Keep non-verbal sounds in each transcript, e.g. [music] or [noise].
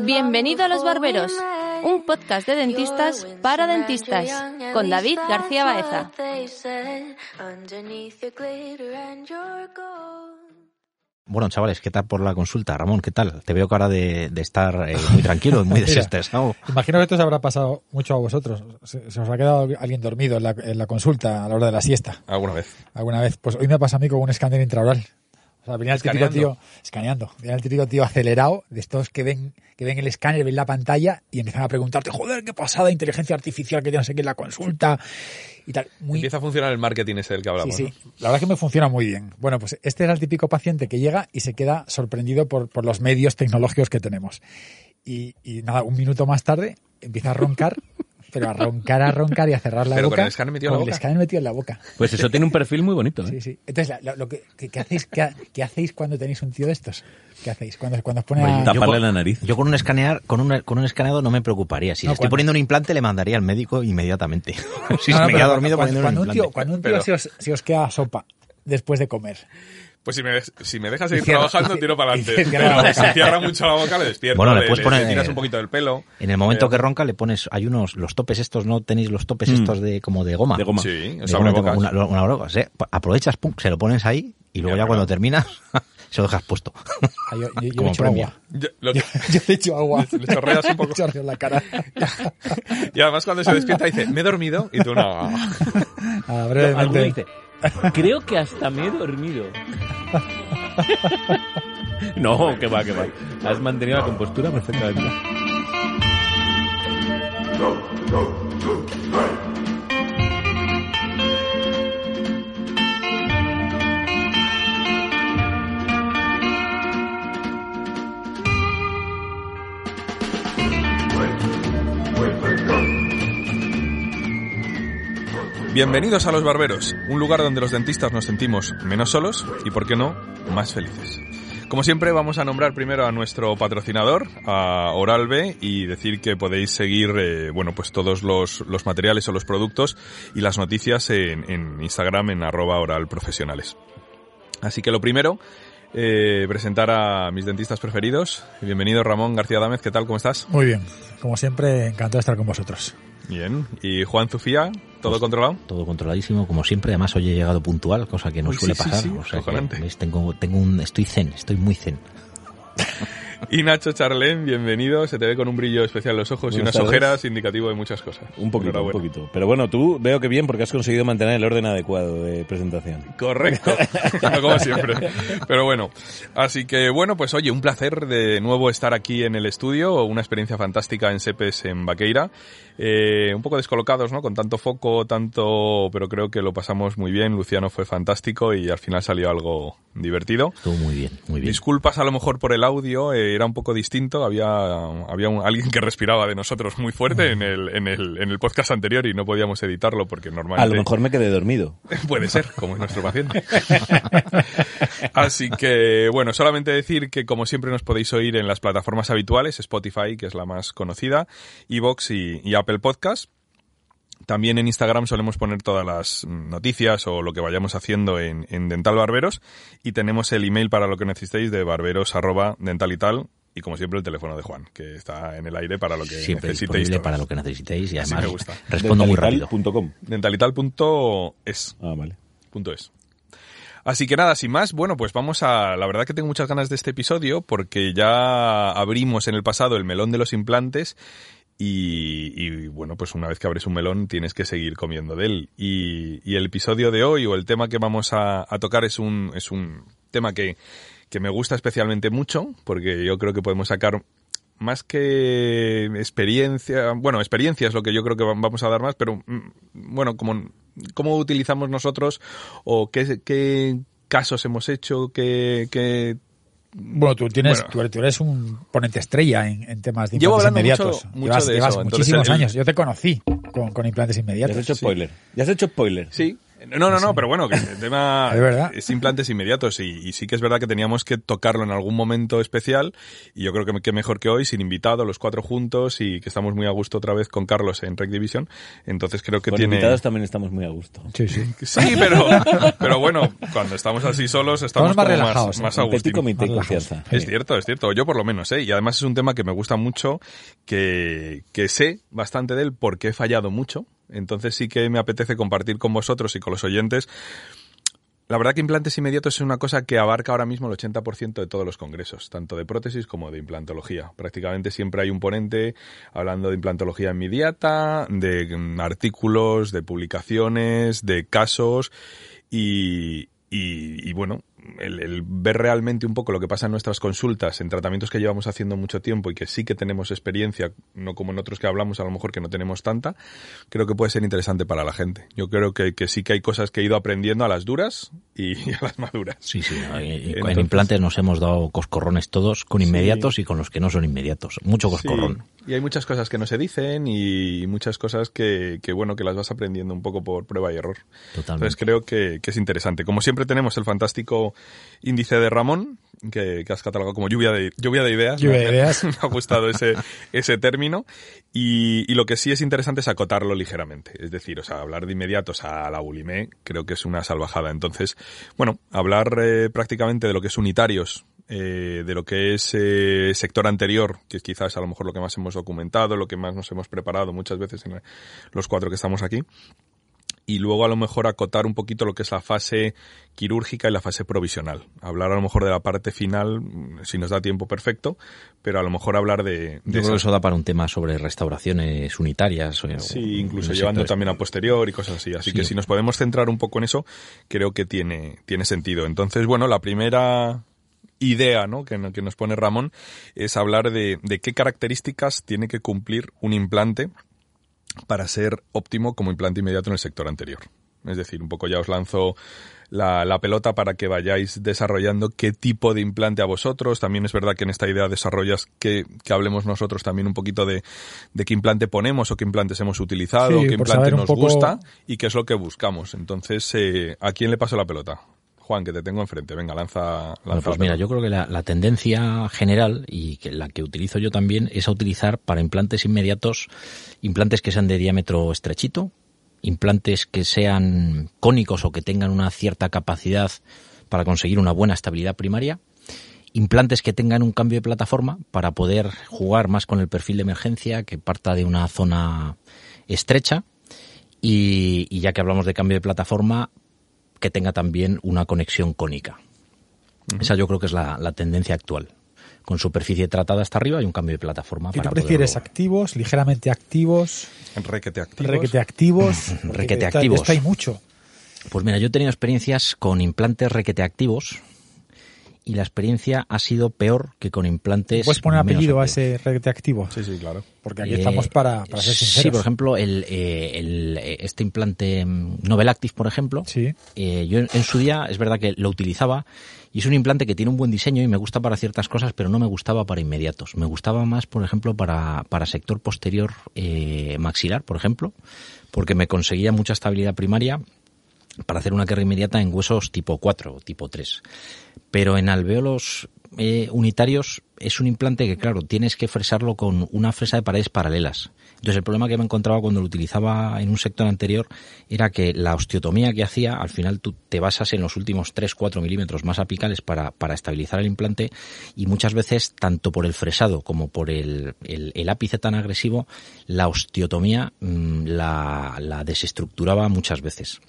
Bienvenido a Los Barberos, un podcast de dentistas para dentistas, con David García Baeza. Bueno, chavales, ¿qué tal por la consulta? Ramón, ¿qué tal? Te veo cara de, de estar eh, muy tranquilo, muy [laughs] desestresado. Imagino que esto se habrá pasado mucho a vosotros. Se, se os ha quedado alguien dormido en la, en la consulta a la hora de la siesta. Alguna vez. Alguna vez. Pues hoy me pasa a mí con un escáner intraoral. O sea, venía el típico tío, escaneando, venía el típico tío acelerado, de estos que ven, que ven el escáner, ven la pantalla y empiezan a preguntarte, joder, qué pasada inteligencia artificial que tienes aquí en la consulta y tal. Muy, Empieza a funcionar el marketing ese del que hablamos. Sí, sí. La verdad es que me funciona muy bien. Bueno, pues este era el típico paciente que llega y se queda sorprendido por, por los medios tecnológicos que tenemos. Y, y nada, un minuto más tarde empieza a roncar, pero a roncar, a roncar y a cerrar la Pero boca. el escáner metido en la con el boca. escáner metido en la boca. Pues eso tiene un perfil muy bonito, ¿eh? Sí, sí. Entonces, lo que, que- ¿qué, hacéis, qué, qué hacéis cuando tenéis un tío de estos? ¿Qué hacéis? Cuando, cuando os pone a... Taparle la nariz. Yo con un escanear, con un, con un escaneado no me preocuparía. Si No, le estoy cuando- poniendo un implante, le mandaría al médico inmediatamente. [laughs] si No, se no, me pero queda dormido cuando, poniéndole cuando un un tío, implante. cuando un tío Pero- se, os, se os queda sopa después de comer. Pues si me, si me dejas seguir Cierra- trabajando, tiro para adelante. cierra Pero si cierra mucho la boca, le despierto. Bueno, le le, puedes poner, le tiras un poquito del pelo. En el momento Eh, que ronca le pones, hay unos, los topes estos, ¿no? Tenéis los topes Mm. estos de, como de goma. De goma. Sí, De goma, una, una broca, ¿sí? Aprovechas, pum, se lo pones ahí y luego Ya, cuando terminas, [laughs] se lo dejas puesto. Ah, yo, yo- yo Como premio. agua. Yo- lo Yo, [laughs] yo le echo agua. Le chorreas un [laughs] poco. Le chorreo en la cara. y además cuando se despierta dice, me he dormido. Y tú no. Ah, brevemente. dice, creo que hasta me he dormido. no, que va, que va. Has mantenido la compostura perfectamente. Bienvenidos a Los Barberos, un lugar donde los dentistas nos sentimos menos solos y, por qué no, más felices. Como siempre, vamos a nombrar primero a nuestro patrocinador, a Oral B, y decir que podéis seguir, eh, bueno, pues todos los, los materiales o los productos y las noticias en, en Instagram en arroba oral profesionales. Así que lo primero, eh, presentar a mis dentistas preferidos. Bienvenido Ramón García Dámez, ¿qué tal? ¿Cómo estás? Muy bien. Como siempre, encantado de estar con vosotros. Bien. ¿Y Juan Zufía? ¿Todo Pues- controlado? Todo controladísimo, como siempre. Además, hoy he llegado puntual, cosa que no Uy, suele sí, sí, pasar. sí, o sea que, tengo, tengo un, estoy zen, estoy muy zen. [laughs] Y Nacho Charlén, bienvenido. Se te ve con un brillo especial en los ojos y unas tardes. ojeras indicativo de muchas cosas. Un poquito, un poquito. Pero bueno, tú veo que bien porque has conseguido mantener el orden adecuado de presentación. Correcto, No [laughs] como siempre. Pero bueno, así que bueno, pues oye, un placer de nuevo estar aquí en el estudio, una experiencia fantástica en Sepes en Vaqueira. Eh, un poco descolocados, ¿no? Con tanto foco, tanto, pero creo que lo pasamos muy bien. Luciano fue fantástico y al final salió algo divertido. Estuvo muy bien, muy bien. Disculpas a lo mejor por el audio, eh, era un poco distinto, había, había un- alguien que respiraba de nosotros muy fuerte en el, en, el, en el podcast anterior y no podíamos editarlo porque A normalmente... lo mejor me quedé dormido. [laughs] Puede ser, como es nuestro paciente. [laughs] Así que, bueno, solamente decir que como siempre nos podéis oír en las plataformas habituales, Spotify, que es la más conocida, Evox y, y Apple Podcast. También en Instagram solemos poner todas las noticias o lo que vayamos haciendo en, en Dental Barberos y tenemos el email para lo que necesitéis de barberos arroba dental y tal y como siempre el teléfono de Juan que está en el aire para lo que Siempre necesitéis. disponible todos. para lo que necesitéis y Así además me gusta. respondo muy rápido. Dentalital.com. Dentalital.es Ah, vale. punto es. Así que nada, sin más, bueno, pues vamos a... La verdad que tengo muchas ganas de este episodio porque ya abrimos en el pasado el melón de los implantes y, y, bueno, pues una vez que abres un melón tienes que seguir comiendo de él. Y, y el episodio de hoy o el tema que vamos a, tocar es un, es un tema que, que me gusta especialmente mucho porque yo creo que podemos sacar más que experiencia, bueno, experiencia es lo que yo creo que va- vamos a dar más, pero mm, bueno, como cómo utilizamos nosotros o qué, qué casos hemos hecho, qué, qué Bueno, tú tienes, Bueno. tú eres- un ponente estrella en, en temas de implantes inmediatos. mucho- mucho llevas de llevas eso, entonces muchísimos el- años. Yo te conocí con, con implantes Ya has inmediatos. hecho spoiler. Ya has hecho spoiler. Sí, No, no, no, pero bueno, que el tema [laughs] Es verdad. es implantes inmediatos y, y sí que es verdad que teníamos que tocarlo en algún momento especial y yo creo que, que mejor que hoy, sin invitado, los cuatro juntos y que estamos muy a gusto otra vez con Carlos en Rec Division. Entonces creo que Con tiene... invitados también estamos muy a gusto. Sí, sí. Sí, pero, pero bueno, cuando estamos así solos estamos, Estamos más como relajados, más, más a comité, Más confianza. Sí. Es cierto, es cierto. Yo por lo menos, ¿eh? Y además es un tema que me gusta mucho, que, que sé bastante de él porque he fallado mucho. Entonces sí que me apetece compartir con vosotros y con los oyentes. La verdad que implantes inmediatos es una cosa que abarca ahora mismo el 80% de todos los congresos, tanto de prótesis como de implantología. Prácticamente siempre hay un ponente hablando de implantología inmediata, de mm, artículos, de publicaciones, de casos y, y, y bueno, el, el ver realmente un poco lo que pasa en nuestras consultas, en tratamientos que llevamos haciendo mucho tiempo y que sí que tenemos experiencia, no como en otros que hablamos, a lo mejor que no tenemos tanta, creo que puede ser interesante para la gente. Yo creo que, que sí que hay cosas que he ido aprendiendo a las duras y, [laughs] a las maduras. Sí, sí. y- y Entonces- en implantes nos hemos dado coscorrones todos, con inmediatos y con los que no son inmediatos. Mucho coscorrón. Sí, Y hay muchas cosas que no se dicen y muchas cosas que, que, bueno, que las vas aprendiendo un poco por prueba y error. Totalmente. Entonces creo que, que es interesante. Como siempre tenemos el fantástico índice de Ramón, que, que has catalogado como lluvia de, lluvia de ideas. Lluvia de ideas. [laughs] Me ha gustado ese, ese término. Y, y lo que sí es interesante es acotarlo ligeramente. Es decir, o sea, hablar de inmediatos a la bulimé creo que es una salvajada. Entonces, bueno, hablar eh, prácticamente de lo que es unitarios, eh, de lo que es eh, sector anterior, que es quizás a lo mejor lo que más hemos documentado, lo que más nos hemos preparado muchas veces en los cuatro que estamos aquí. Y luego a lo mejor acotar un poquito lo que es la fase quirúrgica y la fase provisional. Hablar a lo mejor de la parte final, mm, si nos da tiempo perfecto, pero a lo mejor hablar de, de Yo creo que eso da para un tema sobre restauraciones unitarias. o- Sí, incluso llevando también a posterior y cosas así. Así Sí. que si nos podemos centrar un poco en eso, creo que tiene, tiene sentido. Entonces, bueno, la primera idea ¿no? que, que nos pone Ramón es hablar de, de qué características tiene que cumplir un implante para ser óptimo como implante inmediato en el sector anterior. Es decir, un poco ya os lanzo la, la pelota para que vayáis desarrollando qué tipo de implante a vosotros. También es verdad que en esta idea desarrollas que, que hablemos nosotros también un poquito de, de qué implante ponemos o qué implantes hemos utilizado, Sí, qué implante nos poco- gusta y qué es lo que buscamos. Entonces, eh, ¿a quién le paso la pelota? Juan, que te tengo enfrente. Venga, lanza, lanza Bueno, pues mira, yo creo que la, la tendencia general y que la que utilizo yo también es a utilizar para implantes inmediatos implantes que sean de diámetro estrechito, implantes que sean cónicos o que tengan una cierta capacidad para conseguir una buena estabilidad primaria, implantes que tengan un cambio de plataforma para poder jugar más con el perfil de emergencia que parta de una zona estrecha y, y ya que hablamos de cambio de plataforma, que tenga también una conexión cónica. Esa yo creo que es la, la tendencia actual. Con superficie tratada hasta arriba y un cambio de plataforma. ¿Y tú para prefieres poderlo- activos, ligeramente activos, Requete activos. requete activos? [laughs] Requete activos. hay mucho. Pues mira, yo he tenido experiencias con implantes requete activos y la experiencia ha sido peor que con implantes. ¿Puedes poner apellido a ese requete activo? Sí, sí, claro. Porque aquí Eh, estamos para, para ser sinceros. Sí, por ejemplo, el, eh, el, eh, este implante mm, Novel Active, por ejemplo, Sí. eh, yo en, en su día es verdad que lo utilizaba y es un implante que tiene un buen diseño y me gusta para ciertas cosas, pero no me gustaba para inmediatos. Me gustaba más, por ejemplo, para, para sector posterior eh, maxilar, por ejemplo, porque me conseguía mucha estabilidad primaria para hacer una carga inmediata en huesos tipo 4 o tipo 3. Pero en alveolos eh, unitarios es un implante que, claro, tienes que fresarlo con una fresa de paredes paralelas. Entonces, el problema que me encontraba cuando lo utilizaba en un sector anterior era que la osteotomía que hacía, al final tú te basas en los últimos 3-4 milímetros más apicales para, para estabilizar el implante y muchas veces, tanto por el fresado como por el, el, ápice tan agresivo, la osteotomía mm, la desestructuraba muchas veces.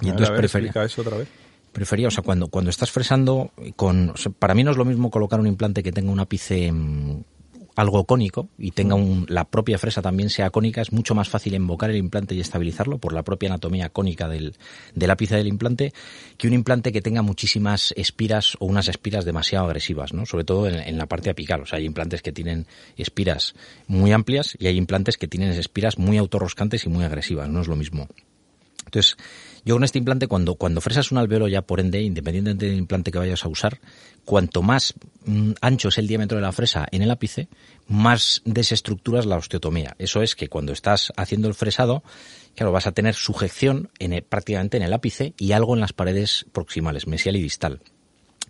Y entonces a ver, prefería, explica eso otra vez. prefería, o sea, cuando, cuando estás fresando con, o sea, para mí no es lo mismo colocar un implante que tenga un ápice mm, algo cónico y tenga un, la propia fresa también sea cónica, es mucho más fácil invocar el implante y estabilizarlo por la propia anatomía cónica del, del ápice del implante que un implante que tenga muchísimas espiras o unas espiras demasiado agresivas, ¿no? Sobre todo en, en la parte apical, o sea, hay implantes que tienen espiras muy amplias y hay implantes que tienen espiras muy autorroscantes y muy agresivas, no es lo mismo. Entonces, yo con este implante, cuando, cuando fresas un alveolo ya por ende, independientemente del implante que vayas a usar, cuanto más mm, ancho es el diámetro de la fresa en el ápice, más desestructuras la osteotomía. Eso es que cuando estás haciendo el fresado, claro, vas a tener sujeción en el- prácticamente en el ápice y algo en las paredes proximales, mesial y distal.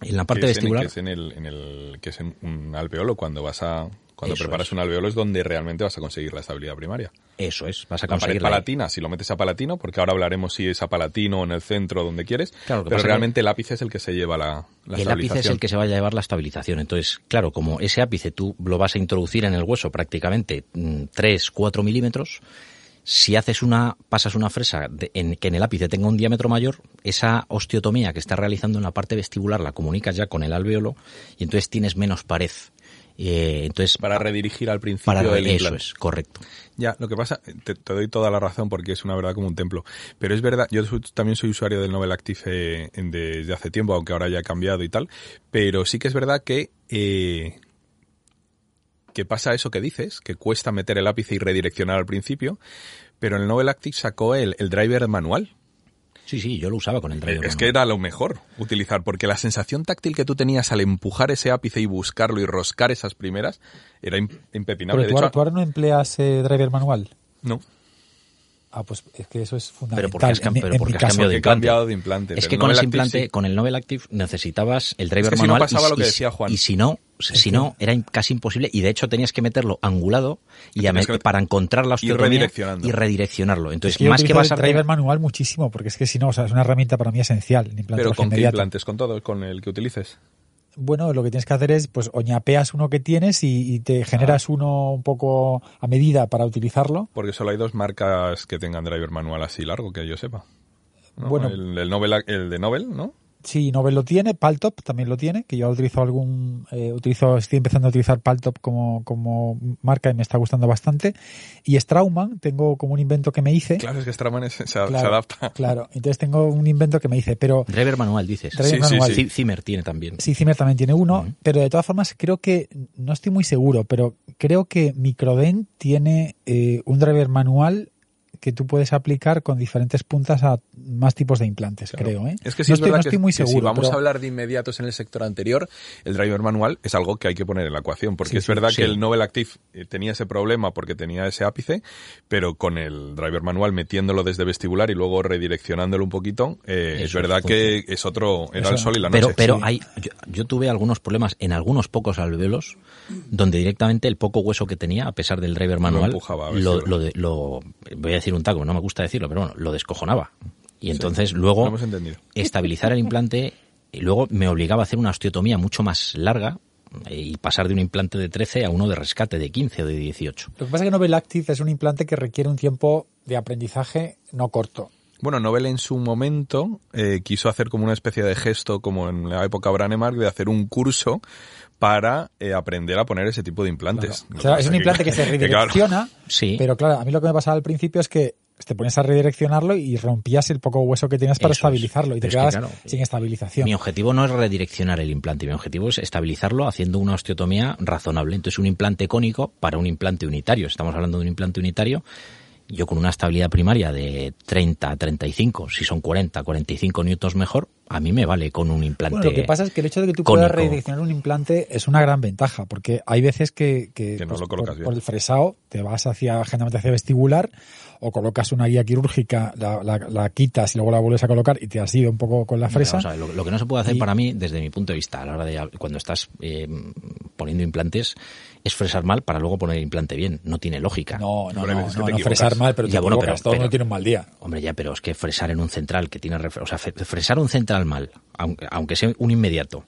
En la parte que es en- vestibular, que es en el, en el- que es en un alveolo cuando vas a cuando Eso preparas es. un alveolo es donde realmente vas a conseguir la estabilidad primaria. eso es, vas a La pared conseguir la- palatina, si lo metes a palatino, porque ahora hablaremos si es a palatino o en el centro donde quieres, Claro, pero que- realmente el ápice es el que se lleva la, la el ápice es estabilización. el que se va a llevar la estabilización. Entonces, claro, como ese ápice tú lo vas a introducir en el hueso prácticamente 3, 4 milímetros, si haces una, pasas una fresa de- en, que en el ápice tenga un diámetro mayor, esa osteotomía que estás realizando en la parte vestibular la comunicas ya con el alveolo y entonces tienes menos pared. Eh, entonces, para redirigir al principio para del eso es, correcto. Ya, lo que pasa, te, te doy toda la razón porque es una verdad como un templo. Pero es verdad, yo también soy usuario del Novel Active en- desde hace tiempo, aunque ahora ya ha cambiado y tal. Pero sí que es verdad que, eh, que pasa eso que dices, que cuesta meter el ápice y redireccionar al principio. Pero el Novel Active sacó el, el driver manual. Sí, sí, yo lo usaba con el driver. Es manual. que era lo mejor utilizar, porque la sensación táctil que tú tenías al empujar ese ápice y buscarlo y roscar esas primeras era im- impepinable. Pero De tú hecho, tú ahora no empleas eh, driver manual. no, Ah, pues es que eso es Pero fundamental. porque has, en, pero en porque has cambiado de cambiado de implante, Es pero que con ese implante, sí. con el Novel Active necesitabas el driver Es que si no manual pasaba y, lo que y- decía Juan. y si no, si no era casi imposible y de hecho tenías que meterlo angulado y a que- para encontrar la osteotomía redireccionando. y redireccionarlo. Entonces, Es más que vas a driver manual muchísimo, porque es que si no, o sea, es una herramienta para mí esencial. El pero con qué inmediata. implantes, con todo, con el que utilices. Bueno, lo que tienes que hacer es, pues, o ñapeas uno que tienes y, y te generas uno un poco a medida para utilizarlo. Porque solo hay dos marcas que tengan driver manual así largo, que yo sepa. ¿no? Bueno. el, el Nobel, el de Nobel, ¿no? Sí, Nobel lo tiene, Paltop también lo tiene, que yo utilizo algún, eh, utilizo, estoy empezando a utilizar Paltop como, como marca y me está gustando bastante. Y Straumann, tengo como un invento que me hice. Claro, es que Straman es- se, adapta. Claro, entonces tengo un invento que me hice, pero driver manual dices. Driver Sí, sí, manual. sí. Zi- Zimmer tiene también. Sí, Zimmer también tiene uno, pero de todas formas creo que, no estoy muy seguro, pero creo que Microdent tiene eh, un driver manual que tú puedes aplicar con diferentes puntas a más tipos de implantes, Claro. creo. ¿eh? Es que sí no es estoy, verdad no que- estoy muy que seguro. si vamos pero- a hablar de inmediatos en el sector anterior, el driver manual es algo que hay que poner en la ecuación, porque Sí, es verdad sí. que el Nobel Active eh, tenía ese problema porque tenía ese ápice, pero con el driver manual metiéndolo desde vestibular y luego redireccionándolo un poquito, eh, es verdad es, que es otro, era Eso- el sol y la Pero, noche. pero sí. hay, yo, yo tuve algunos problemas en algunos pocos alveolos donde directamente el poco hueso que tenía, a pesar del driver manual, empujaba lo, de- lo- voy a decir un taco, no me gusta decirlo, pero bueno, lo descojonaba. Y entonces luego [laughs] estabilizar el implante y luego me obligaba a hacer una osteotomía mucho más larga eh, y pasar de un implante de 13 a uno de rescate de 15 o de 18. Lo que pasa es que Nobel Active es un implante que requiere un tiempo de aprendizaje no corto. Bueno, Nobel en su momento eh, quiso hacer como una especie de gesto, como en la época Branemark, de hacer un curso para eh, aprender a poner ese tipo de implantes. O sea, es un implante que se [laughs] claro, redirecciona, Sí. pero claro, a mí lo que me pasaba al principio es que te ponías a redireccionarlo y rompías el poco hueso que tenías para Eso es. estabilizarlo y te Pero es que, quedabas claro, sin estabilización. Mi objetivo no es redireccionar el implante, mi objetivo es estabilizarlo haciendo una osteotomía razonable. Entonces, un implante cónico para un implante unitario. Estamos hablando de un implante unitario. Yo con una estabilidad primaria de 30 a 35, si son 40, 45 newtons mejor, a mí me vale con un implante. Bueno, lo que pasa es que el hecho de que tú puedas redireccionar un implante es una gran ventaja, porque hay veces que, que, Que no pues, lo colocas por, bien. por el fresado te vas hacia generalmente hacia vestibular o colocas una guía quirúrgica, la, la- la quitas y luego la vuelves a colocar y te has ido un poco con la fresa. Lo, lo que no se puede hacer Y- para mí, desde mi punto de vista, a la hora de cuando estás eh, poniendo implantes, es fresar mal para luego poner el implante bien. No tiene lógica. No, no, no, no, no, fresar mal, pero te Ya, bueno, pero- todo pero- tiene un mal día. Hombre, ya, pero es que fresar en un central que tiene, o sea, fresar un central mal, aunque, aunque sea un inmediato.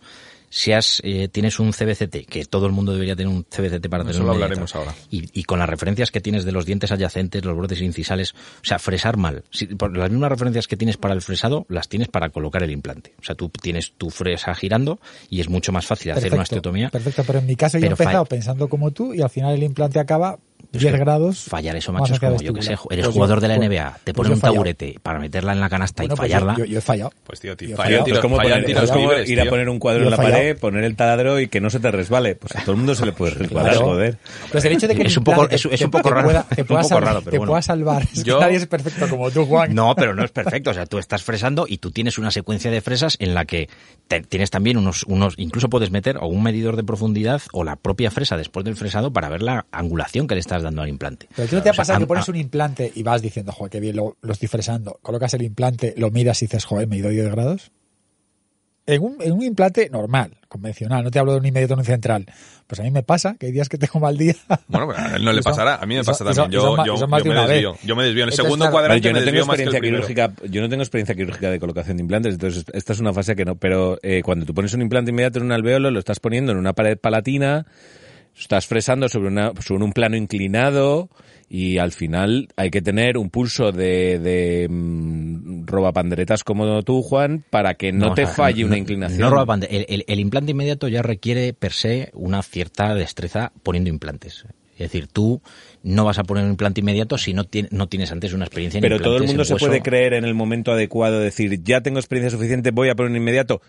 Si has, eh, tienes un CBCT, que todo el mundo debería tener un CBCT para Eso tener un lo hablaremos ahora. Y, y con las referencias que tienes de los dientes adyacentes, los bordes incisales, o sea, fresar mal. Si- por las mismas referencias que tienes para el fresado, las tienes para colocar el implante. O sea, tú tienes tu fresa girando y es mucho más fácil hacer una osteotomía. Perfecto, pero en mi caso yo he empezado pensando como tú y al final el implante acaba 10 grados. Fallar eso, macho, es como yo que sé, eres Pues yo- jugador de la pues- NBA, te pues ponen un taburete para meterla en la canasta Bueno, y fallarla. yo, yo- yo he fallado. Pues tío, tío tiros, Es como, fallan poner- como libres, ir a tío. poner un cuadro en la pared, poner el taladro y que no se te resbale. Pues a todo el mundo se le puede [laughs] resbalar, Claro. joder. Pues el hecho de que [laughs] Es un poco- es- un poco te raro, Te un pueda poco salvar, raro, pero te bueno. pueda salvar. Es que Yo- nadie es perfecto como tú, Juan. No, pero no es perfecto. O sea, tú estás fresando y tú tienes una secuencia de fresas en la que te- tienes también unos, unos, incluso puedes meter o un medidor de profundidad o la propia fresa después del fresado para ver la angulación que le estás dando al implante. Pero ¿qué no te ha O sea, pasado que pones un implante y vas diciendo, joder, qué bien lo, lo estoy fresando? Colocas el implante, lo miras y dices, joder, me he ido 10 grados. En un, en un implante normal, convencional, no te hablo de un inmediato ni central. Pues a mí me pasa que hay días que tengo mal día. Bueno, pero a él no le [laughs] Eso- pasará, a mí me eso- pasa también. Yo, me desvío. Yo me desvío. En el Entonces, segundo claro, cuadrante yo me no tengo desvío más que el experiencia primero. quirúrgica, yo no tengo experiencia quirúrgica de colocación de implantes, entonces esta es una fase que no, pero eh, cuando tú pones un implante inmediato en un alveolo, lo estás poniendo en una pared palatina, estás fresando sobre una sobre un plano inclinado y al final hay que tener un pulso de, de mm, robapanderetas como tú, Juan, para que no, te sea, falle no- una inclinación. no roba el, el- el implante inmediato ya requiere per se una cierta destreza poniendo implantes. Es decir, tú no vas a poner un implante inmediato si no, no tienes antes una experiencia en Pero todo el mundo se puede creer en el momento adecuado, decir, ya tengo experiencia suficiente, voy a poner un inmediato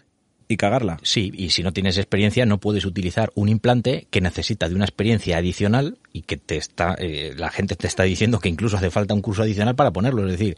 y cagarla. Sí, y si no tienes experiencia no puedes utilizar un implante que necesita de una experiencia adicional y que te está eh, la gente te está diciendo que incluso hace falta un curso adicional para ponerlo. Es decir,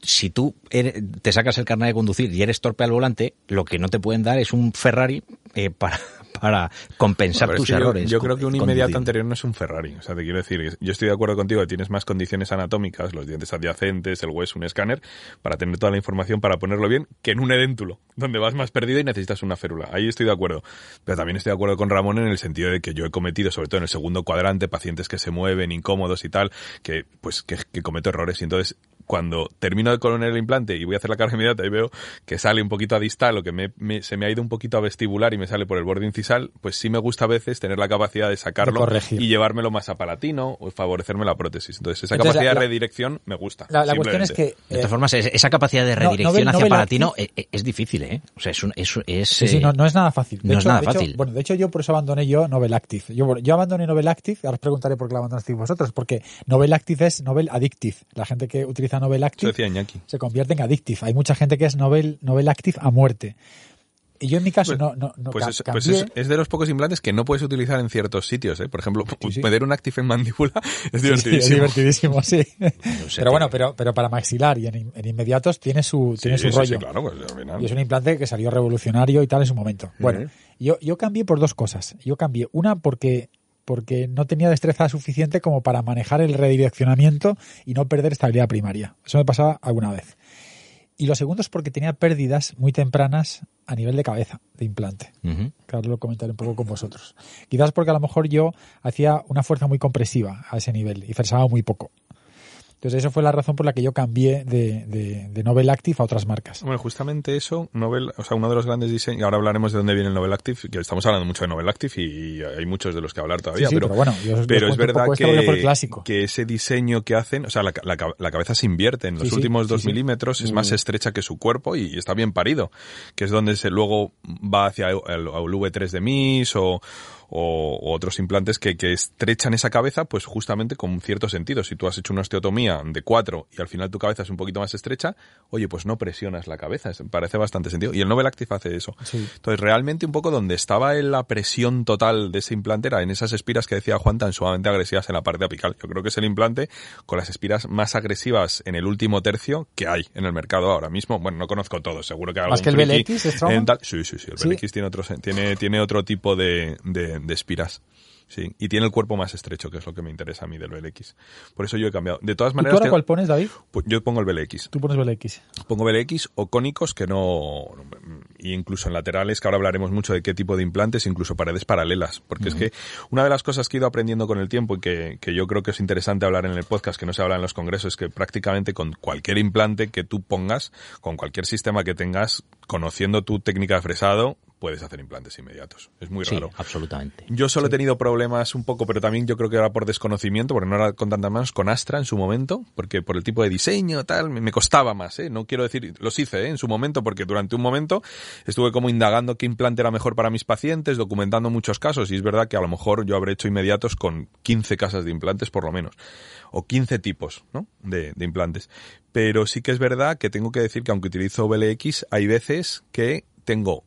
si tú eres- te sacas el carnet de conducir y eres torpe al volante, lo que no te pueden dar es un Ferrari eh, para, para compensar Bueno, tus yo- errores. Yo, creo que un inmediato anterior no es un Ferrari. O sea, te quiero decir, yo estoy de acuerdo contigo que tienes más condiciones anatómicas, los dientes adyacentes, el hueso, un escáner, para tener toda la información para ponerlo bien, que en un edéntulo, donde vas más perdido y necesitas una férula. Ahí estoy de acuerdo. Pero también estoy de acuerdo con Ramón en el sentido de que yo he cometido, sobre todo en el segundo cuadrante, pacientes que se mueven, incómodos y tal, que pues que, que cometo errores. Y entonces, cuando termino de colonar el implante y voy a hacer la carga inmediata y veo que sale un poquito a distal o que me- me- se me ha ido un poquito a vestibular y me sale por el borde incisal, pues sí me gusta a veces tener la capacidad de sacarlo De y llevármelo más a palatino o favorecerme la prótesis. Entonces, esa Entonces, capacidad la- de redirección me gusta. La, la cuestión es que... De eh, todas formas, es- esa capacidad de No, redirección hacia Palatino Active- es, es difícil, ¿eh? O sea, es, un- es, es, Sí, sí, eh, no, no es nada fácil. De no es nada hecho, fácil. bueno, de hecho yo por eso abandoné yo Novel Active. Yo, yo abandoné Novel Active, ahora os preguntaré por qué la abandonasteis vosotros, porque Novel Active es Novel Addictive. La gente que utiliza Novel Active se convierte en Addictive. Hay mucha gente que es Novel, Novel Active a muerte. Y yo en mi caso Pues, no, no, no pues ca- es, pues es- es de los pocos implantes que no puedes utilizar en ciertos sitios. ¿eh? Por ejemplo, Sí, sí. meter un Active en mandíbula [laughs] es Sí, sí, es divertidísimo. divertidísimo, sí. [laughs] sé pero bueno, pero, pero para maxilar y en, en inmediatos tiene su, tiene su sí, sí, rollo. claro, pues. Y es un implante que salió revolucionario y tal en su momento. Bueno, yo, yo cambié por dos cosas. Yo cambié una porque porque no tenía destreza suficiente como para manejar el redireccionamiento y no perder estabilidad primaria. Eso me pasaba alguna vez. Y lo segundo es porque tenía pérdidas muy tempranas a nivel de cabeza de implante. Ahora lo comentaré un poco con vosotros. Quizás porque a lo mejor yo hacía una fuerza muy compresiva a ese nivel y fresaba muy poco. Entonces, eso fue la razón por la que yo cambié de, de, de Novel Active a otras marcas. Bueno, justamente eso, Nobel, o sea, uno de los grandes diseños, y ahora hablaremos de dónde viene el Nobel Active, que estamos hablando mucho de Nobel Active y hay muchos de los que hablar todavía, Sí, sí, pero, pero bueno, yo pero es cuento un verdad el que, clásico. que ese diseño que hacen, o sea, la, la la cabeza se invierte en los Sí, últimos dos milímetros, es más estrecha que su cuerpo y, está bien parido, que es donde se luego va hacia el, el V3 de MIS o, o, o otros implantes que, que estrechan esa cabeza, pues justamente con cierto sentido. Si tú has hecho una osteotomía de 4 y al final tu cabeza es un poquito más estrecha, oye, pues no presionas la cabeza. Parece bastante sentido. Y el Nobel Active hace eso. Sí. Entonces, realmente un poco donde estaba en la presión total de ese implante era en esas espiras que decía Juan tan sumamente agresivas en la parte apical. Yo creo que es el implante con las espiras más agresivas en el último tercio que hay en el mercado ahora mismo. Bueno, no conozco todos, seguro que hay ¿Más que el BLX, Sí, sí, sí, el Sí. BLX tiene otro, tiene, tiene otro tipo de, de, de espiras. Sí, y tiene el cuerpo más estrecho, que es lo que me interesa a mí del BLX. Por eso yo he cambiado. De todas ¿Tú maneras, ahora tengo- cuál pones, David? pues yo pongo el BLX. Tú pones BLX. Pongo BLX o cónicos que no, y incluso en laterales, que ahora hablaremos mucho de qué tipo de implantes, incluso paredes paralelas. Porque es que una de las cosas que he ido aprendiendo con el tiempo y que, que yo creo que es interesante hablar en el podcast, que no se habla en los congresos, es que prácticamente con cualquier implante que tú pongas, con cualquier sistema que tengas, conociendo tu técnica de fresado, puedes hacer implantes inmediatos. Es muy Sí, raro. absolutamente. Yo solo he tenido problemas un poco, pero también yo creo que era por desconocimiento, porque no era con tantas manos, con Astra en su momento, porque por el tipo de diseño, tal, me, costaba más, ¿eh? No quiero decir, los hice, ¿eh? En su momento, porque durante un momento estuve como indagando qué implante era mejor para mis pacientes, documentando muchos casos, y es verdad que a lo mejor yo habré hecho inmediatos con 15 casas de implantes por lo menos, o 15 tipos, ¿no? De, de implantes. Pero sí que es verdad que tengo que decir que aunque utilizo VLX, hay veces que tengo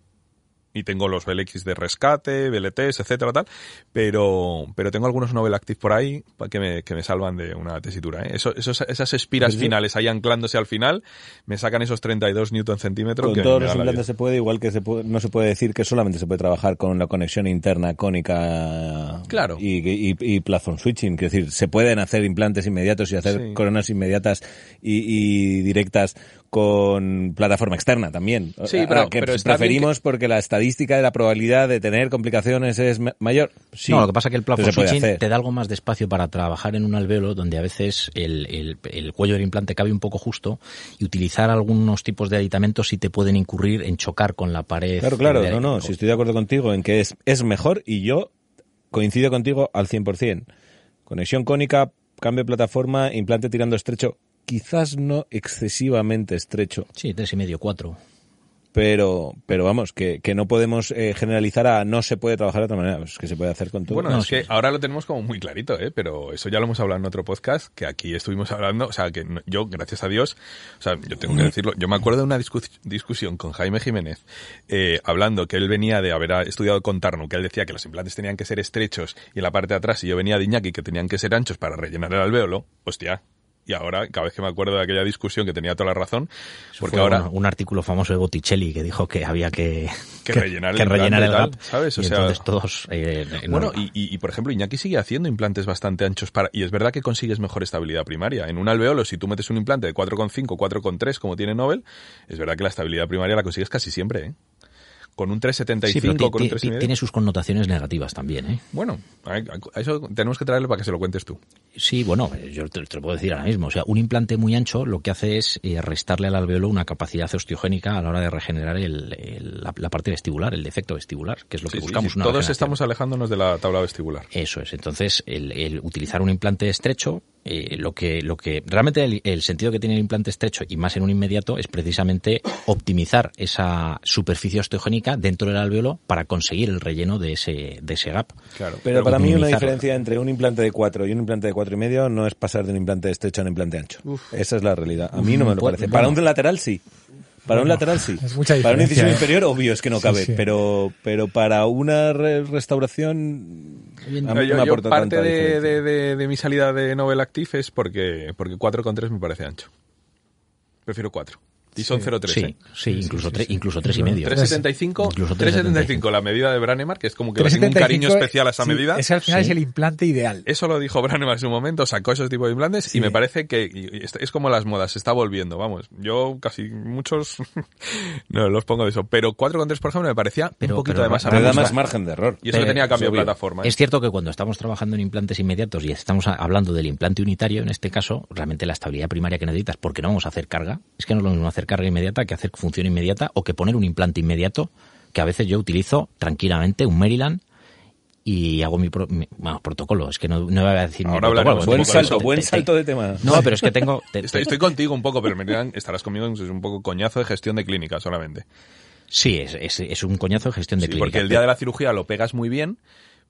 y tengo los VLX de rescate, VLTs, etcétera, tal, pero, pero tengo algunos Novel Active por ahí que me, que me salvan de una tesitura, ¿eh? Eso, esos, esas espiras finales ahí anclándose al final, me sacan esos 32 newton centímetro Con que todos los implantes se puede, igual que se puede- no se puede decir que solamente se puede trabajar con la conexión interna cónica Claro. y, y, y platform switching. Es decir, se pueden hacer implantes inmediatos y hacer Sí. coronas inmediatas y, y directas con plataforma externa también. Sí, Ah, pero- que pero está bien preferimos porque la estadística de la probabilidad de tener complicaciones es ma- mayor. Sí, no, lo que pasa es que el platform switching te da algo más de espacio para trabajar en un alveolo donde a veces el, el- el cuello del implante cabe un poco justo y utilizar algunos tipos de aditamentos sí te pueden incurrir en chocar con la pared. Claro, claro, no, no, si estoy de acuerdo contigo en que es, es mejor y yo coincido contigo al 100%. Conexión cónica, cambio de plataforma, implante tirando estrecho, quizás no excesivamente estrecho, Sí, tres y medio, cuatro. pero, pero vamos, que, que no podemos eh, generalizar a no se puede trabajar de otra manera, pues que se puede hacer con todo. Bueno, No, es sí, que sí. ahora lo tenemos como muy clarito, ¿eh? Pero eso ya lo hemos hablado en otro podcast, que aquí estuvimos hablando, o sea, que no- yo, gracias a Dios, o sea, yo tengo que decirlo, yo me acuerdo de una discus- discusión con Jaime Jiménez, eh, hablando que él venía de haber estudiado con Tarnu, que él decía que los implantes tenían que ser estrechos y en la parte de atrás, y yo venía de Iñaki, que tenían que ser anchos para rellenar el alvéolo, hostia. Y ahora, cada vez que me acuerdo de aquella discusión, que tenía toda la razón, porque ahora... un, un artículo famoso de Botticelli que dijo que había que, Que rellenar el que rellenar el gap. tal, ¿sabes? O y sea- entonces todos... eh, Bueno, no- y, y, y, por ejemplo, Iñaki sigue haciendo implantes bastante anchos para, y es verdad que consigues mejor estabilidad primaria. En un alveolo, si tú metes un implante de 4,5, 4,3, como tiene Nobel, es verdad que la estabilidad primaria la consigues casi siempre, ¿eh? Con un 3,75, Sí, pero ti- con un ti- 3,5. tiene sus connotaciones negativas también, ¿eh? Bueno, a eso tenemos que traerlo para que se lo cuentes tú. Sí, bueno, yo te, te lo puedo decir ahora mismo. O sea, un implante muy ancho lo que hace es eh, restarle al alveolo una capacidad osteogénica a la hora de regenerar el- el- la, la parte vestibular, el defecto vestibular, que es lo que sí, buscamos. sí, una Todos estamos alejándonos de la tabla vestibular. Eso es. Entonces, el, el utilizar un implante estrecho, eh, lo que, lo que realmente el, el sentido que tiene el implante estrecho y más en un inmediato es precisamente optimizar esa superficie osteogénica dentro del alveolo para conseguir el relleno de ese, de ese gap. Claro. Pero para mí una diferencia entre un implante de 4 y un implante de cuatro y medio no es pasar de un implante estrecho a un implante ancho. Esa es la realidad. A mí no me lo parece. bueno. Para un lateral sí. Para un lateral sí. es mucha para una incisión ¿eh? inferior obvio es que no Sí, cabe, sí. pero pero para una re- restauración a mí no yo, me yo aporta parte de, de- de- de mi salida de Nobel Active es porque, porque 4,3 me parece ancho. Prefiero 4. Y son 0,3. Sí, ¿eh? sí, incluso, tres, incluso tres y medio. 375, Incluso 375 la medida de Branemar, que es como que le tengo un cariño 375, especial a esa sí, medida. Es que al final Sí. es el implante ideal. Eso lo dijo Branemar en su momento, sacó esos tipos de implantes Sí. y me parece que es, como las modas, se está volviendo, vamos. Yo casi muchos [laughs] no los pongo de eso, pero 4,3 por ejemplo me parecía Pero- un poquito pero de masa Te da más margen de error. Y eso que tenía cambio de plataforma. ¿eh? Es cierto que cuando estamos trabajando en implantes inmediatos y estamos hablando del implante unitario, en este caso, realmente la estabilidad primaria que necesitas, porque no vamos a hacer carga, es que no es lo mismo hacer carga inmediata que hacer función inmediata o que poner un implante inmediato, que a veces yo utilizo tranquilamente un Maryland y hago mi, pro- mi- bueno, protocolo, es que no, no voy a decir mi Ahora protocolo, hablaremos porque Buen salto, te- buen te- salto de tema. No, pero es que tengo... te- Estoy, estoy contigo un poco, pero dirán, estarás conmigo, es un poco coñazo de gestión de clínica solamente. Sí, es, es, es un coñazo de gestión de Sí, clínica. porque el día de la cirugía lo pegas muy bien,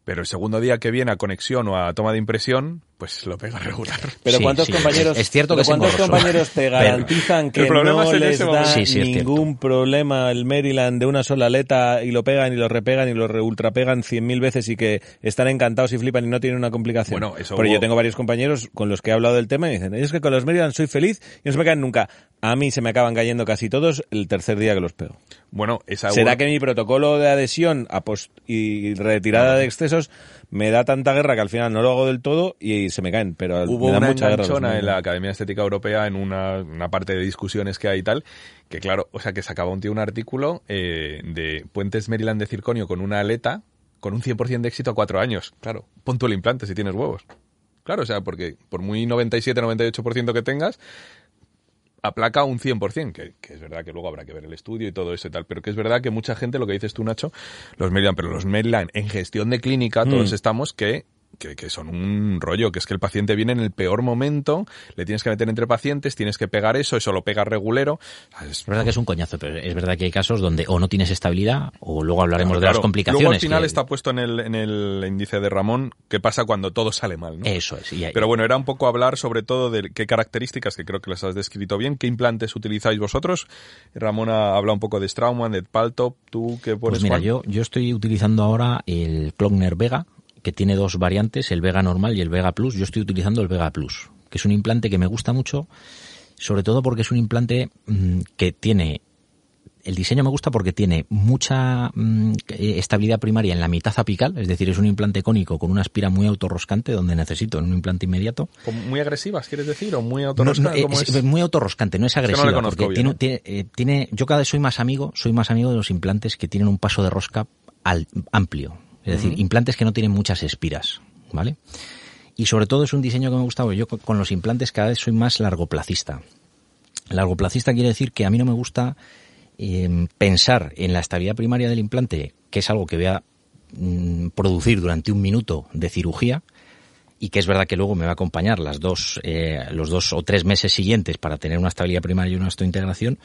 pero el segundo día que viene a conexión o a toma de impresión, pues lo pegas [laughs] regular. Pero Sí, cuántos sí, compañeros, es cierto que cuántos compañeros te Pero- garantizan que no les da. Sí, ningún problema el Maryland de una sola aleta y lo pegan y lo repegan y lo re- ultrapegan cien mil veces y que están encantados y flipan y no tienen una complicación. Bueno, eso Pero hubo- yo tengo varios compañeros con los que he hablado del tema y dicen, es que con los Maryland soy feliz y no se me caen nunca. A mí se me acaban cayendo casi todos el tercer día que los pego. Bueno, esa ¿Será que mi protocolo de adhesión a post- y retirada de excesos me da tanta guerra que al final no lo hago del todo y se me caen? Pero Hubo me da una mucha guerra. en la. Academia Estética Europea en una, una parte de discusiones que hay y tal, que claro, o sea, que sacaba un tío un artículo eh, de puentes Maryland de circonio con una aleta con un 100% de éxito a cuatro años. Claro, pon tú el implante si tienes huevos. Claro, o sea, porque por muy 97-98% que tengas, aplaca un 100%, que, que es verdad que luego habrá que ver el estudio y todo eso y tal, pero que es verdad que mucha gente, lo que dices tú, Nacho, los Maryland, pero los Maryland en gestión de clínica, todos Mm. estamos que que, que son un rollo, que es que el paciente viene en el peor momento, le tienes que meter entre pacientes, tienes que pegar eso, eso lo pega regulero. Es Es verdad que es un coñazo, pero es verdad que hay casos donde o no tienes estabilidad o luego hablaremos Claro, de las claro. complicaciones. Luego al final que- está puesto en el, en el índice de Ramón qué pasa cuando todo sale mal, ¿no? Eso es. y hay- Pero bueno, era un poco hablar sobre todo de qué características, que creo que las has descrito bien, qué implantes utilizáis vosotros. Ramón ha hablado un poco de Straumann, de Paltop, tú qué pones, Pues mira, Juan? yo, yo estoy utilizando ahora el Klogner Vega, que tiene dos variantes, el Vega normal y el Vega Plus. Yo estoy utilizando el Vega Plus, que es un implante que me gusta mucho, sobre todo porque es un implante mm, que tiene el diseño me gusta porque tiene mucha mm, eh, estabilidad primaria en la mitad apical, es decir, es un implante cónico con una espira muy autorroscante donde necesito en un implante inmediato. ¿Como ¿Muy agresivas, quieres decir? ¿O muy No, autorrosca? no, eh, ¿Cómo es, es? muy autorroscante, no es que no le agresiva. porque bien, tiene, tiene, eh, tiene- yo cada vez soy más amigo, soy más amigo de los implantes que tienen un paso de rosca al- amplio. Es decir, implantes que no tienen muchas espiras, ¿vale? Y sobre todo es un diseño que me gusta, porque yo con- con los implantes cada vez soy más largoplacista. Largoplacista quiere decir que a mí no me gusta eh, pensar en la estabilidad primaria del implante, que es algo que voy a mm, producir durante un minuto de cirugía, y que es verdad que luego me va a acompañar las dos, eh, los dos o tres meses siguientes para tener una estabilidad primaria y una osteointegración,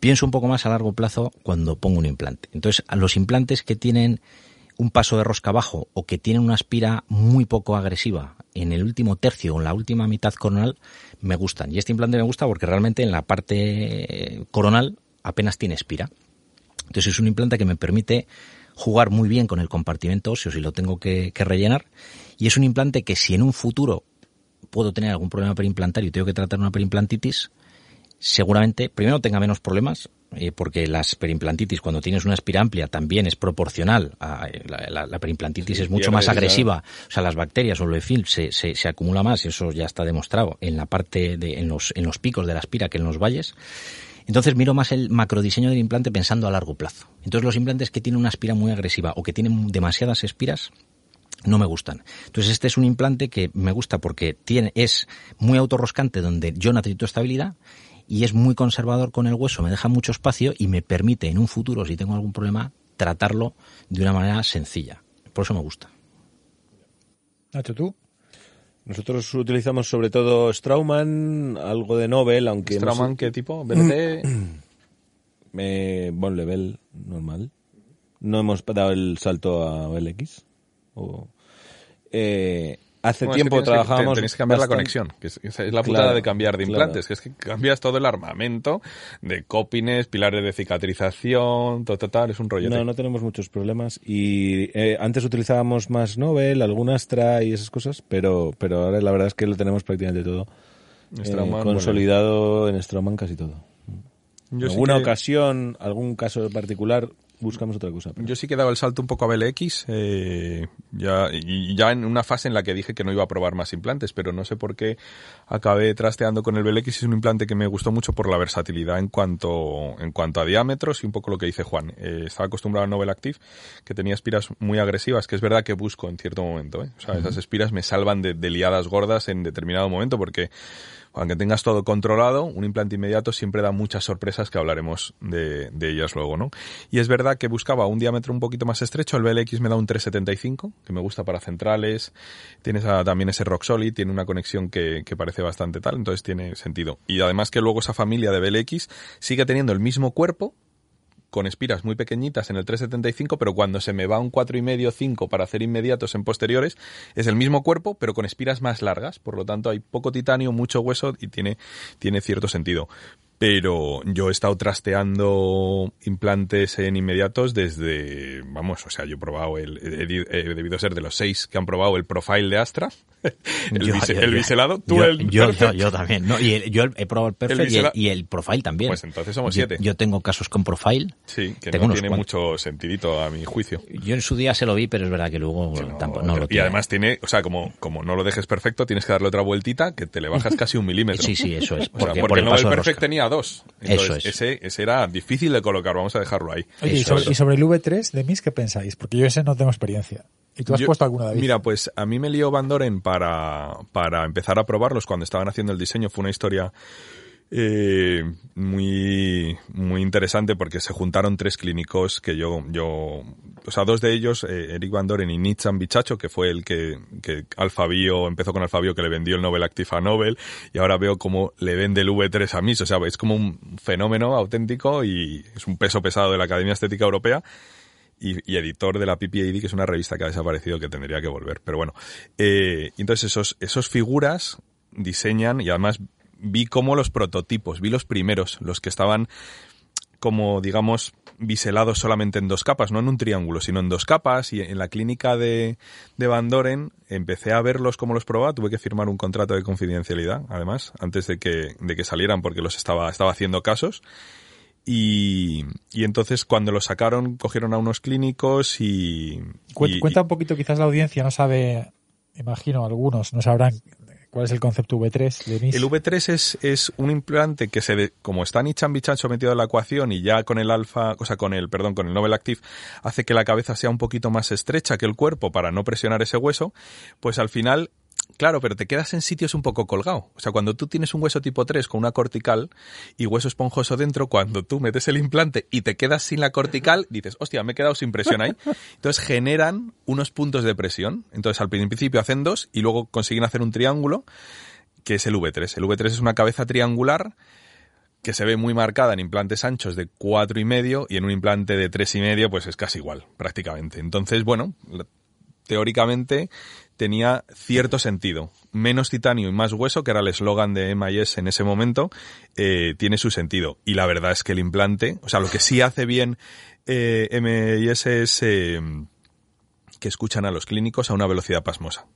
pienso un poco más a largo plazo cuando pongo un implante. Entonces, a los implantes que tienen un paso de rosca bajo o que tienen una aspira muy poco agresiva en el último tercio o en la última mitad coronal, me gustan. Y este implante me gusta porque realmente en la parte coronal apenas tiene espira. Entonces es un implante que me permite jugar muy bien con el compartimento óseo si lo tengo que, que rellenar. Y es un implante que si en un futuro puedo tener algún problema perimplantario y tengo que tratar una perimplantitis, seguramente primero tenga menos problemas, eh, porque las perimplantitis cuando tienes una espira amplia también es proporcional. A, la, la- la perimplantitis Sí, es mucho más agresiva. O sea, las bacterias o el film se, se, se acumula más y eso ya está demostrado en la parte de, en los, en los picos de la espira que en los valles. Entonces miro más el macrodiseño del implante pensando a largo plazo. Entonces los implantes que tienen una espira muy agresiva o que tienen demasiadas espiras no me gustan. Entonces este es un implante que me gusta porque tiene, es muy autorroscante donde yo necesito estabilidad y es muy conservador con el hueso, me deja mucho espacio y me permite en un futuro, si tengo algún problema, tratarlo de una manera sencilla. Por eso me gusta. Nacho, tú. Nosotros utilizamos sobre todo Straumann, algo de Nobel, aunque hemos- Straumann, ¿qué tipo? ¿BLT? [clears throat] eh, bon level normal. No hemos dado el salto a BLX. O, eh, hace Bueno, es que tiempo tienes que- trabajábamos. Tenéis que cambiar la conexión, que es, la putada Claro, de cambiar de claro. implantes, que es que cambias todo el armamento de copines, pilares de cicatrización, todo, tal, es un rollo. No, no tenemos muchos problemas. Y eh, antes utilizábamos más Nobel, algún Astra y esas cosas, pero, pero ahora la verdad es que lo tenemos prácticamente todo. eh, consolidado en Straumann casi todo. Yo en alguna que- ocasión, algún caso particular, buscamos otra cosa. pero- Yo sí que he dado el salto un poco a BLX, eh, ya, y ya en una fase en la que dije que no iba a probar más implantes, pero no sé por qué acabé trasteando con el BLX. Es un implante que me gustó mucho por la versatilidad en cuanto, en cuanto a diámetros y un poco lo que dice Juan. Eh, estaba acostumbrado a Nobel Active, que tenía espiras muy agresivas, que es verdad que busco en cierto momento. ¿eh? O sea, esas espiras me salvan de, de liadas gordas en determinado momento porque aunque tengas todo controlado, un implante inmediato siempre da muchas sorpresas que hablaremos de, ellas luego, ¿no? Y es verdad que buscaba un diámetro un poquito más estrecho, el BLX me da un 375, que me gusta para centrales, tienes a- también ese Rock Solid, tiene una conexión que, que parece bastante tal, entonces tiene sentido. Y además que luego esa familia de BLX sigue teniendo el mismo cuerpo, con espiras muy pequeñitas en el 375, pero cuando se me va un 4,5 5 para hacer inmediatos en posteriores, es el mismo cuerpo, pero con espiras más largas. Por lo tanto, hay poco titanio, mucho hueso y tiene, tiene cierto sentido. Pero yo he estado trasteando implantes en inmediatos desde, vamos, o sea, yo he probado el, he, he debido ser de los seis que han probado el profile de Astra, [laughs] el, Yo- bise- yo- el biselado, tú yo, el yo, yo, [laughs] también. No, y el- yo he probado el Perfect y, el, bisela- y el Profile también. Pues entonces somos siete. Yo, tengo casos con Profile. Sí, que Tengo no tiene cuantos. mucho sentidito a mi juicio. Yo en su día se lo vi, pero es verdad que luego No, tampoco no lo y además tiene, o sea, como, como no lo dejes perfecto, tienes que darle otra vueltita que te le bajas [laughs] casi un milímetro. Sí, sí, eso es. O sea, Porque, por el no paso el perfect rosca. Entonces, Eso es. ese, ese era difícil de colocar, vamos a dejarlo ahí. Oye, y sobre, y sobre el V3 de MIS, ¿qué pensáis? Porque yo ese no tengo experiencia. ¿Y tú has Yo- puesto alguna, David? Mira, pues a mí me lió Van Doren para, para empezar a probarlos cuando estaban haciendo el diseño. Fue una historia eh, muy, muy interesante porque se juntaron tres clínicos que yo, yo, o sea, dos de ellos, eh, Eric Van Doren y Nitzan Bichacho, que fue el que, que Alfabio, empezó con Alfabio que le vendió el Nobel Active Nobel y ahora veo cómo le vende el V3 a MIS, o sea, es como un fenómeno auténtico y es un peso pesado de la Academia Estética Europea. Y, y, editor de la PPAD, que es una revista que ha desaparecido que tendría que volver. Pero bueno, eh, entonces esos, esos figuras diseñan y además vi como los prototipos, vi los primeros, los que estaban como, digamos, biselados solamente en dos capas, no en un triángulo, sino en dos capas. Y en la clínica de, de Van Doren empecé a verlos como los probaba. Tuve que firmar un contrato de confidencialidad, además, antes de que, de que salieran, porque los estaba, estaba haciendo casos. Y, y entonces cuando los sacaron, cogieron a unos clínicos y, Cuenta, y- cuenta un poquito, quizás la audiencia no sabe, imagino algunos no sabrán cuál es el concepto V3 de MIS. El V3 es, es un implante que se, como está Nichan Bichancho metido en la ecuación y ya con el alfa, o sea, con el, perdón, con el Nobel Active, hace que la cabeza sea un poquito más estrecha que el cuerpo para no presionar ese hueso, pues al final, claro, pero te quedas en sitios un poco colgado. O sea, cuando tú tienes un hueso tipo 3 con una cortical y hueso esponjoso dentro, cuando tú metes el implante y te quedas sin la cortical, dices, hostia, me he quedado sin presión ahí. Entonces generan unos puntos de presión. Entonces al principio hacen dos y luego consiguen hacer un triángulo que es el V3. El V3 es una cabeza triangular que se ve muy marcada en implantes anchos de cuatro y medio y en un implante de tres y medio pues es casi igual prácticamente. Entonces bueno, teóricamente tenía cierto sentido. Menos titanio y más hueso, que era el eslogan de MIS en ese momento, eh, tiene su sentido. Y la verdad es que el implante, o sea, lo que sí hace bien eh, MIS es eh, que escuchan a los clínicos a una velocidad pasmosa.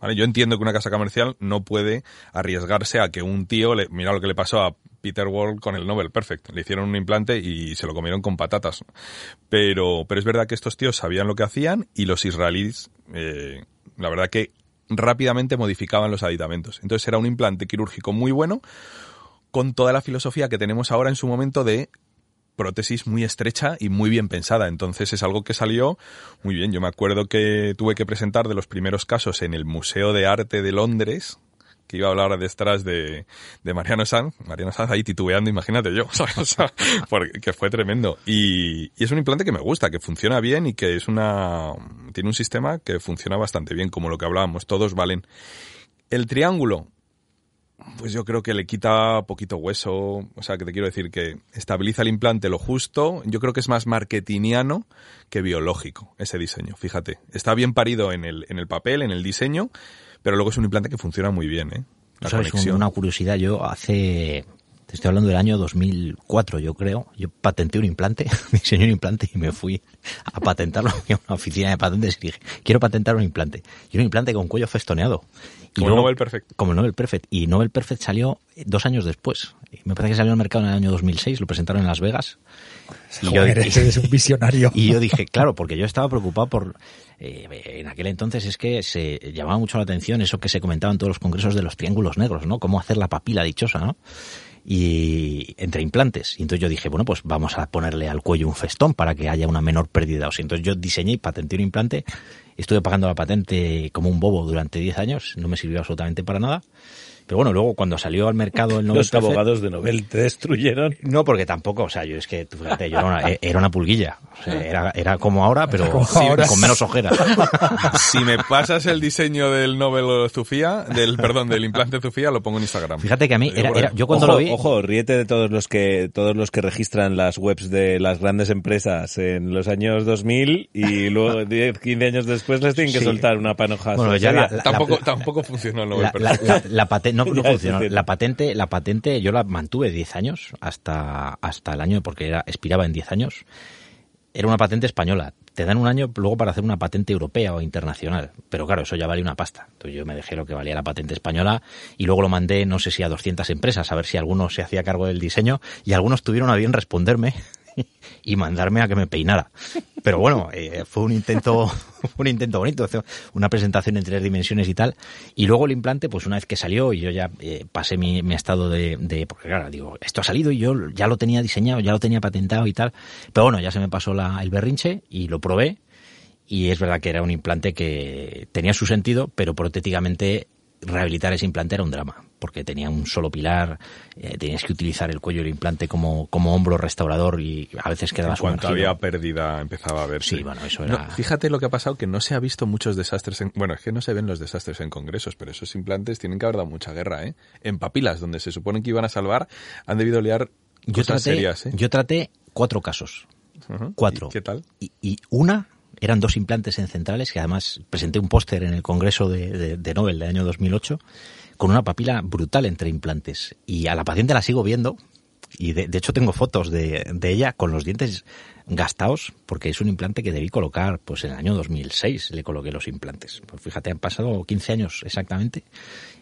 ¿Vale? Yo entiendo que una casa comercial no puede arriesgarse a que un tío, le, mira lo que le pasó a Peter Ward con el Nobel Perfect, le hicieron un implante y se lo comieron con patatas. Pero, pero es verdad que estos tíos sabían lo que hacían y los israelíes, la verdad que rápidamente modificaban los aditamentos. Entonces era un implante quirúrgico muy bueno con toda la filosofía que tenemos ahora en su momento de prótesis muy estrecha y muy bien pensada. Entonces es algo que salió muy bien. Yo me acuerdo que tuve que presentar de los primeros casos en el Museo de Arte de Londres, que iba a hablar detrás de, de Mariano Sanz. Mariano Sanz ahí titubeando, imagínate yo. [laughs] O sea, porque, que fue tremendo. Y, y es un implante que me gusta, que funciona bien y que es una, tiene un sistema que funciona bastante bien, como lo que hablábamos. Todos valen. El triángulo, pues yo creo que le quita poquito hueso, o sea, que te quiero decir que estabiliza el implante lo justo, yo creo que es más marketingiano que biológico ese diseño, fíjate. Está bien parido en el, en el papel, en el diseño, pero luego es un implante que funciona muy bien, ¿eh? La ¿Sabes? conexión. Una curiosidad, yo hace, te estoy hablando del año 2004, yo creo, yo patenté un implante, [laughs] diseñé un implante y me fui a patentarlo [laughs] a una oficina de patentes y dije, quiero patentar un implante. Y un implante con cuello festoneado. Y Como el Nobel Perfect. Como el Nobel Perfect. Y Nobel Perfect salió dos años después. Y Me parece que salió al mercado en el año 2006, lo presentaron en Las Vegas. Y yo- Joder, ese es un visionario. [laughs] y yo dije, claro, porque yo estaba preocupado por... eh, en aquel entonces es que se llamaba mucho la atención eso que se comentaba en todos los congresos de los triángulos negros, ¿no? Cómo hacer la papila dichosa, ¿no? Y entre implantes. Y entonces yo dije, bueno, pues vamos a ponerle al cuello un festón para que haya una menor pérdida de óseo. Entonces yo diseñé y patenté un implante. Estuve pagando la patente como un bobo durante 10 años. No me sirvió absolutamente para nada. Pero bueno, luego cuando salió al mercado el Nobel Los abogados de Nobel te destruyeron. no, porque tampoco, o sea, yo es que, tú fíjate, yo era una, era una pulguilla. O sea, era, era como ahora, pero Como sí, ahora. con menos ojeras. [laughs] Si me pasas el diseño del Nobel Zufía, del, perdón, del implante Zufía, lo pongo en Instagram. Fíjate que a mí, era, era- yo cuando ojo, lo vi, ojo, ríete de todos los que todos los que registran las webs de las grandes empresas en los años 2000 y luego [laughs] 10, 15 años después les tienen que Sí. soltar una panoja. Bueno, ya la- la- Tampoco, tampoco funcionó el Nobel la, la, la, la patente, no, no [laughs] funcionó. La patente, la patente, yo la mantuve 10 años hasta, hasta el año, porque era, expiraba en 10 años. Era una patente española. Te dan un año luego para hacer una patente europea o internacional. Pero claro, eso ya vale una pasta. Entonces yo me dejé lo que valía la patente española y luego lo mandé, no sé si a 200 empresas, a ver si alguno se hacía cargo del diseño y algunos tuvieron a bien responderme y mandarme a que me peinara. Pero bueno, eh, fue un intento, [laughs] un intento bonito, una presentación en tres dimensiones y tal. Y luego el implante, pues una vez que salió y yo ya eh, pasé mi, mi estado de, de, porque claro, digo, esto ha salido y yo ya lo tenía diseñado, ya lo tenía patentado y tal. Pero bueno, ya se me pasó la, el berrinche y lo probé. Y es verdad que era un implante que tenía su sentido, pero protéticamente rehabilitar ese implante era un drama, porque tenía un solo pilar, eh, tenías que utilizar el cuello del implante como, como hombro restaurador y a veces quedaba cuanto sumergido. había pérdida empezaba a verse. Sí, bueno, eso No, era... fíjate lo que ha pasado, que no se ha visto muchos desastres en... Bueno, es que no se ven los desastres en congresos, pero esos implantes tienen que haber dado mucha guerra, ¿eh? En papilas, donde se supone que iban a salvar, han debido liar yo cosas traté, serias, ¿eh? yo traté cuatro casos. Cuatro. ¿Y ¿Qué tal? Y, y una eran dos implantes en centrales, que además presenté un póster en el Congreso de, de, de Nobel del año 2008, con una papila brutal entre implantes. Y a la paciente la sigo viendo, y de, de hecho tengo fotos de, de ella con los dientes gastados, porque es un implante que debí colocar, pues en el año 2006 le coloqué los implantes. Pues fíjate, han pasado 15 años exactamente,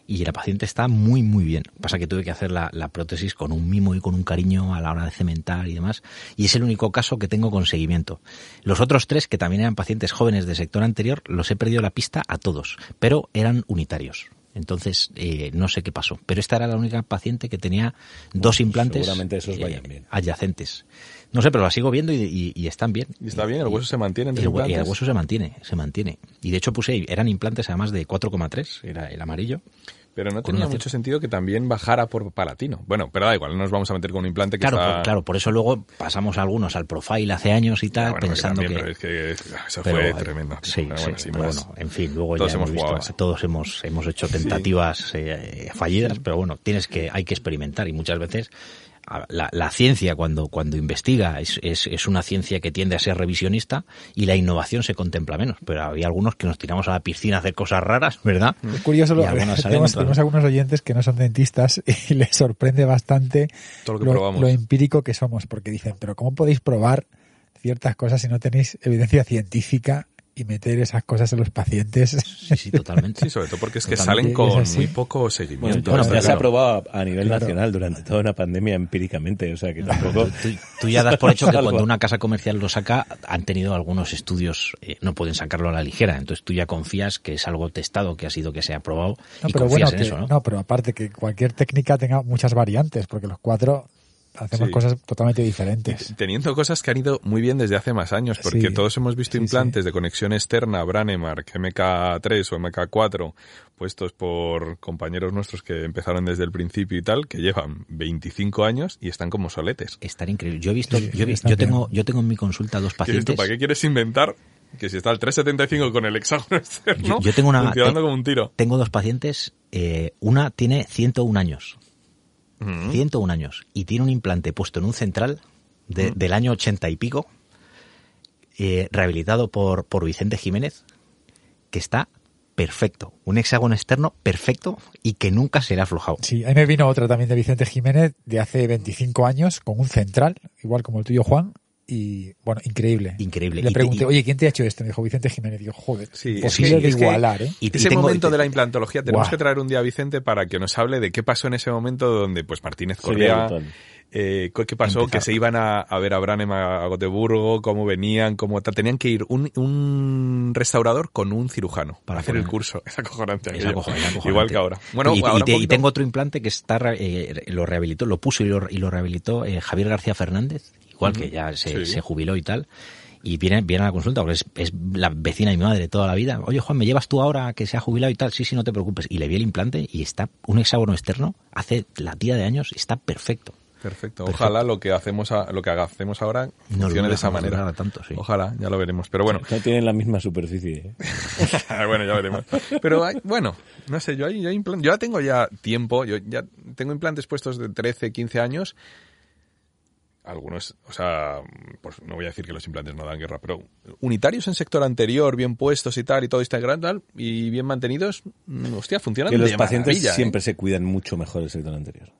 y la paciente está muy, muy bien. Pasa que tuve que hacer la, la, prótesis con un mimo y con un cariño a la hora de cementar y demás. Y es el único caso que tengo con seguimiento. Los otros tres, que también eran pacientes jóvenes del sector anterior, los he perdido la pista a todos, pero eran unitarios. Entonces, eh, no sé qué pasó. Pero esta era la única paciente que tenía dos implantes Seguramente esos vayan eh, bien. adyacentes. No sé, pero la sigo viendo y, y, y están bien. ¿Y está bien? ¿El hueso se mantiene entre el, implantes? el hueso se mantiene, se mantiene. Y de hecho puse, eran implantes además de 4,3, era el amarillo. Pero no tenía mucho sentido que también bajara por palatino. Bueno, pero da igual, no nos vamos a meter con un implante que Claro, está... por, claro, por eso luego pasamos algunos al profile hace años y tal, Ah, bueno, pensando también, que... pero es que eso pero, fue tremendo. Sí, Pero sí, bueno, pero más. bueno, en fin, luego Todos ya hemos hemos visto, todos hemos, hemos hecho tentativas eh, fallidas, pero bueno, tienes que, hay que experimentar y muchas veces la, la ciencia cuando, cuando investiga es, es, es una ciencia que tiende a ser revisionista y la innovación se contempla menos, pero había algunos que nos tiramos a la piscina a hacer cosas raras, ¿verdad? Es curioso, lo, [laughs] tenemos, tenemos no. algunos oyentes que no son dentistas [laughs] y les sorprende bastante Todo lo que probamos. lo empírico que somos, porque dicen, pero ¿cómo podéis probar ciertas cosas si no tenéis evidencia científica y meter esas cosas en los pacientes? Sí, sí, totalmente. Sí, sobre todo porque es que Totalmente, salen con muy poco Bueno, seguimiento. Bueno, ya pero se ha claro. probado a nivel Claro. nacional durante toda una pandemia empíricamente, o sea que tampoco... Tú, tú ya das por hecho que cuando una casa comercial lo saca, han tenido algunos estudios, eh, no pueden sacarlo a la ligera. Entonces tú ya confías que es algo testado, que ha sido que se ha probado No, y pero confías bueno, en que- eso, ¿no? pero aparte que cualquier técnica tenga muchas variantes, porque los cuatro hacemos Sí. cosas totalmente diferentes. Teniendo cosas que han ido muy bien desde hace más años, porque Sí. todos hemos visto Sí, implantes de conexión externa, Branemark, MK3 o MK4, puestos por compañeros nuestros que empezaron desde el principio y tal, que llevan 25 años y están como soletes. Estar increíble. Yo he visto, Sí, yo, he visto- yo tengo, yo tengo en mi consulta dos ¿Qué es esto? pacientes. ¿Para qué quieres inventar? Que si está el 375 con el hexágono externo, Yo- yo tengo una- funcionando te- como un tiro. Tengo dos pacientes, eh, una tiene 101 años, Mm. 101 años, y tiene un implante puesto en un central de- del año 80 y pico, eh, rehabilitado por, por Vicente Jiménez, que está perfecto. Un hexágono externo perfecto y que nunca se le ha aflojado. Sí, a mí me vino otra también de Vicente Jiménez de hace 25 años con un central, igual como el tuyo Juan, y bueno, increíble. Increíble. Le Y te- pregunté, y- oye, ¿quién te ha hecho esto? Me dijo Vicente Jiménez. Digo, joder, Sí, de es que- igualar, ¿eh? y- y Ese tengo- momento te- de la implantología tenemos que traer un día a Vicente para que nos hable de qué pasó en ese momento donde pues Martínez Correa, eh, qué pasó, Empezar. que se iban a, a ver a Branem a, a Gotemburgo, cómo venían, cómo tenían que ir un, un restaurador con un cirujano para Para hacer poner- el curso. Es acojonante. Es acojonante, acojonante. Igual que ahora. Bueno, y, ahora te- tengo otro implante que está re- eh, lo rehabilitó, lo puso y lo, y lo rehabilitó eh, Javier García Fernández, igual que ya se, Sí. se jubiló y tal. Y viene, viene a la consulta, porque es, es la vecina de mi madre toda la vida. Oye, Juan, ¿me llevas tú ahora que se ha jubilado y tal? Sí, sí, no te preocupes. Y le vi el implante y está un hexágono externo, hace la tía de años, está perfecto. Perfecto. Perfecto. Ojalá lo que hacemos a- lo que hacemos ahora No lo funcione de esa manera. tanto, sí. Ojalá, ya lo veremos. Pero bueno, No tienen la misma superficie. ¿eh? [laughs] bueno, ya veremos. Pero hay- bueno, no sé, yo, hay- yo, hay yo ya tengo ya tiempo, yo ya tengo implantes puestos de 13, 15 años. Algunos, o sea, pues no voy a decir que los implantes no dan guerra, pero unitarios en sector anterior, bien puestos y tal, y todo está gran tal, y bien mantenidos, mm, hostia, funcionan Que los de pacientes ¿eh? siempre se cuidan mucho mejor del sector anterior.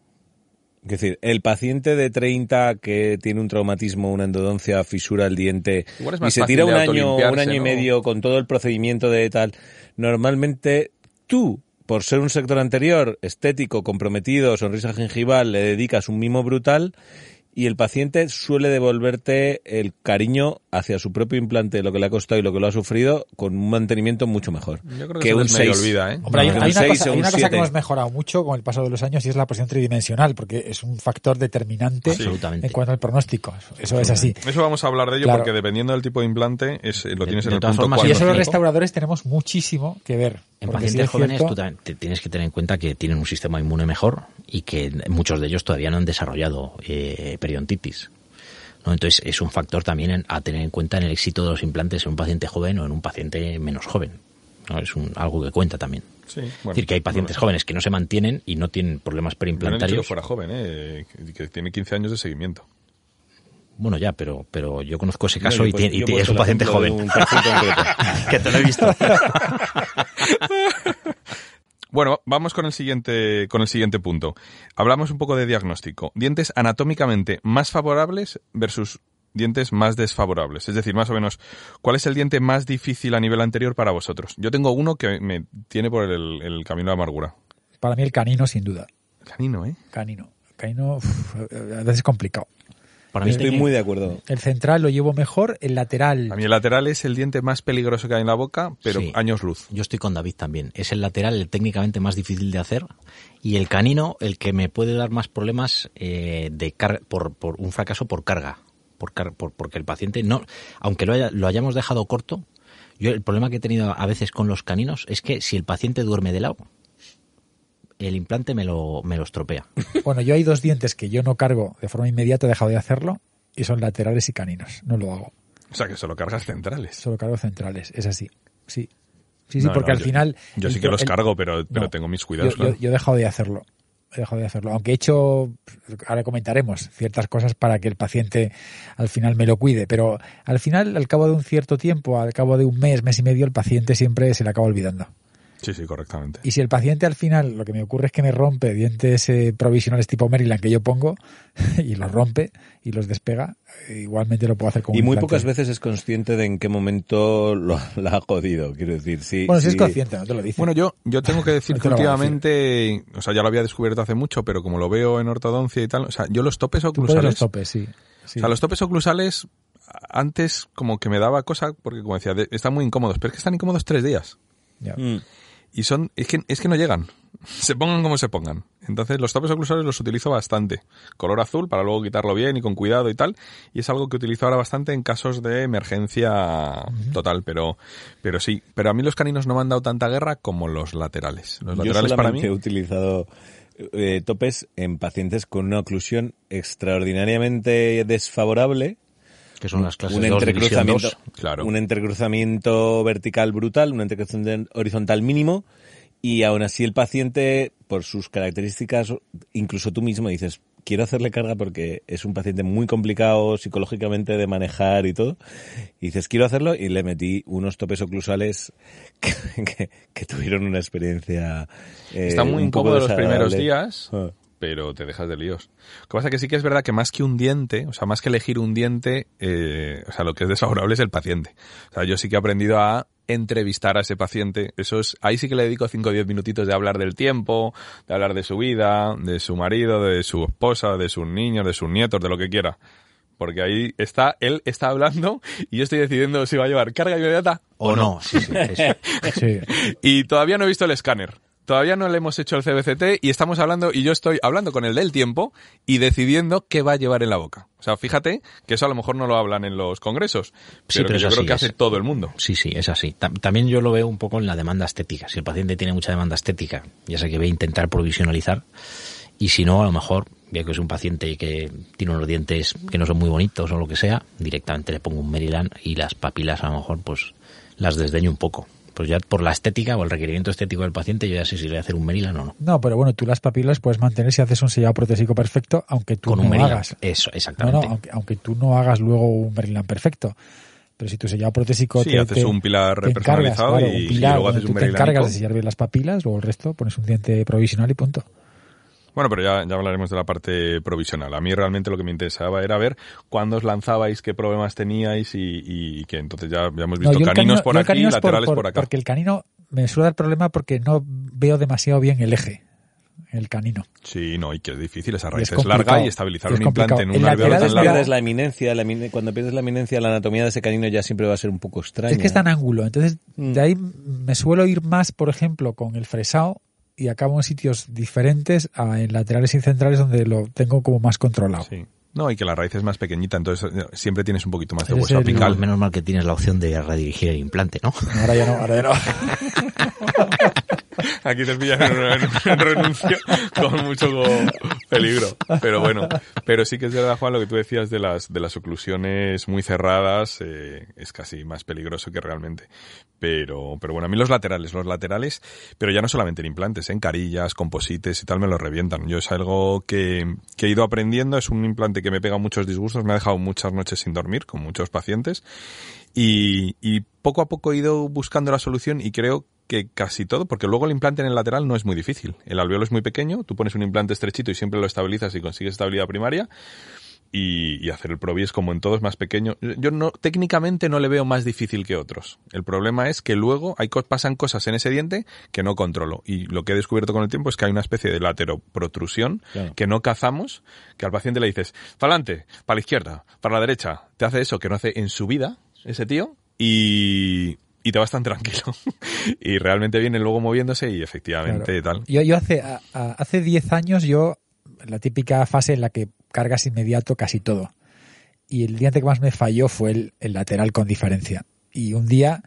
Es decir, el paciente de 30 que tiene un traumatismo, una endodoncia, fisura el diente y se tira un año, un año y ¿no? medio con todo el procedimiento de tal, normalmente tú, por ser un sector anterior, estético, comprometido, sonrisa gengival, le dedicas un mimo brutal y el paciente suele devolverte el cariño hacia su propio implante, lo que le ha costado y lo que lo ha sufrido, con un mantenimiento mucho mejor. Yo creo que eso un les medio 6. olvida, ¿eh? Hombre, hay, No, hay un una, seis cosa, o hay un una cosa que hemos mejorado mucho con el paso de los años y es la posición tridimensional, porque es un factor determinante en cuanto al pronóstico. Eso es así. Eso vamos a hablar de ello Porque porque dependiendo del tipo de implante es, lo De- tienes de en el punto formas, Y eso los restauradores tenemos muchísimo que ver. En sí pacientes es jóvenes cierto- tú también te tienes que tener en cuenta que tienen un sistema inmune mejor y que muchos de ellos todavía no han desarrollado eh, periodontitis. ¿no? Entonces es un factor también en- a tener en cuenta en el éxito de los implantes en un paciente joven o en un paciente menos joven. ¿no? Es un, algo que cuenta también. Sí, es decir, que hay pacientes bueno, jóvenes que no se mantienen y no tienen problemas que perimplantarios. fuera joven, ¿eh? que- tiene 15 años de seguimiento. Bueno, ya, pero, pero yo conozco ese No, caso y, es un paciente joven. un [laughs] [laughs] que te lo he visto. [laughs] Bueno, vamos con el siguiente con el siguiente punto. Hablamos un poco de diagnóstico. Dientes anatómicamente más favorables versus dientes más desfavorables. Es decir, más o menos, ¿cuál es el diente más difícil a nivel anterior para vosotros? Yo tengo uno que me tiene por el, el camino de amargura. Para mí el canino, sin duda. Canino, ¿eh? Canino. Canino, uf, a veces es complicado. Para mí Estoy muy de acuerdo. El central lo llevo mejor, el lateral. A mí el lateral es el diente más peligroso que hay en la boca, pero Sí. años luz. Yo estoy con David también. Es el lateral el técnicamente más difícil de hacer y el canino el que me puede dar más problemas eh, de car- por, por un fracaso por carga. Por car- por- porque el paciente no, aunque lo, haya- lo hayamos dejado corto, yo el problema que he tenido a veces con los caninos es que si el paciente duerme de lado, el implante me lo, me lo estropea. [laughs] Bueno, yo hay dos dientes que yo no cargo de forma inmediata, he dejado de hacerlo, y son laterales y caninos. No lo hago. O sea, que solo cargas centrales. Solo cargo centrales. Es así. Sí. Sí, sí, No, porque no, al yo- final. Yo el sí que los el- cargo, pero, pero No. tengo mis cuidados, yo, yo he dejado de hacerlo. He dejado de hacerlo. Aunque he hecho, ahora comentaremos, ciertas cosas para que el paciente al final me lo cuide. Pero al final, al cabo de un cierto tiempo, al cabo de un mes, mes y medio, el paciente siempre se le acaba olvidando. Sí, sí, correctamente. Y si el paciente al final, lo que me ocurre es que me rompe dientes eh, provisionales tipo Maryland que yo pongo [laughs] y los rompe y los despega, eh, igualmente lo puedo hacer con Y un muy implante. pocas veces es consciente de en qué momento lo, [laughs] la ha jodido, quiero decir. Sí, Bueno, si es sí. consciente, no te lo dice. Bueno, yo, yo tengo que decir [laughs] No que te lo voy a decir. últimamente, o sea, ya lo había descubierto hace mucho, pero como lo veo en ortodoncia y tal, o sea, yo los topes oclusales, los topes, sí. sí. o sea, los topes oclusales antes como que me daba cosa porque como decía, de- están muy incómodos, pero es que están incómodos tres días Ya. Mm. Y son, es que, es que no llegan, [laughs] se pongan como se pongan. Entonces los topes oclusales los utilizo bastante, color azul para luego quitarlo bien y con cuidado y tal, y es algo que utilizo ahora bastante en casos de emergencia total, pero, pero sí, pero a mí los caninos no me han dado tanta guerra como los laterales. Los Yo laterales para mí he utilizado eh, topes en pacientes con una oclusión extraordinariamente desfavorable. Que son las clases un 2, división entrecruzamiento, 2. Claro. un entrecruzamiento vertical brutal, un entrecruzamiento horizontal mínimo, y aún así el paciente, por sus características, incluso tú mismo dices, quiero hacerle carga porque es un paciente muy complicado psicológicamente de manejar y todo, y dices, quiero hacerlo, y le metí unos topes oclusales [laughs] que, que- que tuvieron una experiencia... eh, Está muy un poco incómodo los primeros días, Ah. Pero te dejas de líos. Lo que pasa es que sí que es verdad que más que un diente, o sea, más que elegir un diente, eh, o sea, lo que es desfavorable es el paciente. O sea, yo sí que he aprendido a entrevistar a ese paciente. Eso es, ahí sí que le dedico 5 o 10 minutitos de hablar del tiempo, de hablar de su vida, de su marido, de su esposa, de sus niños, de sus nietos, de lo que quiera. Porque ahí está, él está hablando y yo estoy decidiendo si va a llevar carga inmediata O no, sí, sí, eso. [laughs] Sí. y todavía no he visto el escáner. Todavía no le hemos hecho el CBCT y estamos hablando, y yo estoy hablando con el del tiempo y decidiendo qué va a llevar en la boca. O sea, fíjate que eso a lo mejor no lo hablan en los congresos, Sí, pero, que yo creo que hace es. todo el mundo. Sí, sí, es así. Tam- También yo lo veo un poco en la demanda estética. Si el paciente tiene mucha demanda estética, ya sé que voy a intentar provisionalizar. Y si no, a lo mejor, ya que es un paciente que tiene unos dientes que no son muy bonitos o lo que sea, directamente le pongo un Maryland y las papilas a lo mejor pues las desdeño un poco. Pues ya por la estética o el requerimiento estético del paciente, yo ya sé si le voy a hacer un Maryland o no. No, pero bueno, tú las papilas puedes mantener si haces un sellado protésico perfecto, aunque tú Con un no Maryland. hagas. Eso, No, exactamente. no, aunque, aunque tú no hagas luego un Maryland perfecto. Pero si tu sellado protésico Sí, te, haces te- un pilar te encargas, personalizado claro, y- un y pilar luego donde haces tú un te Marylandico. encargas de sellar bien las papilas, luego el resto pones un diente provisional y punto. Bueno, pero ya, ya hablaremos de la parte provisional. A mí realmente lo que me interesaba era ver cuándo os lanzabais, qué problemas teníais y, y que entonces ya, ya hemos visto caninos canino- por aquí, canino es por- laterales por, por- acá. Porque el canino me suele dar problema porque no veo demasiado bien el eje, el canino. Sí, no, y que es difícil, esa raíz es es, larga y estabilizar es un implante en un lateral tan largo. pierdes la eminencia, la emine- cuando pierdes la eminencia, la anatomía de ese canino ya siempre va a ser un poco extraña. Es que está en ángulo. Entonces, Mm. de ahí me suelo ir más, por ejemplo, con el fresado y acabo en sitios diferentes a, en laterales y centrales donde lo tengo como más controlado. Sí. No, y que la raíz es más pequeñita, entonces eh, siempre tienes un poquito más de hueso el- apical. Menos, menos mal que tienes la opción de redirigir el implante, ¿no? Ahora ya no, ahora ya no. [laughs] Aquí te pillan en, un- en un renuncio con mucho peligro. Pero bueno, pero sí que es verdad, Juan, lo que tú decías de las, de las oclusiones muy cerradas, eh, es casi más peligroso que realmente. Pero, pero bueno, a mí los laterales, los laterales, pero ya no solamente en implantes, en carillas, composites y tal, me lo revientan. Yo es algo que, que he ido aprendiendo, es un implante que me pega muchos disgustos, me ha dejado muchas noches sin dormir con muchos pacientes. Y, y poco a poco he ido buscando la solución y creo que casi todo, porque luego el implante en el lateral no es muy difícil. El alveolo es muy pequeño, tú pones un implante estrechito y siempre lo estabilizas y consigues estabilidad primaria. Y, y hacer el probi es como en todo es más pequeño. Yo no, técnicamente no le veo más difícil que otros. El problema es que luego hay pasan cosas en ese diente que no controlo. Y lo que he descubierto con el tiempo es que hay una especie de lateroprotrusión Claro. que no cazamos, que al paciente le dices, para adelante, para la izquierda, para la derecha. Te hace eso que no hace en su vida ese tío y, y te vas tan tranquilo. [laughs] y realmente viene luego moviéndose y efectivamente tal. Yo, yo hace, a- a- hace 10 años, yo, la típica fase en la que cargas inmediato casi todo. Y el diente que más me falló fue el, el lateral con diferencia. Y un día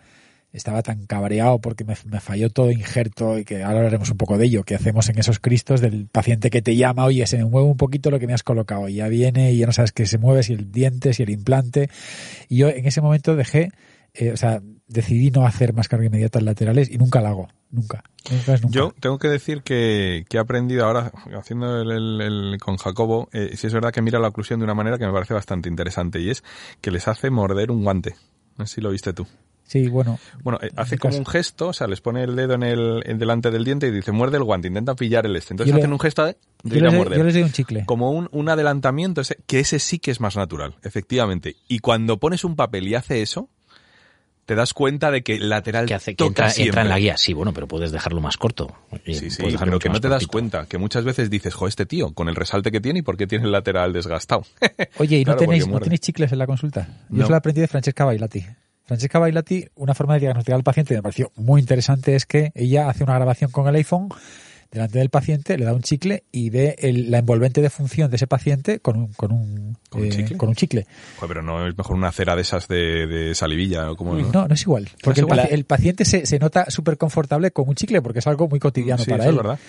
estaba tan cabreado porque me, me falló todo injerto y que ahora hablaremos un poco de ello, que hacemos en esos cristos del paciente que te llama, oye, se me mueve un poquito lo que me has colocado, y ya viene y ya no sabes qué se mueve, si el diente, si el implante. Y yo en ese momento dejé, eh, o sea, decidí no hacer más carga inmediata en laterales y nunca la hago, nunca. Nunca es nunca. Yo tengo que decir que, que he aprendido ahora, haciendo el, el- el- con Jacobo, eh, sí es verdad que mira la oclusión de una manera que me parece bastante interesante y es que les hace morder un guante. No sé si lo viste tú. Sí, bueno, Bueno, eh, hace como caso. un gesto, o sea, les pone el dedo en el en delante del diente y dice muerde el guante, intenta pillar el este. Entonces Yo le- hacen un gesto de, de yo ir a les, morder. yo les doy un chicle. Como un, un adelantamiento, ese- que ese sí que es más natural, efectivamente. Y cuando pones un papel y hace eso, te das cuenta de que el lateral Que hace que toca entra, entra en la guía. Sí, bueno, pero puedes dejarlo más corto. Oye, Sí, sí, pero que no te das cortito. cuenta, que muchas veces dices, jo, este tío, con el resalte que tiene y por qué tiene el lateral desgastado. [laughs] Oye, ¿y no, tenéis, no tenéis chicles en la consulta? Yo No. eso lo aprendí de Francesca Bailati. Francesca Bailati, una forma de diagnosticar al paciente que me pareció muy interesante es que ella hace una grabación con el iPhone delante del paciente, le da un chicle y ve el- la envolvente de función de ese paciente con un, con un, ¿Con un eh, chicle? con un chicle. Joder, pero no es mejor una cera de esas de, de salivilla o como no? No, no es igual. Porque es el, paci- igual. el paciente se, se nota súper confortable con un chicle porque es algo muy cotidiano Sí, para eso él. es verdad.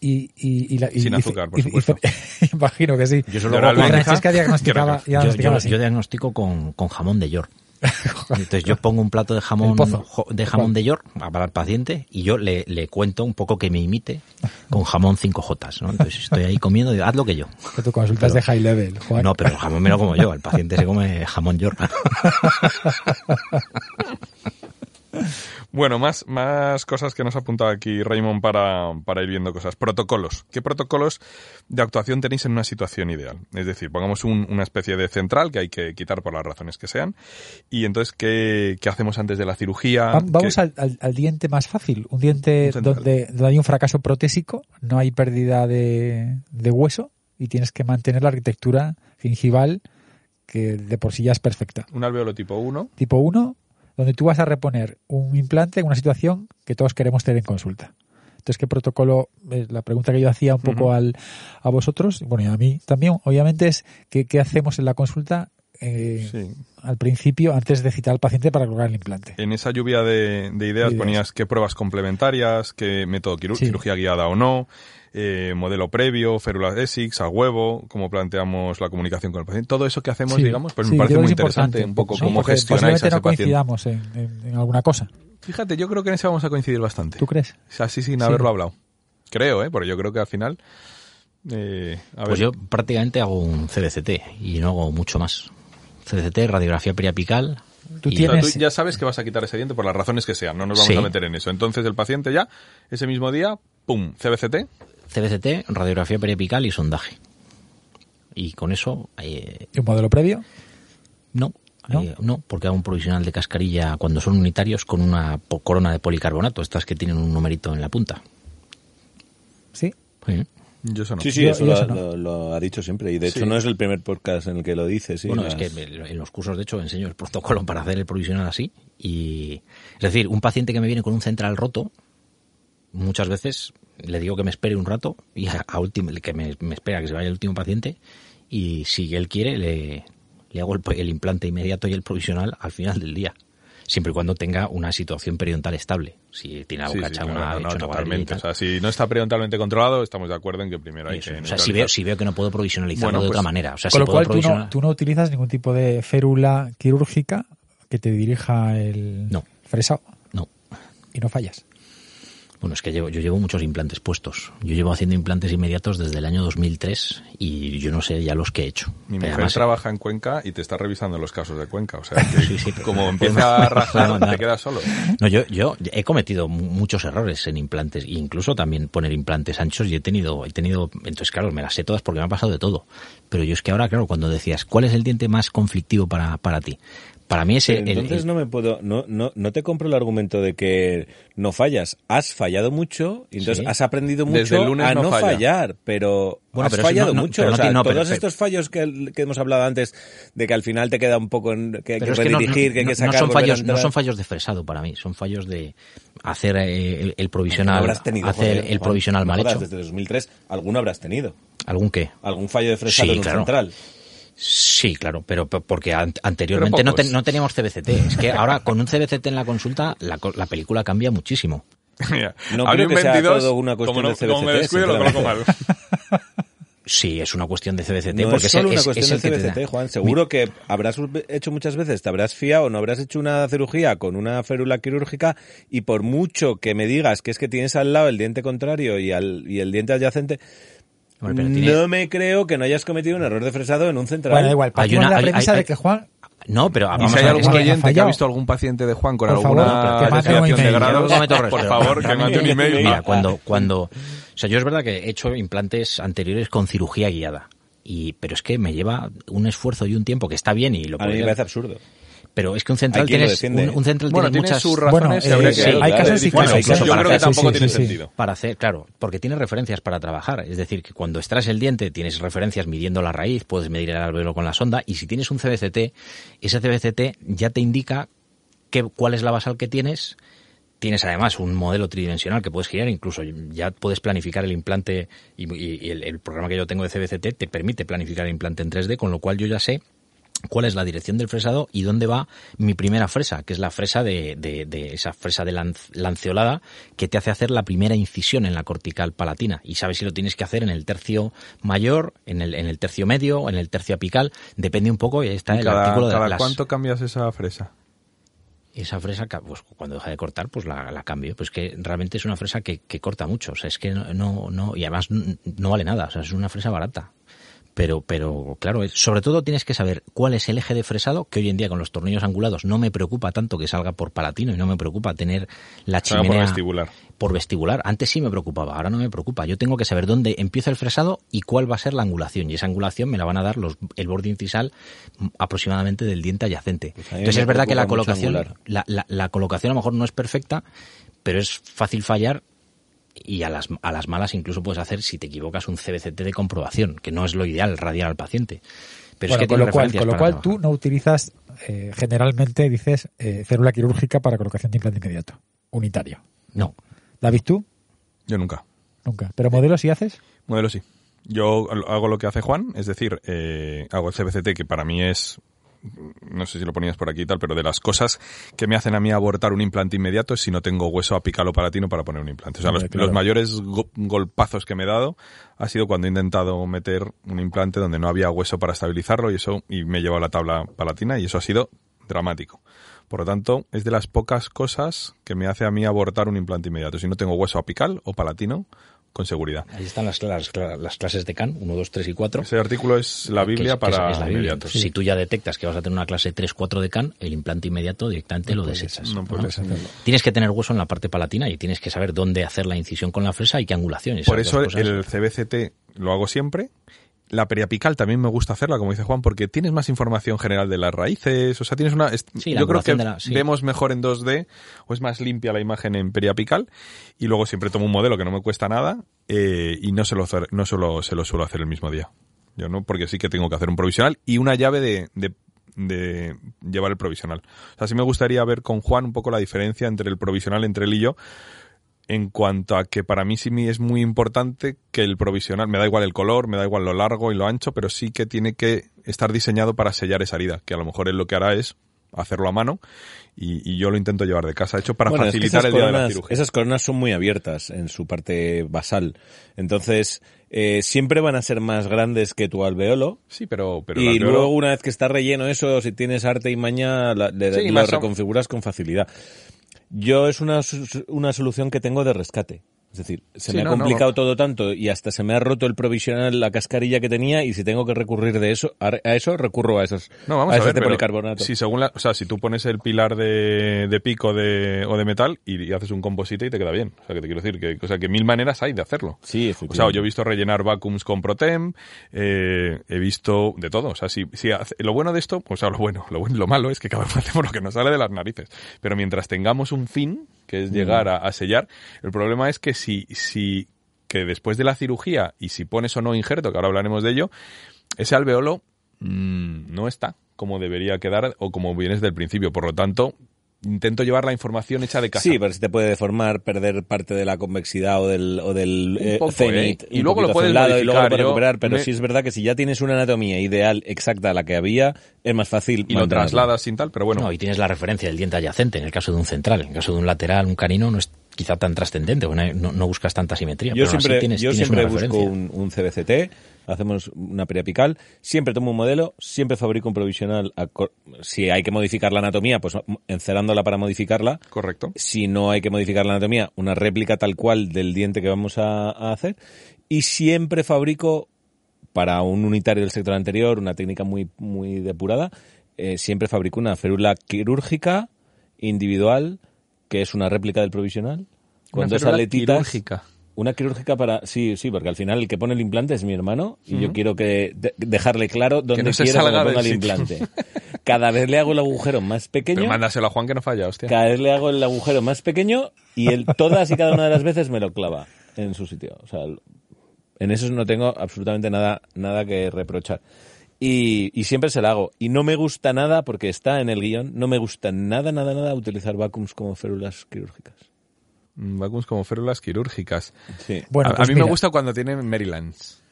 Y, y, y la- y- Sin azúcar, por y- y- supuesto. [laughs] imagino que sí. Yo Francesca diagnosticaba, qué yo, yo diagnostico con, con jamón de York. [laughs] Entonces yo pongo un plato de jamón de jamón de York para el paciente y yo le, le cuento un poco que me imite con jamón 5J, ¿no? Entonces estoy ahí comiendo y digo, haz lo que yo. Que tu consulta es de high level, Juan. No, pero el jamón me lo como yo, el paciente se come jamón York. [laughs] [laughs] Bueno, más, más cosas que nos ha apuntado aquí Raymond para, para ir viendo cosas. Protocolos. ¿Qué protocolos de actuación tenéis en una situación ideal? Es decir, pongamos un- una especie de central que hay que quitar por las razones que sean. Y entonces, ¿qué, qué hacemos antes de la cirugía? Va- Vamos ¿Qué- al, al- al diente más fácil, un diente Un donde, donde hay un fracaso protésico, no hay pérdida de, de hueso y tienes que mantener la arquitectura gingival que de por sí ya es perfecta. Un alveolo tipo 1. Tipo 1, donde tú vas a reponer un implante en una situación que todos queremos tener en consulta. Entonces, ¿qué protocolo? La pregunta que yo hacía un poco al, a vosotros, bueno, y a mí también, obviamente, es ¿qué, qué hacemos en la consulta eh, Sí. al principio, antes de citar al paciente para colocar el implante? En esa lluvia de, de ideas Ideas. ponías qué pruebas complementarias, qué método Sí. cirugía guiada o no, eh, modelo previo, férula ESIX, a huevo, cómo planteamos la comunicación con el paciente. Todo eso que hacemos, Sí, digamos, pues sí, me parece muy interesante importante, un poco sí, cómo gestionáis a ese no paciente. coincidamos en, en- en alguna cosa. Fíjate, yo creo que en ese vamos a coincidir bastante. ¿Tú crees? O sea, así sin Sí. haberlo hablado. Creo, ¿eh? Porque yo creo que al final... eh, a Pues ver, yo prácticamente hago un CBCT y no hago mucho más. CBCT, radiografía periapical. Tú y- o sea, tienes- tú ya sabes que vas a quitar ese diente por las razones que sean, no nos vamos Sí. a meter en eso. Entonces el paciente ya, ese mismo día, ¡pum! CBCT, CBCT, radiografía periapical y sondaje. Y con eso, eh, ¿Y un modelo previo? no, ¿No? eh, no, porque hago un provisional de cascarilla cuando son unitarios con una corona de policarbonato, estas que tienen un numerito en la punta. Sí. Sí. yo eso no. Sí, sí, Yo- eso, yo lo, eso no. lo- lo ha dicho siempre. Y de hecho Sí. no es el primer podcast en el que lo dice. Sí, bueno, las- es que en los cursos, de hecho, enseño el protocolo para hacer el provisional así. Y, es decir, un paciente que me viene con un central roto, muchas veces le digo que me espere un rato y a, a último, que me, me espera que se vaya el último paciente y si él quiere le, le hago el, el implante inmediato y el provisional al final del día siempre y cuando tenga una situación periodontal estable. Si tiene la boca Sí, sí, claro, una, no, no, una totalmente. O sea, si no está periodontalmente controlado, estamos de acuerdo en que primero hay Eso. que O sea, si veo, si veo que no puedo provisionalizarlo Bueno, de pues, otra manera. O sea, Con si lo puedo cual tú no, tú no utilizas ningún tipo de férula quirúrgica que te dirija el No. fresado No. y no fallas. Bueno, es que llevo, yo llevo muchos implantes puestos. Yo llevo haciendo implantes inmediatos desde el año 2003 y yo no sé ya los que he hecho. Mi mujer además, trabaja en Cuenca y te está revisando los casos de Cuenca. O sea, [laughs] que Sí, sí, pero- como empieza a [laughs] rajar, te quedas solo. No, yo, yo he cometido mu- muchos errores en implantes, e incluso también poner implantes anchos y he tenido, he tenido, entonces claro, me las sé todas porque me ha pasado de todo. Pero yo es que ahora, claro, cuando decías, ¿cuál es el diente más conflictivo para, para ti? Para mí es el, el- Entonces el- no me puedo, no, no, no te compro el argumento de que no fallas. Has fallado mucho, y entonces Sí. has aprendido mucho Desde el lunes a no no, falla. fallar, pero Bueno, has pero fallado no- no- mucho. pero o no sea, ti- no, pero- todos pero- estos fallos que, que hemos hablado antes, de que al final te queda un poco en, que hay que redirigir, no- que hay que sacar, son fallos, no son fallos de fresado para mí, son fallos de hacer eh, el, el provisional, habrás tenido, hacer joder, el provisional mal hecho. Desde 2003, alguno habrás tenido. ¿Algún qué? Algún fallo de fresado Sí, en un claro. central. Sí, claro, pero porque an- anteriormente Pero no, te- no teníamos CBCT. Es que ahora con un CBCT en la consulta la, co- la película cambia muchísimo. [laughs] Mira, No creo que sea 22, todo una cuestión como, no- de como me CBCT, descuido, lo coloco mal. [laughs] Sí, es una cuestión de CBCT No porque es solo es, una es- cuestión es de te CBCT, Juan. Seguro que habrás hecho muchas veces, te habrás fiado, no habrás hecho una cirugía con una férula quirúrgica y por mucho que me digas que es que tienes al lado el diente contrario y, al, y el diente adyacente, Hombre, pero tiene- no me creo que no hayas cometido un error de fresado en un central. Bueno, da igual. Hay una- la hay- premisa hay- de que Juan No, pero vamos si hay a ver, algún es que- ha oyente que ha fallado. visto algún paciente de Juan con Por favor, alguna un desviación de email. grado, Yo no cometo errores, por favor, que un email. Mira, cuando, cuando, o sea, yo es verdad que he hecho implantes anteriores con cirugía guiada. Y, pero es que me lleva un esfuerzo y un tiempo que está bien y lo A mí me parece absurdo. Pero es que un central tienes defiende. un, un central Bueno, tiene tiene muchas Bueno, eh, que... sí, hay casos y Bueno, casos, incluso ¿eh? yo creo que tampoco sí, tiene sí, sí. sentido. para hacer, claro, porque tienes referencias para trabajar. Es decir, que cuando extraes el diente tienes referencias midiendo la raíz, puedes medir el alveolo con la sonda y si tienes un CBCT, ese CBCT ya te indica qué, cuál es la basal que tienes. Tienes además un modelo tridimensional que puedes girar, incluso ya puedes planificar el implante y el, el programa que yo tengo de CBCT te permite planificar el implante en 3D, con lo cual yo ya sé cuál es la dirección del fresado y dónde va mi primera fresa, que es la fresa de, de- de esa fresa de lanceolada que te hace hacer la primera incisión en la cortical palatina y sabes si lo tienes que hacer en el tercio mayor, en el, en el tercio medio, en el tercio apical, depende un poco y ahí está ¿Y el cada, artículo de cada las- cuánto cambias esa fresa? esa fresa, pues cuando deja de cortar, pues la, la cambio. Pues que realmente es una fresa que, que corta mucho. O sea, es que no, no, no- y además n- no vale nada. O sea, es una fresa barata. Pero, pero, claro, sobre todo tienes que saber cuál es el eje de fresado, que hoy en día con los tornillos angulados no me preocupa tanto que salga por palatino y no me preocupa tener la Salga por chimenea vestibular. por vestibular. Antes sí me preocupaba, ahora no me preocupa. Yo tengo que saber dónde empieza el fresado y cuál va a ser la angulación. Y esa angulación me la van a dar los, el borde incisal aproximadamente del diente adyacente. Pues Entonces es verdad que la colocación, la, la- la colocación a lo mejor no es perfecta, pero es fácil fallar y a las, a las malas incluso puedes hacer, si te equivocas, un CBCT de comprobación, que no es lo ideal, radiar al paciente. Pero Bueno, es que con lo cual, con lo cual trabajar. tú no utilizas eh, generalmente, dices, eh, célula quirúrgica para colocación de implante inmediato, unitario. No. David, tú Yo nunca. nunca. ¿Pero modelos sí haces? Modelo sí. Yo hago lo que hace Juan, es decir, eh, hago el CBCT, que para mí es, no sé si lo ponías por aquí y tal, pero de las cosas que me hacen a mí abortar un implante inmediato es si no tengo hueso apical o palatino para poner un implante. O sea, los, claro. los mayores go- golpazos que me he dado ha sido cuando he intentado meter un implante donde no había hueso para estabilizarlo y eso, y me he llevado a la tabla palatina y eso ha sido dramático. Por lo tanto, es de las pocas cosas que me hace a mí abortar un implante inmediato. Si no tengo hueso apical o palatino, con seguridad. Ahí están las, las, las clases de CAN, 1, 2, 3 y 4. Ese artículo es la Biblia es- para es la Biblia. inmediatos. Si tú ya detectas que vas a tener una clase 3-4 de CAN, el implante inmediato directamente lo desechas. no puedes ¿no? hacerlo. Tienes que tener hueso en la parte palatina y tienes que saber dónde hacer la incisión con la fresa y qué angulación. Por eso el CBCT lo hago siempre. La periapical también me gusta hacerla, como dice Juan, porque tienes más información general de las raíces. O sea, tienes una. Sí, yo creo que la- sí. vemos mejor en 2D o es más limpia la imagen en periapical. Y luego siempre tomo un modelo que no me cuesta nada eh, y no se lo, no solo se lo suelo hacer el mismo día. Yo no, porque sí que tengo que hacer un provisional y una llave de, de, de llevar el provisional. O sea, sí me gustaría ver con Juan un poco la diferencia entre el provisional entre él y yo en cuanto a que para mí sí es muy importante que el provisional, me da igual el color, me da igual lo largo y lo ancho, pero sí que tiene que estar diseñado para sellar esa herida, que a lo mejor él lo que hará es hacerlo a mano y, yo lo intento llevar de casa, hecho para facilitar el día de la cirugía. Esas coronas son muy abiertas en su parte basal, entonces eh, siempre van a ser más grandes que tu alveolo. Sí, pero... pero y luego una vez que está relleno eso, si tienes arte y maña, lo reconfiguras con facilidad. Yo es una, una solución que tengo de rescate. Es decir, se me ha complicado todo tanto y hasta se me ha roto el provisional, la cascarilla que tenía y si tengo que recurrir de eso a, eso recurro a esos no, vamos a, ver, de policarbonato. Si según la, o sea, si tú pones el pilar de, de pico de, o de metal y, haces un composite y te queda bien. O sea, que te quiero decir que, o sea, que mil maneras hay de hacerlo. Sí, O sea, yo he visto rellenar vacuums con Protem, eh, he visto de todo. O sea, si, si lo bueno de esto, o sea, lo bueno, lo bueno, lo malo es que cada vez [laughs] hacemos lo que nos sale de las narices. Pero mientras tengamos un fin, que es llegar a, sellar. El problema es que si, si, que después de la cirugía, y si pones o no injerto, que ahora hablaremos de ello, ese alveolo mm, no está como debería quedar o como vienes del principio. Por lo tanto, intento llevar la información hecha de casa. Sí, pero si te puede deformar, perder parte de la convexidad o del, o del eh, ¿eh? y luego lo puedes lado, y luego lo recuperar. Pero sí es verdad que si ya tienes una anatomía ideal, exacta, la que había, es más fácil. Y lo trasladas sin tal, pero bueno. No, y tienes la referencia del diente adyacente en el caso de un central. En el caso de un lateral, un canino, no es quizá tan trascendente, no, no, buscas tanta simetría. Yo siempre, yo siempre busco un, un CBCT hacemos una periapical, siempre tomo un modelo, siempre fabrico un provisional. Si hay que modificar la anatomía, pues encerándola para modificarla. Correcto. Si no hay que modificar la anatomía, una réplica tal cual del diente que vamos a, hacer. Y siempre fabrico para un unitario del sector anterior, una técnica muy, muy depurada, eh, siempre fabrico una férula quirúrgica individual, que es una réplica del provisional. Con dos aletitas. Quirúrgica. Una quirúrgica para... Sí, sí, porque al final el que pone el implante es mi hermano y yo quiero que dejarle claro dónde quiero que ponga el implante. Cada vez le hago el agujero más pequeño. Pero mándaselo a Juan que no falla, hostia. Cada vez le hago el agujero más pequeño y él todas y cada una de las veces me lo clava en su sitio. O sea, en eso no tengo absolutamente nada, nada que reprochar. Y, y, siempre se lo hago. Y no me gusta nada, porque está en el guion, no me gusta nada, nada, nada utilizar vacuums como férulas quirúrgicas. Vacuums como férulas quirúrgicas. Bueno, a, pues mí me gusta cuando tienen Marylands.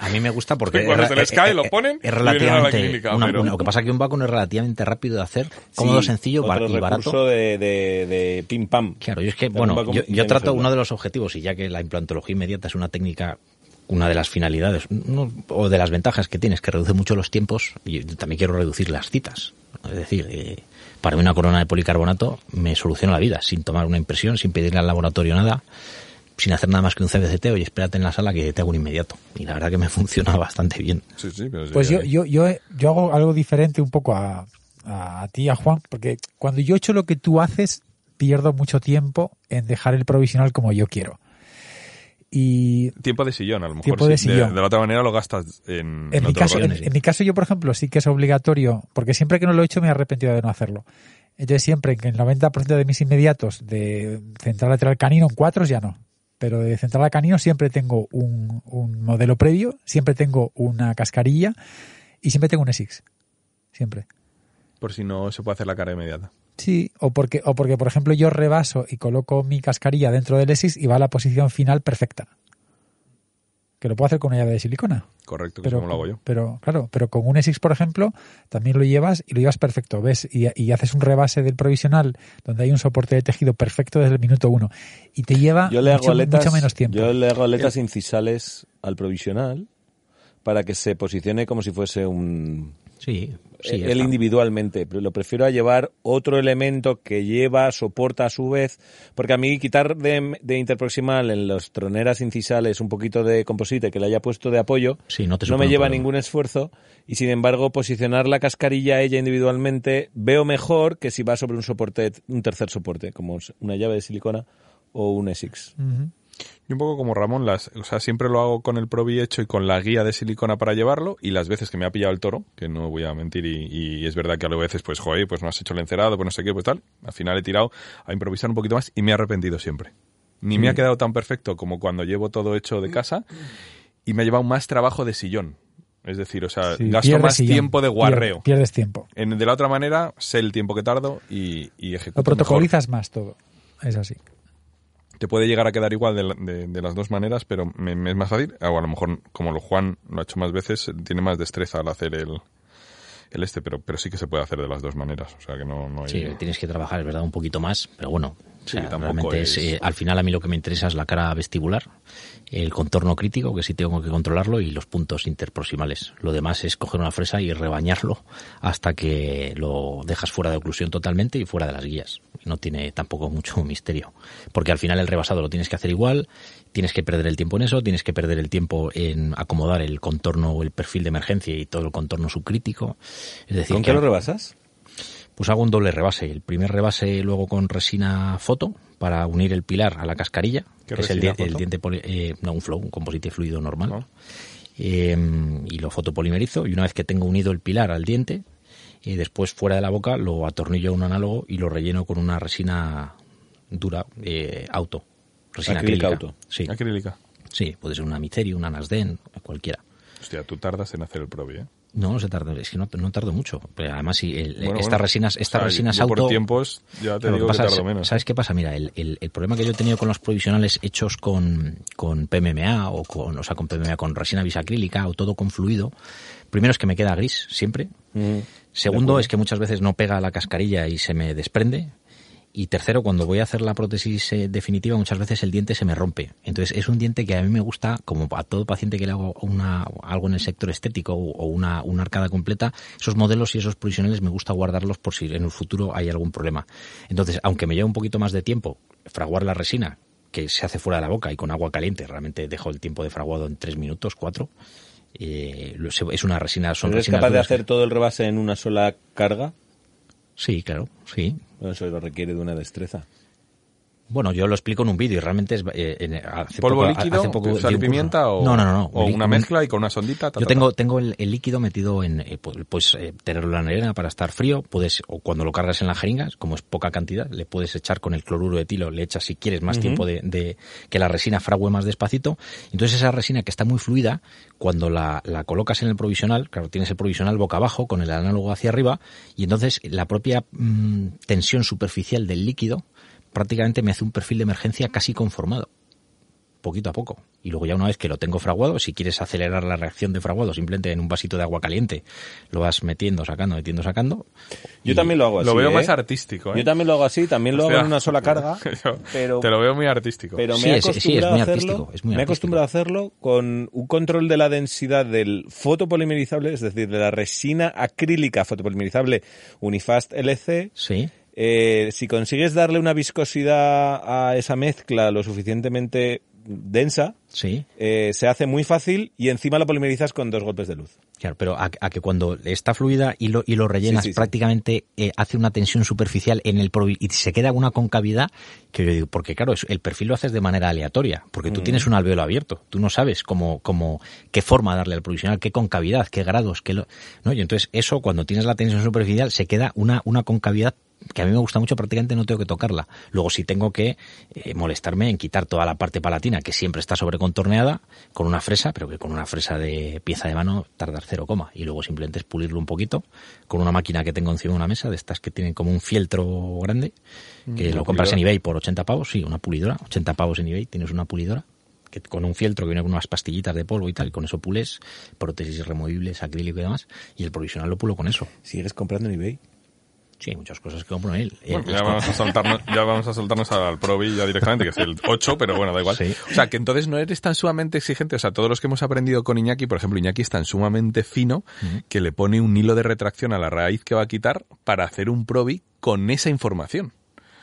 A mí, me gusta [laughs] porque cuando se les cae lo ponen es relativamente lo que pasa es que un vacuum es relativamente rápido de hacer cómodo sencillo y barato de, de, de pim pam claro yo es que bueno yo, trato uno de los objetivos y ya que la implantología inmediata es una técnica una de las finalidades o de las ventajas que tienes que reduce mucho los tiempos y también quiero reducir las citas es decir eh, para mí una corona de policarbonato me soluciona la vida, sin tomar una impresión, sin pedirle al laboratorio nada, sin hacer nada más que un CBCT, oye, espérate en la sala que te hago un inmediato. Y la verdad que me [laughs] funciona bastante bien. pues yo, yo, yo, yo hago algo diferente un poco a, a ti, a Juan, porque cuando yo he hecho lo que tú haces, pierdo mucho tiempo en dejar el provisional como yo quiero y tiempo de sillón a lo mejor tiempo de, sillón. De, la otra manera lo gastas en en mi caso en, mi caso yo por ejemplo sí que es obligatorio porque siempre que no lo he hecho me he arrepentido de no hacerlo. Entonces siempre que el 90% de mis inmediatos de central lateral canino en cuatro ya no. Pero de central canino siempre tengo un, un modelo previo siempre tengo una cascarilla y siempre tengo un SX siempre. Por si no se puede hacer la cara inmediata Sí, o porque, o porque, por ejemplo, yo rebaso y coloco mi cascarilla dentro del ESIS y va a la posición final perfecta. Que lo puedo hacer con una llave de silicona. Correcto, que pero, como lo hago yo. Pero, claro, pero con un ESIX, por ejemplo, también lo llevas y lo llevas perfecto, ¿ves? Y, y, haces un rebase del provisional donde hay un soporte de tejido perfecto desde el minuto uno. Y te lleva mucho, menos tiempo. Yo le hago aletas incisales al provisional para que se posicione como si fuese un... Sí, sí, él individualmente. Lo prefiero a llevar otro elemento que lleva, soporta a su vez, porque a mí quitar de, de interproximal en las troneras incisales un poquito de composite que le haya puesto de apoyo, no, me lleva ningún esfuerzo y sin embargo posicionar la cascarilla a ella individualmente veo mejor que si va sobre un soporte, un tercer soporte, como una llave de silicona o un Essex. Y un poco como Ramón, las, o sea, siempre lo hago con el Provi hecho y con la guía de silicona para llevarlo y las veces que me ha pillado el toro, que no voy a mentir y, es verdad que a veces pues joder, pues no has hecho el encerado, pues no sé qué, pues tal, al final he tirado a improvisar un poquito más y me he arrepentido siempre. Ni me ha mm. quedado tan perfecto como cuando llevo todo hecho de casa y me ha llevado más trabajo de sillón. Es decir, o sea, gasto más tiempo de guarreo. Pierdes tiempo. En, de la otra manera, sé el tiempo que tardo y, y ejecuto Lo protocolizas más todo. es así. Te puede llegar a quedar igual de, de- de las dos maneras, pero me, me es más fácil. O a lo mejor, como lo Juan lo ha hecho más veces, tiene más destreza al hacer el, el este, pero, pero sí que se puede hacer de las dos maneras. O sea que no, no hay... Sí, tienes que trabajar, es verdad, un poquito más, pero bueno. O Sí, sea, tampoco realmente es, es- eh, al final a mí lo que me interesa es la cara vestibular, el contorno crítico, que sí tengo que controlarlo, y los puntos interproximales. Lo demás es coger una fresa y rebañarlo hasta que lo dejas fuera de oclusión totalmente y fuera de las guías. No tiene tampoco mucho [laughs] misterio. Porque al final el rebasado lo tienes que hacer igual, tienes que perder el tiempo en eso, tienes que perder el tiempo en acomodar el contorno o el perfil de emergencia y todo el contorno subcrítico. Es decir, ¿Con qué lo rebasas? Pues hago un doble rebase. El primer rebase luego con resina foto para unir el pilar a la cascarilla, ¿Qué que es el, el diente poli- eh, no un flow, un composite fluido normal. Eh, y lo fotopolimerizo y una vez que tengo unido el pilar al diente, y después fuera de la boca lo atornillo a un análogo y lo relleno con una resina dura eh, auto. Resina Acrílica acrílica. auto. Sí, Acrílica. sí, puede ser una Miceri, una Nasden, cualquiera. Hostia, tú tardas en hacer el Probi, ¿eh? No, no se tarda, es que no, no tardo mucho. Pero además, sí, el- Bueno, estas bueno. resinas, estas O sea, resinas auto. por tiempos ya te digo que pasa tardo menos. ¿Sabes qué pasa? Mira, el, el- el problema que yo he tenido con los provisionales hechos con, con PMMA o con, o sea, con PMMA, con resina bisacrílica o todo con fluido, primero es que me queda gris siempre. Mm. Segundo es que muchas veces no pega la cascarilla y se me desprende. Y tercero, cuando voy a hacer la prótesis eh, definitiva, muchas veces el diente se me rompe. Entonces, es un diente que a mí me gusta, como a todo paciente que le hago una, algo en el sector estético o o una, una arcada completa, esos modelos y esos provisionales me gusta guardarlos por si en el futuro hay algún problema. Entonces, aunque me lleve un poquito más de tiempo fraguar la resina, que se hace fuera de la boca y con agua caliente, realmente dejo el tiempo de fraguado en tres minutos, cuatro. eh, es una resina, son ¿Eres capaz de que- hacer todo el rebase en una sola carga? Sí, claro, sí. Bueno, eso lo requiere de una destreza. Bueno, yo lo explico en un vídeo y realmente es... eh, en- hace ¿Polvo poco- líquido, hace poco sal y pimienta o, No, no, no. o Un una mezcla y con una sondita? ta, Yo tengo, ta. tengo el, el líquido metido en, eh, pu- puedes eh, tenerlo en la nevera para estar frío, puedes, o cuando lo cargas en la jeringa, como es poca cantidad, le puedes echar con el cloruro de etilo, le echas si quieres más tiempo de, de que la resina frague más despacito. Entonces esa resina que está muy fluida, cuando la, la colocas en el provisional, claro, tienes el provisional boca abajo con el análogo hacia arriba, y entonces la propia mm, tensión superficial del líquido prácticamente me hace un perfil de emergencia casi conformado poquito a poco. Y luego ya una vez que lo tengo fraguado, si quieres acelerar la reacción de fraguado simplemente en un vasito de agua caliente, lo vas metiendo, sacando, metiendo, sacando. Yo también lo hago así. Lo veo ¿eh? más artístico, ¿eh? Yo también lo hago así, también lo hago en una sola [laughs] carga, [laughs] pero, Te lo veo muy artístico. pero Sí, me he sí, es muy a hacerlo, artístico, es muy me he artístico. acostumbrado a hacerlo con un control de la densidad del fotopolimerizable, es decir, de la resina acrílica fotopolimerizable Unifast LC. Sí, Eh, si consigues darle una viscosidad a esa mezcla lo suficientemente densa, sí. eh, se hace muy fácil y encima lo polimerizas con dos golpes de luz. Claro, pero a, a que cuando está fluida y lo, y lo rellenas Sí, sí, sí. prácticamente eh, hace una tensión superficial en el y se queda una concavidad que yo digo, porque claro, el perfil lo haces de manera aleatoria, porque Mm. tú tienes un alveolo abierto, tú no sabes cómo, cómo, qué forma darle al provisional, qué concavidad, qué grados, qué lo, ¿no? Y entonces eso cuando tienes la tensión superficial se queda una, una concavidad que a mí me gusta mucho, prácticamente no tengo que tocarla. Luego sí tengo que eh, molestarme en quitar toda la parte palatina, que siempre está sobrecontorneada, con una fresa, pero que con una fresa de pieza de mano tardar cero coma. Y luego simplemente es pulirlo un poquito con una máquina que tengo encima de una mesa, de estas que tienen como un fieltro grande, que lo compras en eBay por 80 pavos, sí, una pulidora, 80 pavos en eBay, tienes una pulidora que con un fieltro que viene con unas pastillitas de polvo y tal, y con eso pules, prótesis removibles, acrílico y demás, y el provisional lo pulo con eso. ¿Sigues comprando en eBay? Sí, hay muchas cosas que compro en él. Eh, Bueno, ya vamos a soltarnos, ya vamos a soltarnos al Probi ya directamente, que es el 8, pero bueno, da igual. Sí. O sea, que entonces no eres tan sumamente exigente. O sea, todos los que hemos aprendido con Iñaki, por ejemplo, Iñaki es tan sumamente fino que le pone un hilo de retracción a la raíz que va a quitar para hacer un Probi con esa información.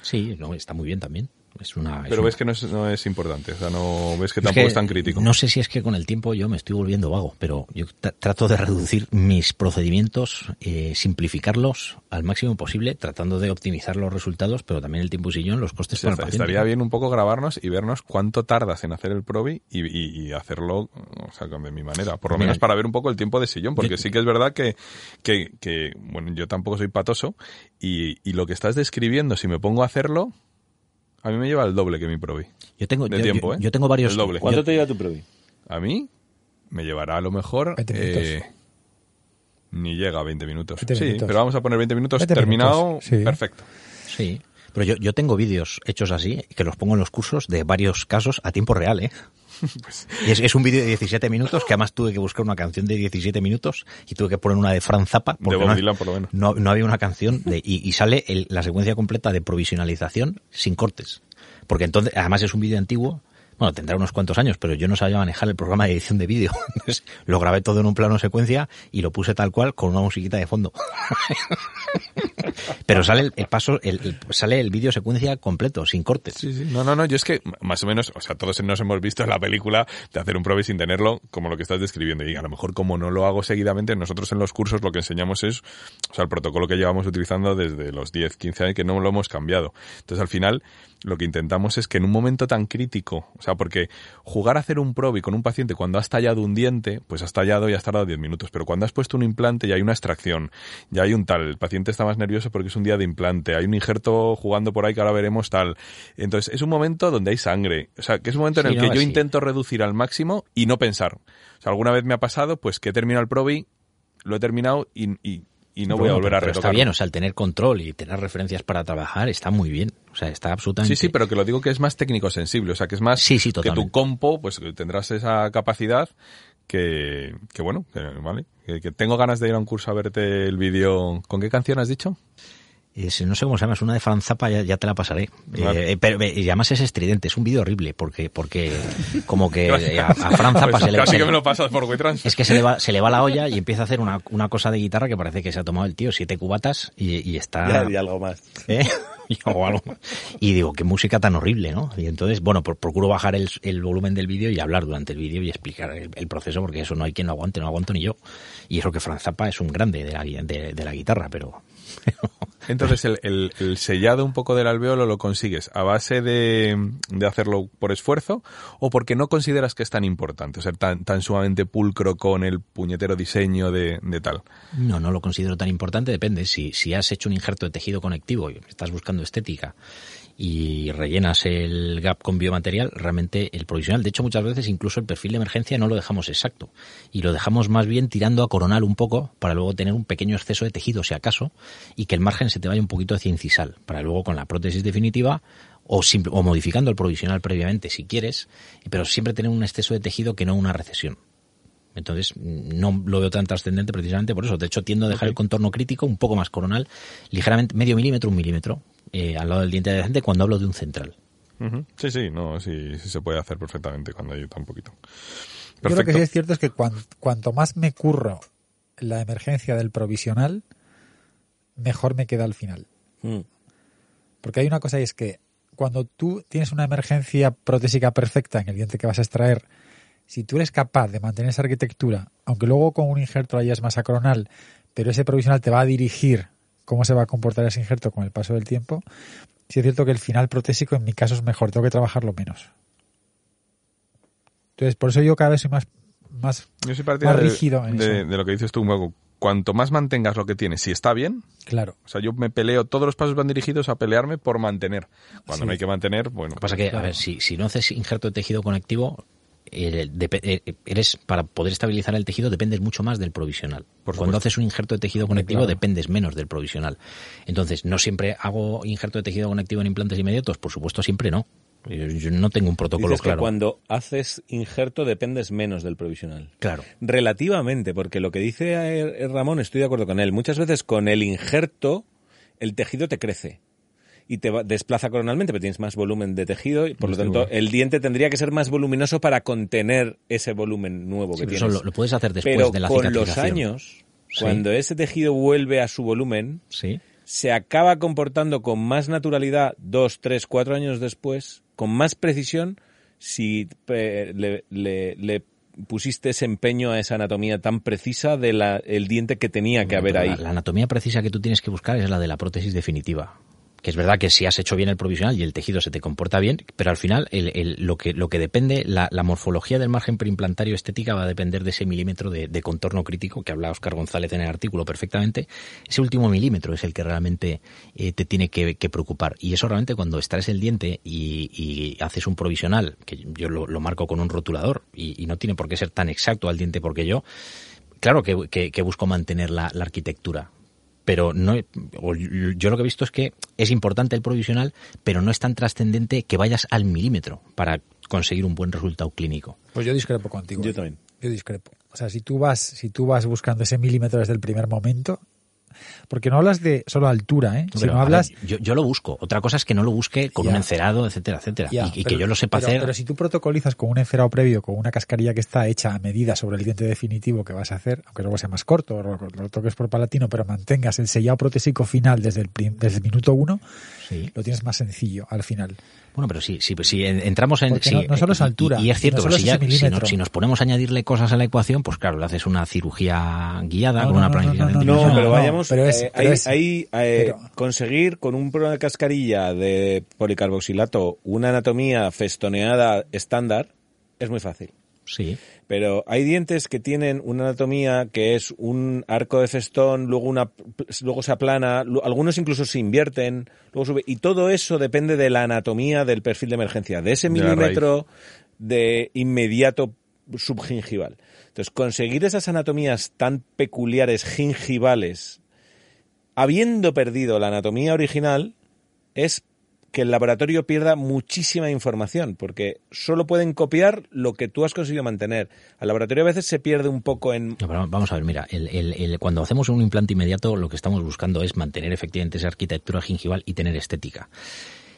Sí, no, está muy bien también. Es una, es Pero una- ves que no es, no es importante. O sea, no ves que Es tampoco que es tan crítico. No sé si es que con el tiempo yo me estoy volviendo vago, pero yo tra- trato de reducir mis procedimientos, eh, simplificarlos al máximo posible, tratando de optimizar los resultados, pero también el tiempo y sillón, los costes Sí, para el está- paciente. estaría bien un poco grabarnos y vernos cuánto tardas en hacer el Probi y, y- y hacerlo, o sea, de mi manera. Por lo Mira, menos para ver un poco el tiempo de sillón, porque yo- sí que es verdad que, que, que, bueno, yo tampoco soy patoso y, y lo que estás describiendo, si me pongo a hacerlo, a mí me lleva el doble que mi Probi. Yo tengo, de yo, tiempo, yo- ¿eh? yo tengo varios. El doble. ¿Cuánto yo- te lleva tu Probi? A mí me llevará a lo mejor... 20 minutos. eh, ni llega a 20 minutos. 20 sí, minutos. pero vamos a poner 20 minutos 20 terminado, minutos, sí. perfecto. Sí. Pero yo, yo tengo vídeos hechos así, que los pongo en los cursos de varios casos a tiempo real, ¿eh? [laughs] Pues Y es, es un vídeo de 17 minutos que además tuve que buscar una canción de 17 minutos y tuve que poner una de Fran Zappa porque Bob no, por lo menos. no, no había una canción de, y, y sale el- la secuencia completa de provisionalización sin cortes. Porque entonces, además es un vídeo antiguo, bueno, tendrá unos cuantos años, pero yo no sabía manejar el programa de edición de vídeo. [laughs] Entonces lo grabé todo en un plano secuencia y lo puse tal cual con una musiquita de fondo. [laughs] pero sale el, paso, el, sale el vídeo secuencia completo, sin cortes. Sí, sí. No, no, no, yo es que más o menos, o sea, todos nos hemos visto la película de hacer un probe sin tenerlo, como lo que estás describiendo. Y a lo mejor como no lo hago seguidamente, nosotros en los cursos lo que enseñamos es, o sea, el protocolo que llevamos utilizando desde los 10, 15 años, que no lo hemos cambiado. Entonces al final, lo que intentamos es que en un momento tan crítico, o sea, porque jugar a hacer un probe con un paciente cuando has tallado un diente, pues has tallado y has tardado 10 minutos. Pero cuando has puesto un implante y hay una extracción, ya hay un tal, el paciente está más nervioso porque es un día de implante, hay un injerto jugando por ahí que ahora veremos tal. Entonces es un momento donde hay sangre. O sea, que es un momento en Sí, el que yo sí. intento reducir al máximo y no pensar. O sea, alguna vez me ha pasado pues que he terminado el probe, lo he terminado y, y, y no voy a Bueno, volver a retocar. Está bien, o sea, el tener control y tener referencias para trabajar está muy bien. O sea, está absolutamente. Sí, sí, pero que lo digo que es más técnico sensible, o sea, que es más Sí, sí, que tu compo, pues tendrás esa capacidad que, que bueno, que, vale, que, que tengo ganas de ir a un curso a verte el vídeo. ¿Con qué canción has dicho? Es- no sé cómo se llama, es una de Fran Zappa, ya, ya te la pasaré. Vale. Eh, pero, eh, y además es estridente, es un vídeo horrible, porque, porque como que [laughs] eh, a, a Fran Zappa Pues se le, casi se que me lo pasas por WeTrans. es que se le, va, se le va la olla y empieza a hacer una, una cosa de guitarra que parece que se ha tomado el tío siete cubatas y, y está... Ya, y algo más. ¿Eh? [laughs] o algo. Y digo, qué música tan horrible, ¿no? Y entonces, bueno, pro- procuro bajar el, el volumen del vídeo y hablar durante el vídeo y explicar el, el proceso, porque eso no hay quien lo aguante, no aguanto ni yo. Y eso que Franz Zappa es un grande de la, de, de la guitarra, pero... [laughs] Entonces, el, el- el sellado un poco del alveolo lo consigues a base de, hacerlo por esfuerzo o porque no consideras que es tan importante, o ser tan, tan sumamente pulcro con el puñetero diseño de, de tal. No, no lo considero tan importante, depende. Si, si has hecho un injerto de tejido conectivo y estás buscando estética y rellenas el gap con biomaterial, realmente el provisional, de hecho muchas veces incluso el perfil de emergencia no lo dejamos exacto y lo dejamos más bien tirando a coronal un poco para luego tener un pequeño exceso de tejido si acaso y que el margen se te vaya un poquito hacia incisal para luego con la prótesis definitiva o, simple- o modificando el provisional previamente si quieres, pero siempre tener un exceso de tejido que no una recesión. Entonces, no lo veo tan trascendente precisamente por eso. De hecho, tiendo a dejar el contorno crítico un poco más coronal, ligeramente, medio milímetro, un milímetro, eh, al lado del diente adyacente cuando hablo de un central. Sí, sí, no, sí, sí se puede hacer perfectamente cuando ayuda un poquito. Yo lo que sí es cierto es que cuan- cuanto más me curro la emergencia del provisional, mejor me queda al final. Mm. Porque hay una cosa y es que cuando tú tienes una emergencia protésica perfecta en el diente que vas a extraer, si tú eres capaz de mantener esa arquitectura, aunque luego con un injerto hayas más acronal, pero ese provisional te va a dirigir cómo se va a comportar ese injerto con el paso del tiempo, sí es cierto que el final protésico en mi caso es mejor, tengo que trabajarlo menos. Entonces, por eso yo cada vez soy más, más Yo soy partidario más de- rígido en de, eso. de lo que dices tú, Mago. Cuanto más mantengas lo que tienes, si está bien, claro. o sea, yo me peleo, todos los pasos van dirigidos a pelearme por mantener. Cuando Sí. no hay que mantener, bueno. Lo que pasa que, a ver, si, si no haces injerto de tejido conectivo, eres para poder estabilizar el tejido dependes mucho más del provisional. Por Cuando haces un injerto de tejido conectivo claro. dependes menos del provisional. Entonces, no siempre hago injerto de tejido conectivo en implantes inmediatos, por supuesto siempre no. Yo, no tengo un protocolo Dices que claro. cuando haces injerto dependes menos del provisional. Claro. Relativamente, porque lo que dice eh, Ramón, estoy de acuerdo con él. Muchas veces con el injerto el tejido te crece y te desplaza coronalmente, pero tienes más volumen de tejido y por lo tanto igual. el diente tendría que ser más voluminoso para contener ese volumen nuevo Sí, que pero tienes. eso lo, lo puedes hacer después pero de la con los años, Sí. cuando ese tejido vuelve a su volumen, Sí. se acaba comportando con más naturalidad dos, tres, cuatro años después, con más precisión, si eh, le, le- le pusiste ese empeño a esa anatomía tan precisa del el diente que tenía que haber ahí. La, la anatomía precisa que tú tienes que buscar es la de la prótesis definitiva. Que es verdad que si has hecho bien el provisional y el tejido se te comporta bien, pero al final lo, que, lo que depende, la, morfología del margen preimplantario estética va a depender de ese milímetro de, contorno crítico que habla Oscar González en el artículo perfectamente. Ese último milímetro es el que realmente eh, te tiene que, preocupar. Y eso realmente cuando extraes el diente y, haces un provisional, que yo lo, marco con un rotulador y, no tiene por qué ser tan exacto al diente porque yo, claro que, busco mantener la arquitectura pero no yo lo que he visto es que es importante el provisional, pero no es tan trascendente que vayas al milímetro para conseguir un buen resultado clínico. Pues yo discrepo contigo. Yo ¿eh? también. Yo discrepo. O sea, si tú vas, si tú vas buscando ese milímetro desde el primer momento, porque no hablas de solo altura, ¿eh? Pero, no hablas... Ver, yo, yo, lo busco. Otra cosa es que no lo busque con Ya. un encerado, etcétera, etcétera. Ya, y, que yo lo sepa pero, hacer. Pero si tú protocolizas con un encerado previo, con una cascarilla que está hecha a medida sobre el diente definitivo que vas a hacer, aunque luego sea más corto, o lo, lo toques por palatino, pero mantengas el sellado protésico final desde el, desde el minuto uno, Sí. lo tienes más sencillo al final. Bueno, pero sí, sí, si entramos en. Sí, no- no solo es y- altura, Y, es cierto, no que si, ya- si, nos, si nos ponemos a añadirle cosas a la ecuación, pues claro, le haces una cirugía guiada No, con no, una planificación no, no, No, tridimensional. pero vayamos. pero es- eh, pero ahí, es- ahí, eh, pero- conseguir con un programa de cascarilla de policarboxilato una anatomía festoneada estándar es muy fácil. Sí. Pero hay dientes que tienen una anatomía que es un arco de festón, luego una luego se aplana, algunos incluso se invierten, luego sube y todo eso depende de la anatomía del perfil de emergencia, de ese De milímetro de inmediato subgingival. Entonces, conseguir esas anatomías tan peculiares gingivales habiendo perdido la anatomía original es que el laboratorio pierda muchísima información, porque solo pueden copiar lo que tú has conseguido mantener. Al laboratorio a veces se pierde un poco en... No, vamos a ver, mira, el, el- el- cuando hacemos un implante inmediato, lo que estamos buscando es mantener efectivamente esa arquitectura gingival y tener estética.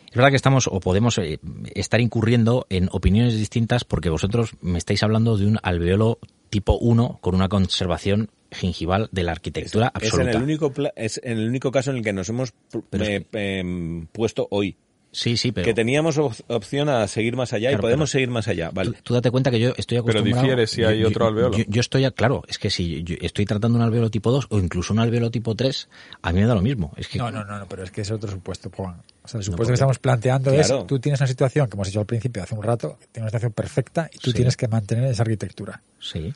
Es verdad que estamos o podemos eh, estar incurriendo en opiniones distintas porque vosotros me estáis hablando de un alveolo tipo 1 con una conservación gingival de la arquitectura Es en, absoluta. el único es en el único caso en el que nos hemos es eh, em, puesto hoy. Sí, sí, pero que teníamos op- opción a seguir más allá Claro, y podemos pero- seguir más allá. Vale. Tú, tú date cuenta que yo estoy Pero acostumbrado... difiere si hay yo- otro alveolo. Yo, yo estoy, a- claro, es que si yo estoy tratando un alveolo tipo 2 o incluso un alveolo tipo 3, a mí me da lo mismo. Es que No, no, no, no, pero es que es otro supuesto, Juan. O sea, el No, supuesto porque- que estamos planteando Claro. es, tú tienes una situación, como hemos dicho al principio, hace un rato, tienes una situación perfecta y tú Sí. tienes que mantener esa arquitectura. Sí,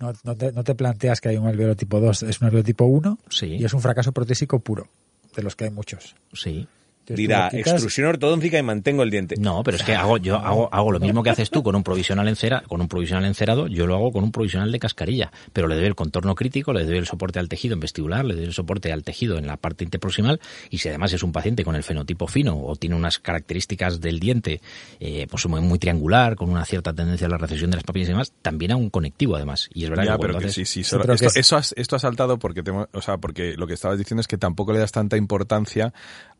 No, no te, no te planteas que hay un alveolo tipo 2, es un alveolo tipo 1 Sí. y es un fracaso protésico puro, de los que hay muchos. sí. Dirá, extrusión ortodóntica y mantengo el diente. No, pero es que hago, yo hago, hago lo mismo que haces tú con un provisional encera, con un provisional encerado, yo lo hago con un provisional de cascarilla, pero le doy el contorno crítico, le doy el soporte al tejido en vestibular, le doy el soporte al tejido en la parte interproximal, y si además es un paciente con el fenotipo fino o tiene unas características del diente, eh, pues muy, muy triangular, con una cierta tendencia a la recesión de las papillas y demás, también a un conectivo además. Y es verdad Ya, que pero cuando que haces- sí, sí, Sí, solo- pero esto, que es- eso has- esto ha saltado porque, te- o sea, porque lo que estabas diciendo es que tampoco le das tanta importancia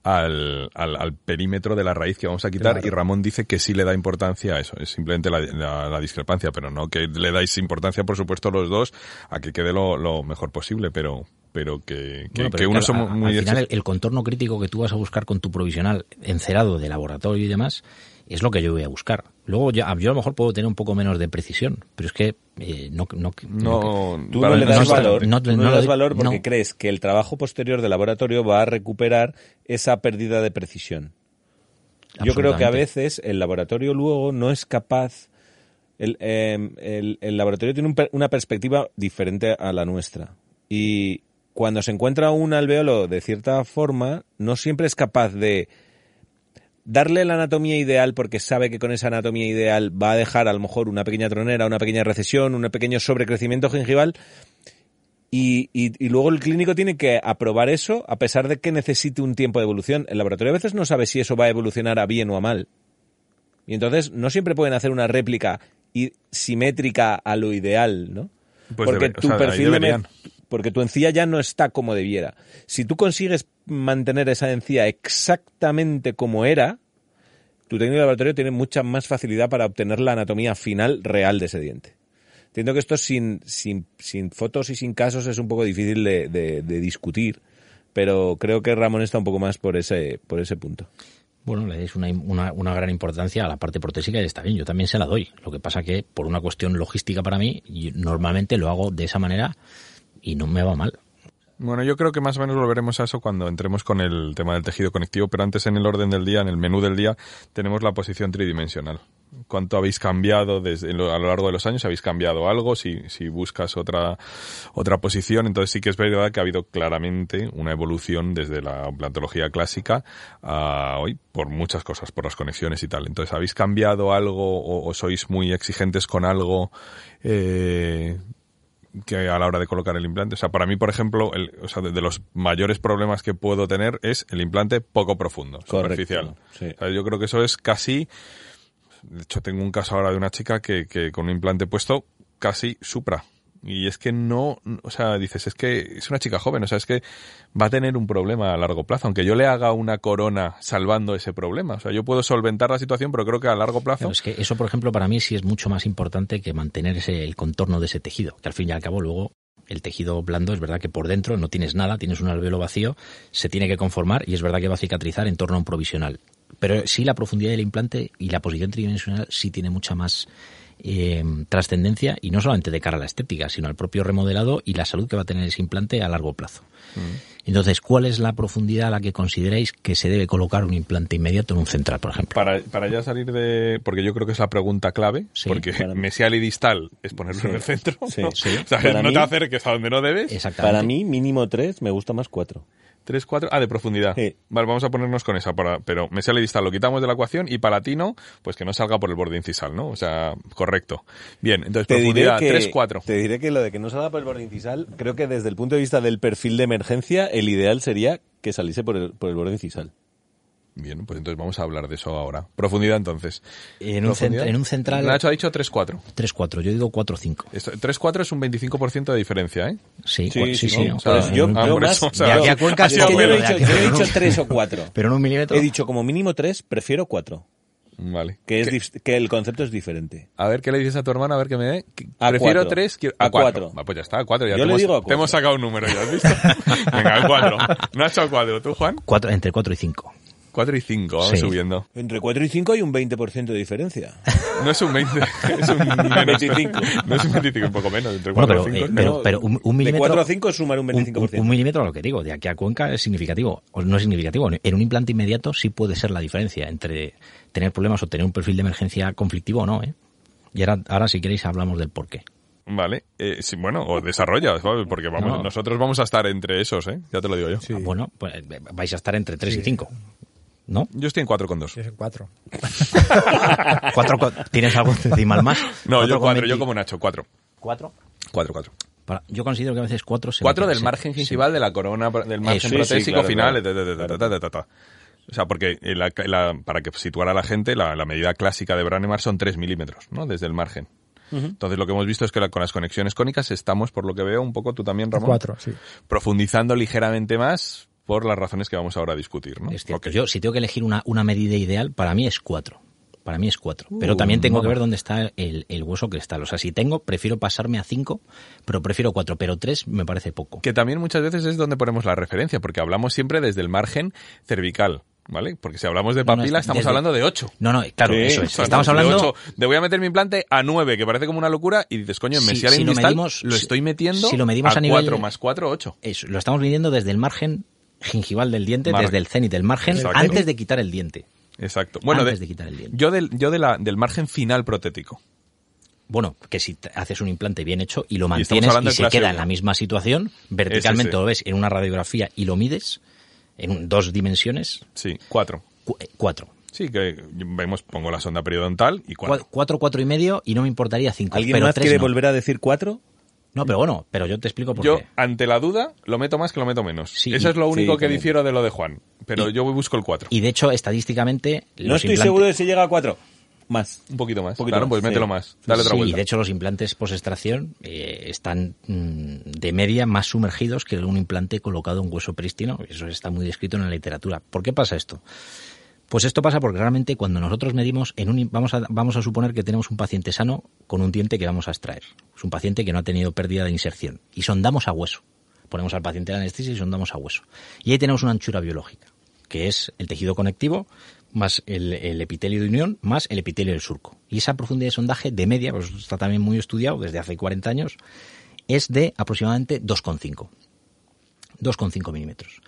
al, al, al perímetro de la raíz que vamos a quitar Claro. y Ramón dice que sí le da importancia a eso, es simplemente la, la- la discrepancia, pero no que le dais importancia, por supuesto, los dos a que quede lo, lo mejor posible, pero pero que, que, Bueno, pero que claro, somos muy... al final el, el contorno crítico que tú vas a buscar con tu provisional encerado de laboratorio y demás es lo que yo voy a buscar. Luego ya, yo a lo mejor puedo tener un poco menos de precisión, pero es que eh, no, no, no, Tú no le das valor, no- tú le das valor porque crees que el trabajo posterior de laboratorio va a recuperar esa pérdida de precisión. Yo creo que a veces el laboratorio luego no es capaz. El, eh, el- el laboratorio tiene un una perspectiva diferente a la nuestra. Y cuando se encuentra un alveolo de cierta forma, no siempre es capaz de darle la anatomía ideal porque sabe que con esa anatomía ideal va a dejar a lo mejor una pequeña tronera, una pequeña recesión, un pequeño sobrecrecimiento gingival y, y- y luego el clínico tiene que aprobar eso a pesar de que necesite un tiempo de evolución. El laboratorio a veces no sabe si eso va a evolucionar a bien o a mal. Y entonces no siempre pueden hacer una réplica y simétrica a lo ideal, ¿no? Pues porque debe- tu sea, perfil de porque tu encía ya no está como debiera. Si tú consigues mantener esa encía exactamente como era, tu técnico de laboratorio tiene mucha más facilidad para obtener la anatomía final real de ese diente. Entiendo que esto sin, sin, sin fotos y sin casos es un poco difícil de, discutir, pero creo que Ramón está un poco más por ese, por ese punto. Bueno, le dais una, una, una gran importancia a la parte protésica y está bien, yo también se la doy. Lo que pasa que por una cuestión logística para mí, normalmente lo hago de esa manera y no me va mal. Bueno, yo creo que más o menos volveremos a eso cuando entremos con el tema del tejido conectivo, pero antes en el orden del día, en el menú del día, tenemos la posición tridimensional. ¿Cuánto habéis cambiado desde, a lo largo de los años? ¿Habéis cambiado algo? Si, si buscas otra, otra posición, entonces sí que es verdad que ha habido claramente una evolución desde la plantología clásica a hoy por muchas cosas, por las conexiones y tal. Entonces, ¿habéis cambiado algo o, o sois muy exigentes con algo eh, que a la hora de colocar el implante. O sea, para mí, por ejemplo, el, o sea, de, de los mayores problemas que puedo tener es el implante poco profundo, Correcto, superficial. sí. O sea, yo creo que eso es casi... De hecho, tengo un caso ahora de una chica que, que con un implante puesto casi supra. Y es que no, o sea, dices, es que es una chica joven, o sea, es que va a tener un problema a largo plazo, aunque yo le haga una corona salvando ese problema. O sea, yo puedo solventar la situación, pero creo que a largo plazo... Claro, es que eso, por ejemplo, para mí sí es mucho más importante que mantener ese, el contorno de ese tejido, que al fin y al cabo luego el tejido blando es verdad que por dentro no tienes nada, tienes un alveolo vacío, se tiene que conformar y es verdad que va a cicatrizar en torno a un provisional. Pero sí la profundidad del implante y la posición tridimensional sí tiene mucha más eh, trascendencia y no solamente de cara a la estética, sino al propio remodelado y la salud que va a tener ese implante a largo plazo. Entonces, ¿cuál es la profundidad a la que consideráis que se debe colocar un implante inmediato en un central, por ejemplo? Para, para ya salir de... Porque yo creo que es la pregunta clave, Sí, porque [laughs] mesial y distal es ponerlo en el centro. Sí, ¿no? sí. [laughs] O sea, Para no mí- te acerques a donde no debes. Exactamente. Para mí, mínimo 3, me gusta más 4. 3, 4... Ah, de profundidad. Sí. Vale, vamos a ponernos con esa. Para, pero mesial y distal lo quitamos de la ecuación y palatino, pues que no salga por el borde incisal, ¿no? O sea, correcto. Bien, entonces Te diré, profundidad que, 3, 4. te diré que lo de que no salga por el borde incisal, creo que desde el punto de vista del perfil de emergencia, el ideal sería que saliese por el, por el borde incisal. Bien, pues entonces vamos a hablar de eso ahora. Profundidad entonces. En, un, Cent en un central. Nacho ha dicho 3-4. 3-4, yo digo 4-5. 3-4 es un 25% de diferencia, ¿eh? Sí, sí, sí. sí, no, sí. No, yo creo más. De aquí a Cuenca es yo, he dicho, yo he dicho 3 o 4. [laughs] Pero en un milímetro. He dicho como mínimo 3, prefiero 4. Vale. Que, es que el concepto es diferente. A ver, ¿qué le dices a tu hermana? A ver qué me dé. Prefiero cuatro. tres quiero, a, cuatro. cuatro. Vale, pues ya está, a cuatro. Ya Yo le digo a cuatro. Te hemos sacado un número, ¿ya has visto? [laughs] Venga, a cuatro. Nacho, a cuatro. ¿Tú, Juan? Cuatro, entre cuatro y cinco. 4 y 5, vamos sí. subiendo. Entre 4 y 5 hay un 20% de diferencia. [laughs] No es un 20, [laughs] es un [laughs] menos, 25. No es un 25, un poco menos, entre 4 bueno, pero, y 5. Eh, pero, no, pero un, un, milímetro... De 4 a 5 es sumar un 25%. Un, un, milímetro, lo que digo, de aquí a Cuenca es significativo, o no es significativo. En un implante inmediato sí puede ser la diferencia entre tener problemas o tener un perfil de emergencia conflictivo o no, ¿eh? Y ahora, ahora si queréis hablamos del por qué. Vale, eh, sí, bueno, o desarrolla, ¿sabes? Porque vamos, no. nosotros vamos a estar entre esos, ¿eh? Ya te lo digo yo. Sí. Bueno, pues eh, vais a estar entre 3 sí. y 5. ¿No? Yo estoy en cuatro con dos. Sí, es en cuatro. [laughs] Cuatro, co- ¿Tienes algo decimal más? No, yo con cuatro, 20 yo como Nacho, cuatro. ¿Cuatro? Cuatro, cuatro. Para- yo considero que a veces cuatro se Cuatro me- del se- margen gingival de la corona, del margen protésico claro, final. O sea, porque eh, la- la- para que situar a la gente, la, la medida clásica de Branemar son 3 milímetros, ¿no? Desde el margen. Entonces lo que hemos visto es que la- con las conexiones cónicas estamos, por lo que veo, un poco tú también, Ramón, Cuatro, sí. profundizando ligeramente más por las razones que vamos ahora a discutir, ¿no? Es cierto. Yo, si tengo que elegir una, una medida ideal, para mí es cuatro. Para mí es cuatro. Pero también tengo que ver dónde está el, el hueso cristal. O sea, si tengo, prefiero pasarme a cinco, pero prefiero cuatro. Pero tres me parece poco. Que también muchas veces es donde ponemos la referencia, porque hablamos siempre desde el margen cervical, ¿vale? Porque si hablamos de No, no, papila, es- estamos desde- hablando de 8. No, no, claro, Sí, eso es. O sea, Estamos de hablando... ocho, de voy a meter mi implante a 9, que parece como una locura, y dices, coño, en Si- mesial si y lo medimos- lo estoy metiendo si lo medimos a a nivel- 4 más 4, 8. Eso, lo estamos midiendo desde el margen gingival del diente, Margen. desde el cenit del margen, Exacto. antes de quitar el diente. Exacto. Bueno, Antes de, de quitar el diente. yo, del, yo de la, del margen final protético. Bueno, que si haces un implante bien hecho y lo mantienes y, de se queda en la misma situación, verticalmente lo ves en una radiografía y lo mides en dos dimensiones, Sí, 4. cu- eh, cuatro. Sí, que vemos, pongo la sonda periodontal y 4. Cua- Cuatro, cuatro y medio y no me importaría cinco. ¿Alguien pero más tres quiere no. volver a decir 4? No, pero bueno, pero yo te explico por Yo, qué. ante la duda, lo meto más que lo meto menos. Sí, Eso es lo único sí, que difiero de lo de Juan. Pero Y- yo busco el 4. Y de hecho, estadísticamente... No estoy implantes- seguro de si llega a 4. Más. Un poquito más. poquito claro, más, pues mételo sí. más. Dale otra sí, vuelta. de hecho los implantes post-extracción eh, están mm, de media más sumergidos que un implante colocado en hueso prístino. Eso está muy descrito en la literatura. ¿Por qué pasa esto? Pues esto pasa porque realmente cuando nosotros medimos, en un, vamos, a, vamos a suponer que tenemos un paciente sano con un diente que vamos a extraer. Es un paciente que no ha tenido pérdida de inserción. Y sondamos a hueso. Ponemos al paciente la anestesia y sondamos a hueso. Y ahí tenemos una anchura biológica, que es el tejido conectivo más el, el epitelio de unión más el epitelio del surco. Y esa profundidad de sondaje de media, pues está también muy estudiado desde hace 40 años, es de aproximadamente 2,5. 2,5 milímetros.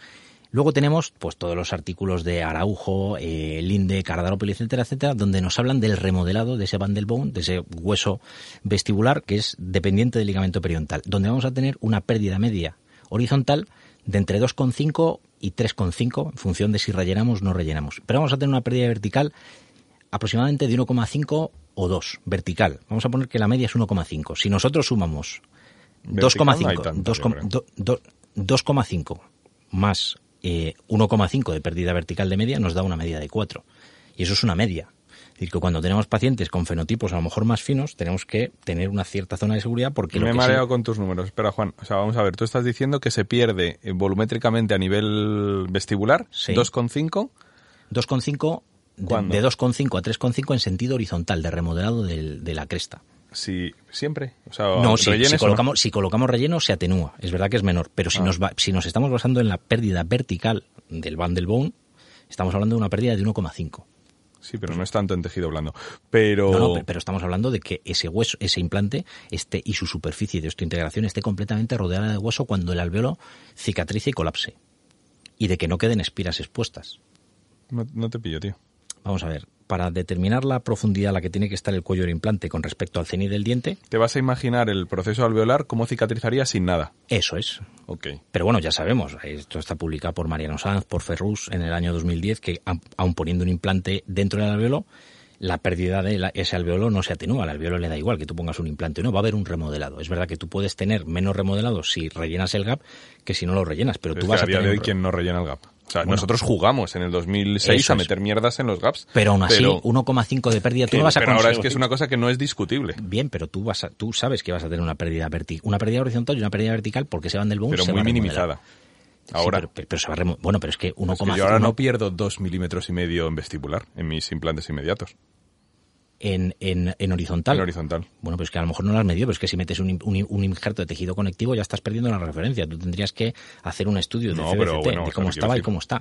Luego tenemos pues todos los artículos de Araujo, eh, Linde, Cardarópolis, etcétera, etcétera, donde nos hablan del remodelado de ese bone, de ese hueso vestibular que es dependiente del ligamento periodontal, donde vamos a tener una pérdida media horizontal de entre 2,5 y 3,5 en función de si rellenamos o no rellenamos. Pero vamos a tener una pérdida vertical aproximadamente de 1,5 o 2 vertical. Vamos a poner que la media es 1,5. Si nosotros sumamos Vertical no hay 2,5 tanto, yo creo. 2,5 do- 2,5 más eh, 1,5 de pérdida vertical de media nos da una media de 4. Y eso es una media. Es decir, que cuando tenemos pacientes con fenotipos a lo mejor más finos, tenemos que tener una cierta zona de seguridad porque lo Me he mareado con tus números. Espera, Juan. O sea, vamos a ver. Tú estás diciendo que se pierde eh, volumétricamente a nivel vestibular Sí. 2,5. 2,5 de, de 2,5 a 3,5 en sentido horizontal, de remodelado del- de la cresta. Si, siempre. O sea, No, si, no. colocamos, si colocamos relleno se atenúa, es verdad que es menor, pero si, Ah. nos va- si nos estamos basando en la pérdida vertical del bundle bone, estamos hablando de una pérdida de 1,5. Sí, pero no es tanto en tejido blando. Pero. No, no, pe- pero estamos hablando de que ese hueso, ese implante esté y su superficie de osteointegración esté completamente rodeada de hueso cuando el alveolo cicatrice y colapse. Y de que no queden espiras expuestas. No, no te pillo, tío. Vamos a ver, para determinar la profundidad a la que tiene que estar el cuello del implante con respecto al cenit del diente, Te vas a imaginar el proceso alveolar cómo cicatrizaría sin nada. eso es. Ok. Pero bueno, ya sabemos, esto está publicado por Mariano Sanz, por Ferrus en el año 2010, que aun- poniendo un implante dentro del alveolo, la pérdida de la- ese alveolo no se atenúa, al alveolo le da igual que tú pongas un implante o no, va a haber un remodelado. Es verdad que tú puedes tener menos remodelado si rellenas el gap que si no lo rellenas, pero tú es vas a a día tener de hoy, ¿quién no rellena el gap? O sea, Bueno. nosotros jugamos en el 2006 Eso a meter mierdas en los gaps. Pero aún así, pero, 1,5 de pérdida, tú no vas a pero ahora es que es una cosa que no es discutible. Bien, pero tú vas a, tú sabes que vas a tener una pérdida vertical, una pérdida horizontal y una pérdida vertical porque se van del bone Pero se muy minimizada. Sí, Ahora. pero, pero- pero se va remo- bueno, pero es que 1,5 Es que yo ahora no pierdo dos milímetros y medio en vestibular, en mis implantes inmediatos, en, en, en horizontal. en horizontal. Bueno, pues que a lo mejor no lo has medido, pero es que si metes un, un, un injerto de tejido conectivo ya estás perdiendo la referencia. Tú tendrías que hacer un estudio de No, CBCT, pero bueno, de cómo estaba y cómo está.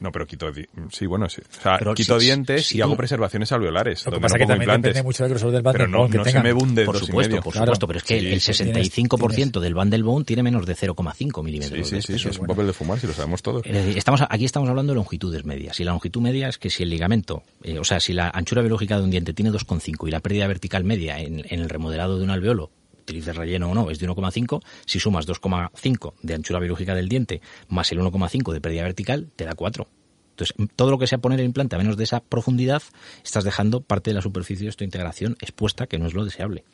No, pero quito, di- sí, bueno, sí. O sea, Pero quito si- dientes si y tú- hago preservaciones alveolares. Lo que pasa no que también implantes. depende mucho del grosor del Pero no, que no se me hunde Por dos supuesto, por Claro. supuesto, pero es que Sí, el sí, 65% del bundle bone tiene menos de 0,5 milímetros. Sí, sí, sí, eso es un papel de fumar, si lo sabemos todos. Estamos, aquí estamos hablando de longitudes medias. Y la longitud media es que si el ligamento, eh, o sea, si la anchura biológica de un diente tiene 2,5 y la pérdida vertical media en, en el remodelado de un alveolo, utilices relleno o no, es de 1,5, si sumas 2,5 de anchura biológica del diente más el 1,5 de pérdida vertical, te da 4. Entonces, todo lo que sea poner implante a menos de esa profundidad, estás dejando parte de la superficie de esta integración expuesta, que no es lo deseable.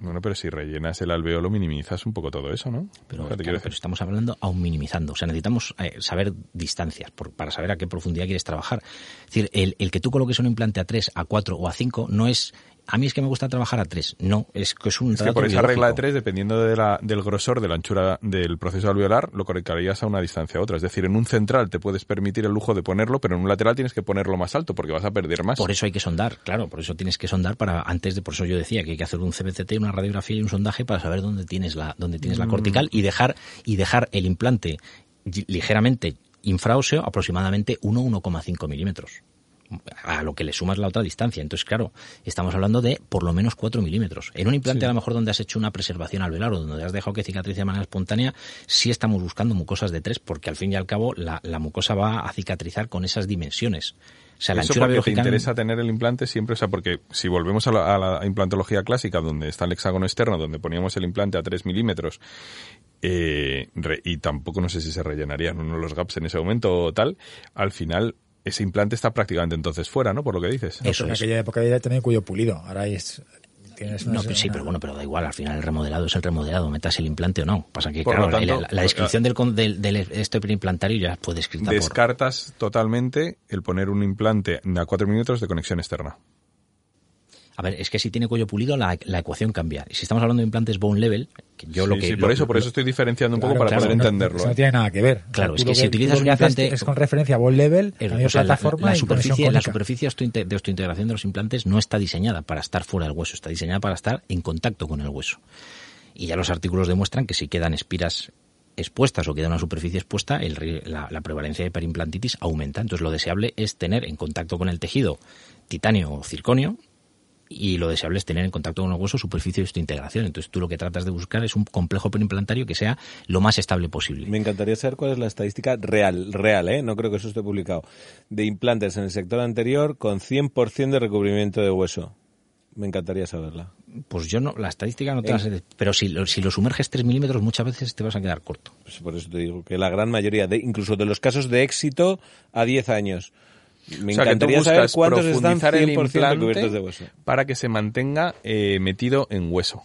Bueno, pero si rellenas el alveolo minimizas un poco todo eso, ¿no? Pero, O sea, te claro, quiero pero decir. estamos hablando aún minimizando. O sea, necesitamos eh, saber distancias por- para saber a qué profundidad quieres trabajar. Es decir, el, el que tú coloques un implante a 3, a 4 o a 5 no es... A mí es que me gusta trabajar a 3. No, es que es un Es que por esa regla de tres, dependiendo de la, del grosor de la anchura del proceso alveolar, lo colocarías a una distancia a otra. Es decir, en un central te puedes permitir el lujo de ponerlo, pero en un lateral tienes que ponerlo más alto porque vas a perder más. Por eso hay que sondar, claro, por eso tienes que sondar para antes de, por eso yo decía que hay que hacer un CBCT, una radiografía y un sondaje para saber dónde tienes la, dónde tienes Mm. la cortical y dejar, y dejar el implante li- ligeramente infraóseo, aproximadamente 1-1,5 milímetros. A lo que le sumas la otra distancia. Entonces, claro, estamos hablando de por lo menos 4 milímetros. En un implante, a lo mejor donde has hecho una preservación alveolar o donde has dejado que cicatrice de manera espontánea, sí estamos buscando mucosas de 3, porque al fin y al cabo la, la mucosa va a cicatrizar con esas dimensiones. O sea, la Eso porque te interesa tener el implante siempre, o sea, porque si volvemos a la, a la implantología clásica, donde está el hexágono externo, donde poníamos el implante a 3 milímetros, eh, y tampoco no sé si se rellenarían uno los gaps en ese momento o tal, al final ese implante está prácticamente entonces fuera, ¿no? Por lo que dices. No, Eso en es. aquella época había también cuello pulido. Ahora es. Tienes No, pero sí, una- pero bueno, pero da igual, al final el remodelado es el remodelado, metas el implante o no. Pasa que, Por claro, tanto, la, la descripción del, con- del, del esto implantario ya puede escrita por... Descartas totalmente el poner un implante a 4 milímetros de conexión externa. A ver, es que si tiene cuello pulido, la, la ecuación cambia. Y si estamos hablando de implantes bone level, que yo lo que... sí, por lo- eso, por lo- eso estoy diferenciando un Claro, poco para claro, poder no- entenderlo. Eso no ¿eh? tiene nada que ver. Claro, O es que si utilizas un implante- Es con referencia a ball level, el- a o sea, la, plataforma la superficie, la superficie de osteointegración de los implantes no está diseñada para estar fuera del hueso, está diseñada para estar en contacto con el hueso. Y ya los artículos demuestran que si quedan espiras expuestas o queda una superficie expuesta, el la, la prevalencia de perimplantitis aumenta. Entonces lo deseable es tener en contacto con el tejido titanio o circonio y lo deseable es tener en contacto con el hueso superficie de osteointegración. Entonces tú lo que tratas de buscar es un complejo perimplantario que sea lo más estable posible. Me encantaría saber cuál es la estadística real, real, ¿eh? No creo que eso esté publicado. De implantes en el sector anterior con 100% de recubrimiento de hueso. Me encantaría saberla. Pues yo no, la estadística no te Eh. la pero si lo, si lo sumerges 3 milímetros muchas veces te vas a quedar corto. Pues por eso te digo que la gran mayoría, de, incluso de los casos de éxito, a 10 años. Me O sea, que tú encantaría saber cuántos están profundizar el 100% implante recubiertos de hueso. para que se mantenga eh, metido en hueso.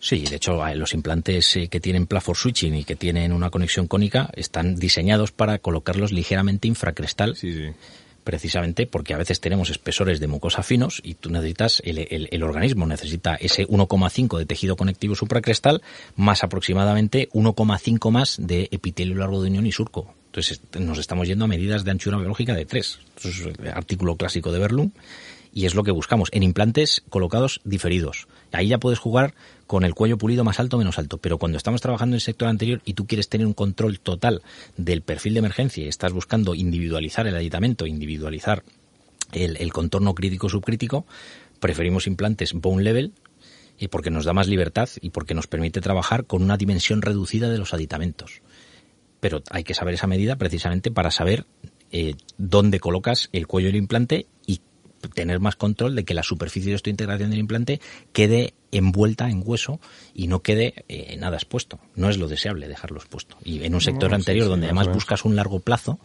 Sí, de hecho, los implantes eh, que tienen plaford switching y que tienen una conexión cónica están diseñados para colocarlos ligeramente infracrestal. Sí, sí. Precisamente porque a veces tenemos espesores de mucosa finos y tú necesitas, el, el- el organismo necesita ese 1,5 de tejido conectivo supracrestal más aproximadamente 1,5 más de epitelio largo de unión y surco. Nos estamos yendo a medidas de anchura biológica de 3. Eso es el artículo clásico de Berlum y es lo que buscamos en implantes colocados diferidos. Ahí ya puedes jugar con el cuello pulido más alto o menos alto, pero cuando estamos trabajando en el sector anterior y tú quieres tener un control total del perfil de emergencia y estás buscando individualizar el aditamento, individualizar el, el contorno crítico subcrítico, preferimos implantes bone level y porque nos da más libertad y porque nos permite trabajar con una dimensión reducida de los aditamentos. Pero hay que saber esa medida precisamente para saber eh, dónde colocas el cuello del implante y tener más control de que la superficie de esta integración del implante quede envuelta en hueso y no quede eh, nada expuesto. No es lo deseable dejarlo expuesto. Y en un sector No, anterior sí, donde más además buscas un largo plazo,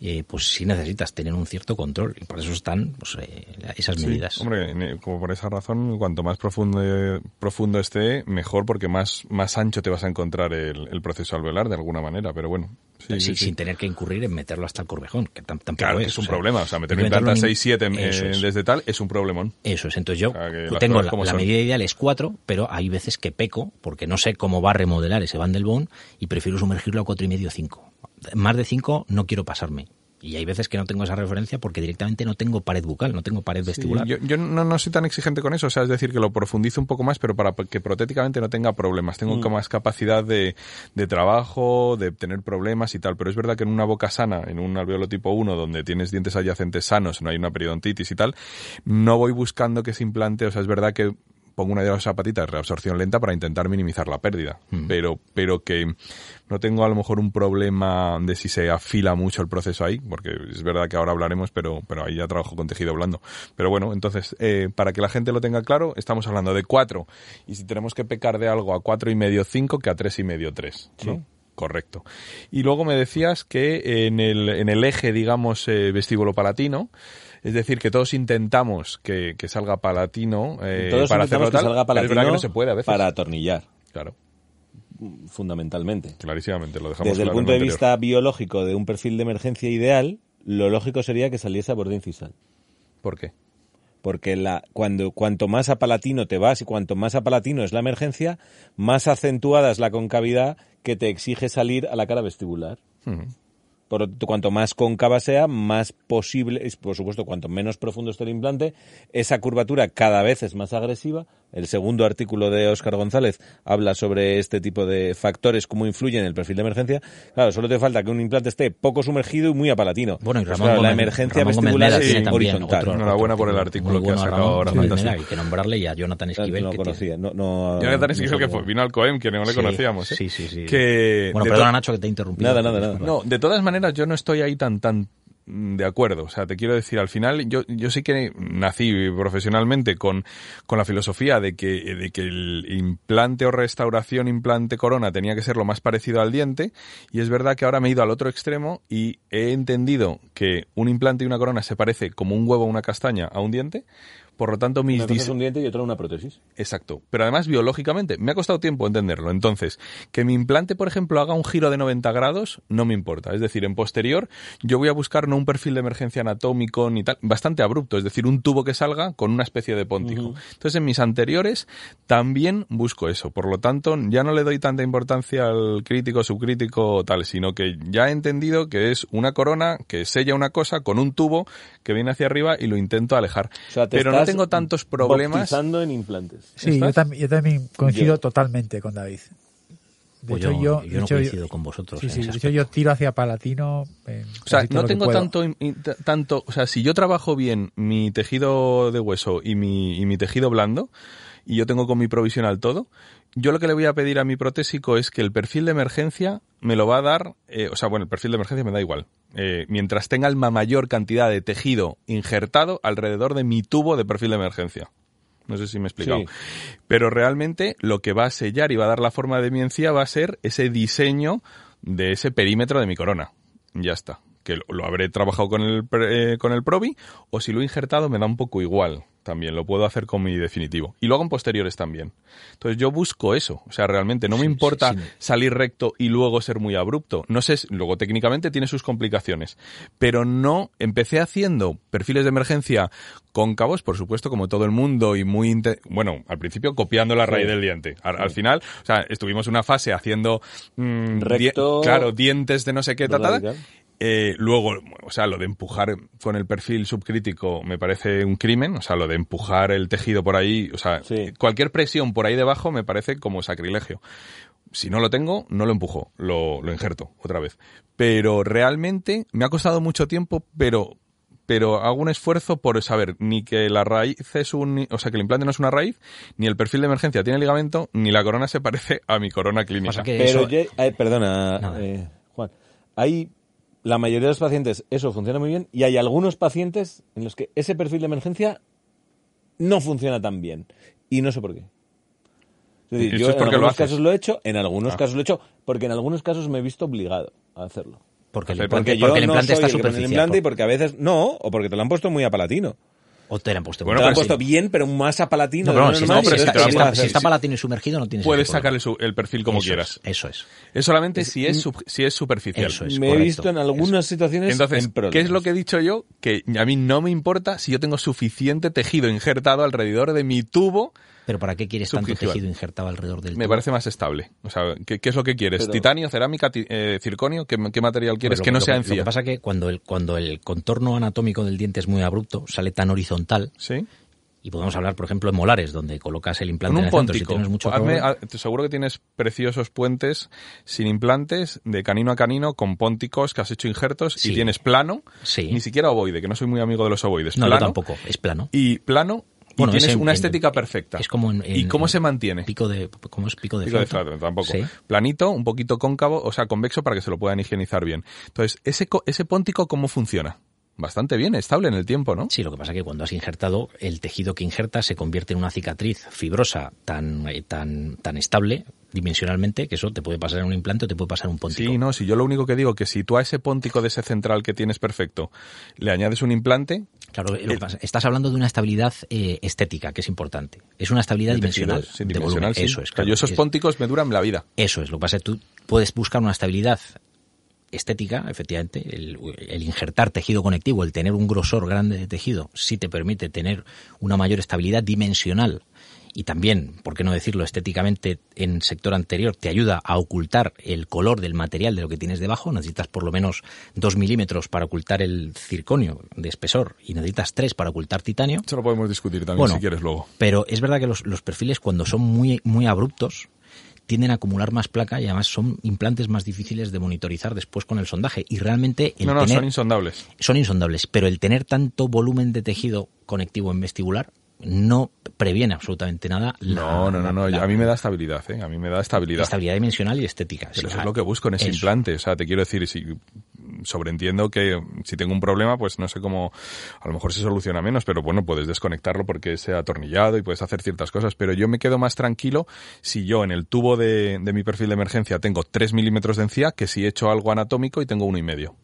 eh, pues sí necesitas tener un cierto control y por eso están pues, eh, esas Sí, medidas. hombre, ne- como por esa razón, cuanto más profundo, profundo esté, mejor porque más, más ancho te vas a encontrar el, el proceso alveolar de alguna manera, pero bueno. Sí, Sí, sí, sí. sin tener que incurrir en meterlo hasta el corvejón, que tam- tampoco Claro, es. es un o sea, problema. O sea, meter hay que un implante a meterlo en- 6, 7 Eso es. desde tal es un problemón. Eso es, entonces yo O sea, tengo la, medida ideal es 4, pero hay veces que peco porque no sé cómo va a remodelar ese Bandelbone y prefiero sumergirlo a cuatro y medio 5. Más de 5 no quiero pasarme. Y hay veces que no tengo esa referencia porque directamente no tengo pared bucal, no tengo pared vestibular. Yo, yo no, no soy tan exigente con eso, o sea, es decir, que lo profundizo un poco más, pero para que protéticamente no tenga problemas. Tengo Mm. más capacidad de, de trabajo, de tener problemas y tal, pero es verdad que en una boca sana, en un alveolo tipo 1, donde tienes dientes adyacentes sanos, no hay una periodontitis y tal, no voy buscando que se implante, o sea, es verdad que pongo una de las zapatitas reabsorción lenta para intentar minimizar la pérdida, Mm. pero, pero que no tengo a lo mejor un problema de si se afila mucho el proceso ahí, porque es verdad que ahora hablaremos, pero, pero ahí ya trabajo con tejido blando. Pero bueno, entonces, eh, para que la gente lo tenga claro, estamos hablando de cuatro, y si tenemos que pecar de algo a cuatro y medio cinco, que a tres y medio tres, ¿no? Correcto. Y luego me decías que en el, en el eje, digamos, eh, vestíbulo palatino, es decir, que todos intentamos que, que salga palatino eh, Todos para hacerlo que tal, salga pero es verdad que no se puede a veces. para atornillar, Claro, fundamentalmente. clarísimamente, lo dejamos Desde el claro punto de anterior. vista biológico de un perfil de emergencia ideal, lo lógico sería que saliese a borde incisal. ¿Por qué? Porque la, cuando, cuanto más a palatino te vas y cuanto más a palatino es la emergencia, más acentuada es la concavidad que te exige salir a la cara vestibular. Por lo tanto, cuanto más cóncava sea, más posible, y por supuesto, cuanto menos profundo esté el implante, esa curvatura cada vez es más agresiva. El segundo artículo de Óscar González habla sobre este tipo de factores, cómo influyen en el perfil de emergencia. Claro, solo te falta que un implante esté poco sumergido y muy apalatino. Bueno, y Pues Ramón claro, la emergencia Ramón vestibular es tiene también horizontal. otro- Enhorabuena otro por el artículo que ha sacado ahora, fantástico. Hay que nombrarle y a Jonathan Esquivel. no que conocía, no, no, Jonathan no Esquivel, que fue, vino al COEM, que no le Sí, conocíamos. ¿eh? Sí, sí, sí. Que bueno, perdona Nacho que te he interrumpido. Nada, nada, nada. No, de todas maneras yo no estoy ahí tan tan de acuerdo. O sea, te quiero decir, al final yo, yo sí que nací profesionalmente con, con la filosofía de que, de que el implante o restauración implante corona tenía que ser lo más parecido al diente y es verdad que ahora me he ido al otro extremo y he entendido que un implante y una corona se parece como un huevo o una castaña a un diente. Por lo tanto, mis Una cosa es un diente y otra una prótesis. Exacto. Pero además biológicamente, me ha costado tiempo entenderlo. Entonces, que mi implante, por ejemplo, haga un giro de 90 grados, no me importa. Es decir, en posterior, yo voy a buscar no un perfil de emergencia anatómico ni tal, bastante abrupto. Es decir, un tubo que salga con una especie de póntico. Entonces, en mis anteriores también busco eso. Por lo tanto, ya no le doy tanta importancia al crítico, subcrítico, tal, sino que ya he entendido que es una corona que sella una cosa con un tubo que viene hacia arriba y lo intento alejar. O sea, te Pero no estás tengo tantos problemas. bautizando en implantes. Sí, yo, tam- yo también coincido Yo- totalmente con David. De Pues hecho, yo, yo, no hecho, coincido con vosotros. Sí, sí, de hecho yo tiro hacia Palatino. O sea, no tengo tanto, tanto, o sea, si yo trabajo bien mi tejido de hueso y mi, y mi tejido blando, y yo tengo con mi provisional todo, yo lo que le voy a pedir a mi protésico es que el perfil de emergencia me lo va a dar, eh, o sea, bueno, el perfil de emergencia me da igual, eh, mientras tenga la mayor cantidad de tejido injertado alrededor de mi tubo de perfil de emergencia. No sé si me he explicado. Sí. Pero realmente lo que va a sellar y va a dar la forma de mi encía va a ser ese diseño de ese perímetro de mi corona. Ya está. Que lo, lo habré trabajado con el, eh, con el Probi o si lo he injertado me da un poco igual también, lo puedo hacer con mi definitivo. Y luego en posteriores también. Entonces yo busco eso, o sea, realmente no me importa sí, sí. salir recto y luego ser muy abrupto. No sé, luego técnicamente tiene sus complicaciones, pero no, empecé haciendo perfiles de emergencia cóncavos, por supuesto, como todo el mundo, y muy, bueno, al principio copiando la raíz del diente. Al, al final, o sea, estuvimos una fase haciendo, mm, Recto, claro, dientes de no sé qué, ta, ta, ta. radical. Eh, luego, o sea, lo de empujar con el perfil subcrítico me parece un crimen, o sea, lo de empujar el tejido por ahí, o sea, Sí. cualquier presión por ahí debajo me parece como sacrilegio. Si no lo tengo, no lo empujo, lo, lo injerto otra vez. Pero realmente me ha costado mucho tiempo, pero pero hago un esfuerzo por saber ni que la raíz es un, o sea, que el implante no es una raíz, ni el perfil de emergencia tiene ligamento, ni la corona se parece a mi corona clínica. Pero, eso- eh, perdona, eh, Juan. Hay la mayoría de los pacientes eso funciona muy bien y hay algunos pacientes en los que ese perfil de emergencia no funciona tan bien y no sé por qué. Es decir, ¿Y yo es en lo algunos casos lo he hecho, en algunos Ah. casos lo he hecho, porque en algunos casos me he visto obligado a hacerlo. porque el Porque yo porque el no implante soy está el el implante y porque a veces no, o porque te lo han puesto muy apalatino. O te la han puesto Bueno, te lo han puesto sí. bien, pero más apalatino. No, de pero lo no, si, y si si está- si palatino y sumergido no tienes Puedes sacarle su- el perfil como Eso quieras. Es, eso es. Es solamente si es, sub- si es superficial. Eso es. me he visto en algunas situaciones Entonces, en. ¿qué es lo que he dicho yo? Que a mí no me importa si yo tengo suficiente tejido injertado alrededor de mi tubo, Pero ¿para qué quieres tanto tejido injertado alrededor del me tubo? parece más estable. O sea, ¿qué, qué es lo que quieres? Pero- ¿Titanio, cerámica, ti- eh, circonio? ¿Qué, qué material quieres? Pues lo que no lo sea Lo que encía. pasa que cuando el, cuando el contorno anatómico del diente es muy abrupto, sale tan horizontal, ¿Sí? y podemos hablar, por ejemplo, de molares, donde colocas el implante Con en un el centro, si póntico. tienes mucho Hazme- seguro que tienes preciosos puentes sin implantes, de canino a canino, con pónticos que has hecho injertos Sí. y tienes plano. Sí. Ni siquiera ovoide, que no soy muy amigo de los ovoides. no, yo tampoco, es plano. Y plano. Bueno, tienes es en- una en- estética perfecta. Es como en, ¿Y cómo se mantiene? Pico de, ¿Cómo es pico de Pico de flauta? tampoco. Sí. Planito, un poquito cóncavo, o sea, convexo para que se lo puedan higienizar bien. Entonces, ese, ese póntico, ¿cómo funciona? Bastante bien, estable en el tiempo, ¿no? Sí, lo que pasa es que cuando has injertado, el tejido que injertas se convierte en una cicatriz fibrosa tan, eh, tan, tan estable dimensionalmente que eso te puede pasar en un implante o te puede pasar en un póntico. Sí, no, si yo lo único que digo que si tú a ese póntico de ese central que tienes perfecto le añades un implante, Claro, lo que pasa- estás hablando de una estabilidad eh, estética, que es importante. Es una estabilidad dimensional. tejidos, sí, de dimensional, volumen. sí. Eso es. Claro, yo esos es- pónticos me duran la vida. Eso es. Lo que pasa es que tú puedes buscar una estabilidad estética, efectivamente. El, el injertar tejido conectivo, el tener un grosor grande de tejido, sí te permite tener una mayor estabilidad dimensional. Y también, por qué no decirlo estéticamente, en sector anterior te ayuda a ocultar el color del material de lo que tienes debajo. Necesitas por lo menos dos milímetros para ocultar el circonio de espesor y necesitas tres para ocultar titanio. Eso lo podemos discutir también Bueno, si quieres luego. Pero es verdad que los, los perfiles cuando son muy, muy abruptos tienden a acumular más placa y además son implantes más difíciles de monitorizar después con el sondaje. Y realmente el No, no, tener, son insondables. son insondables, pero el tener tanto volumen de tejido conectivo en vestibular no previene absolutamente nada la, No, no, no, no. la- A mí me da estabilidad, ¿eh? A mí me da estabilidad. estabilidad dimensional y estética. Pero eso es lo que busco en ese eso. implante. O sea, te quiero decir, si sobreentiendo que si tengo un problema, pues no sé cómo, a lo mejor se soluciona menos, pero bueno, puedes desconectarlo porque es atornillado y puedes hacer ciertas cosas. Pero yo me quedo más tranquilo si yo en el tubo de, de mi perfil de emergencia tengo 3 milímetros de encía que si he hecho algo anatómico y tengo uno y medio.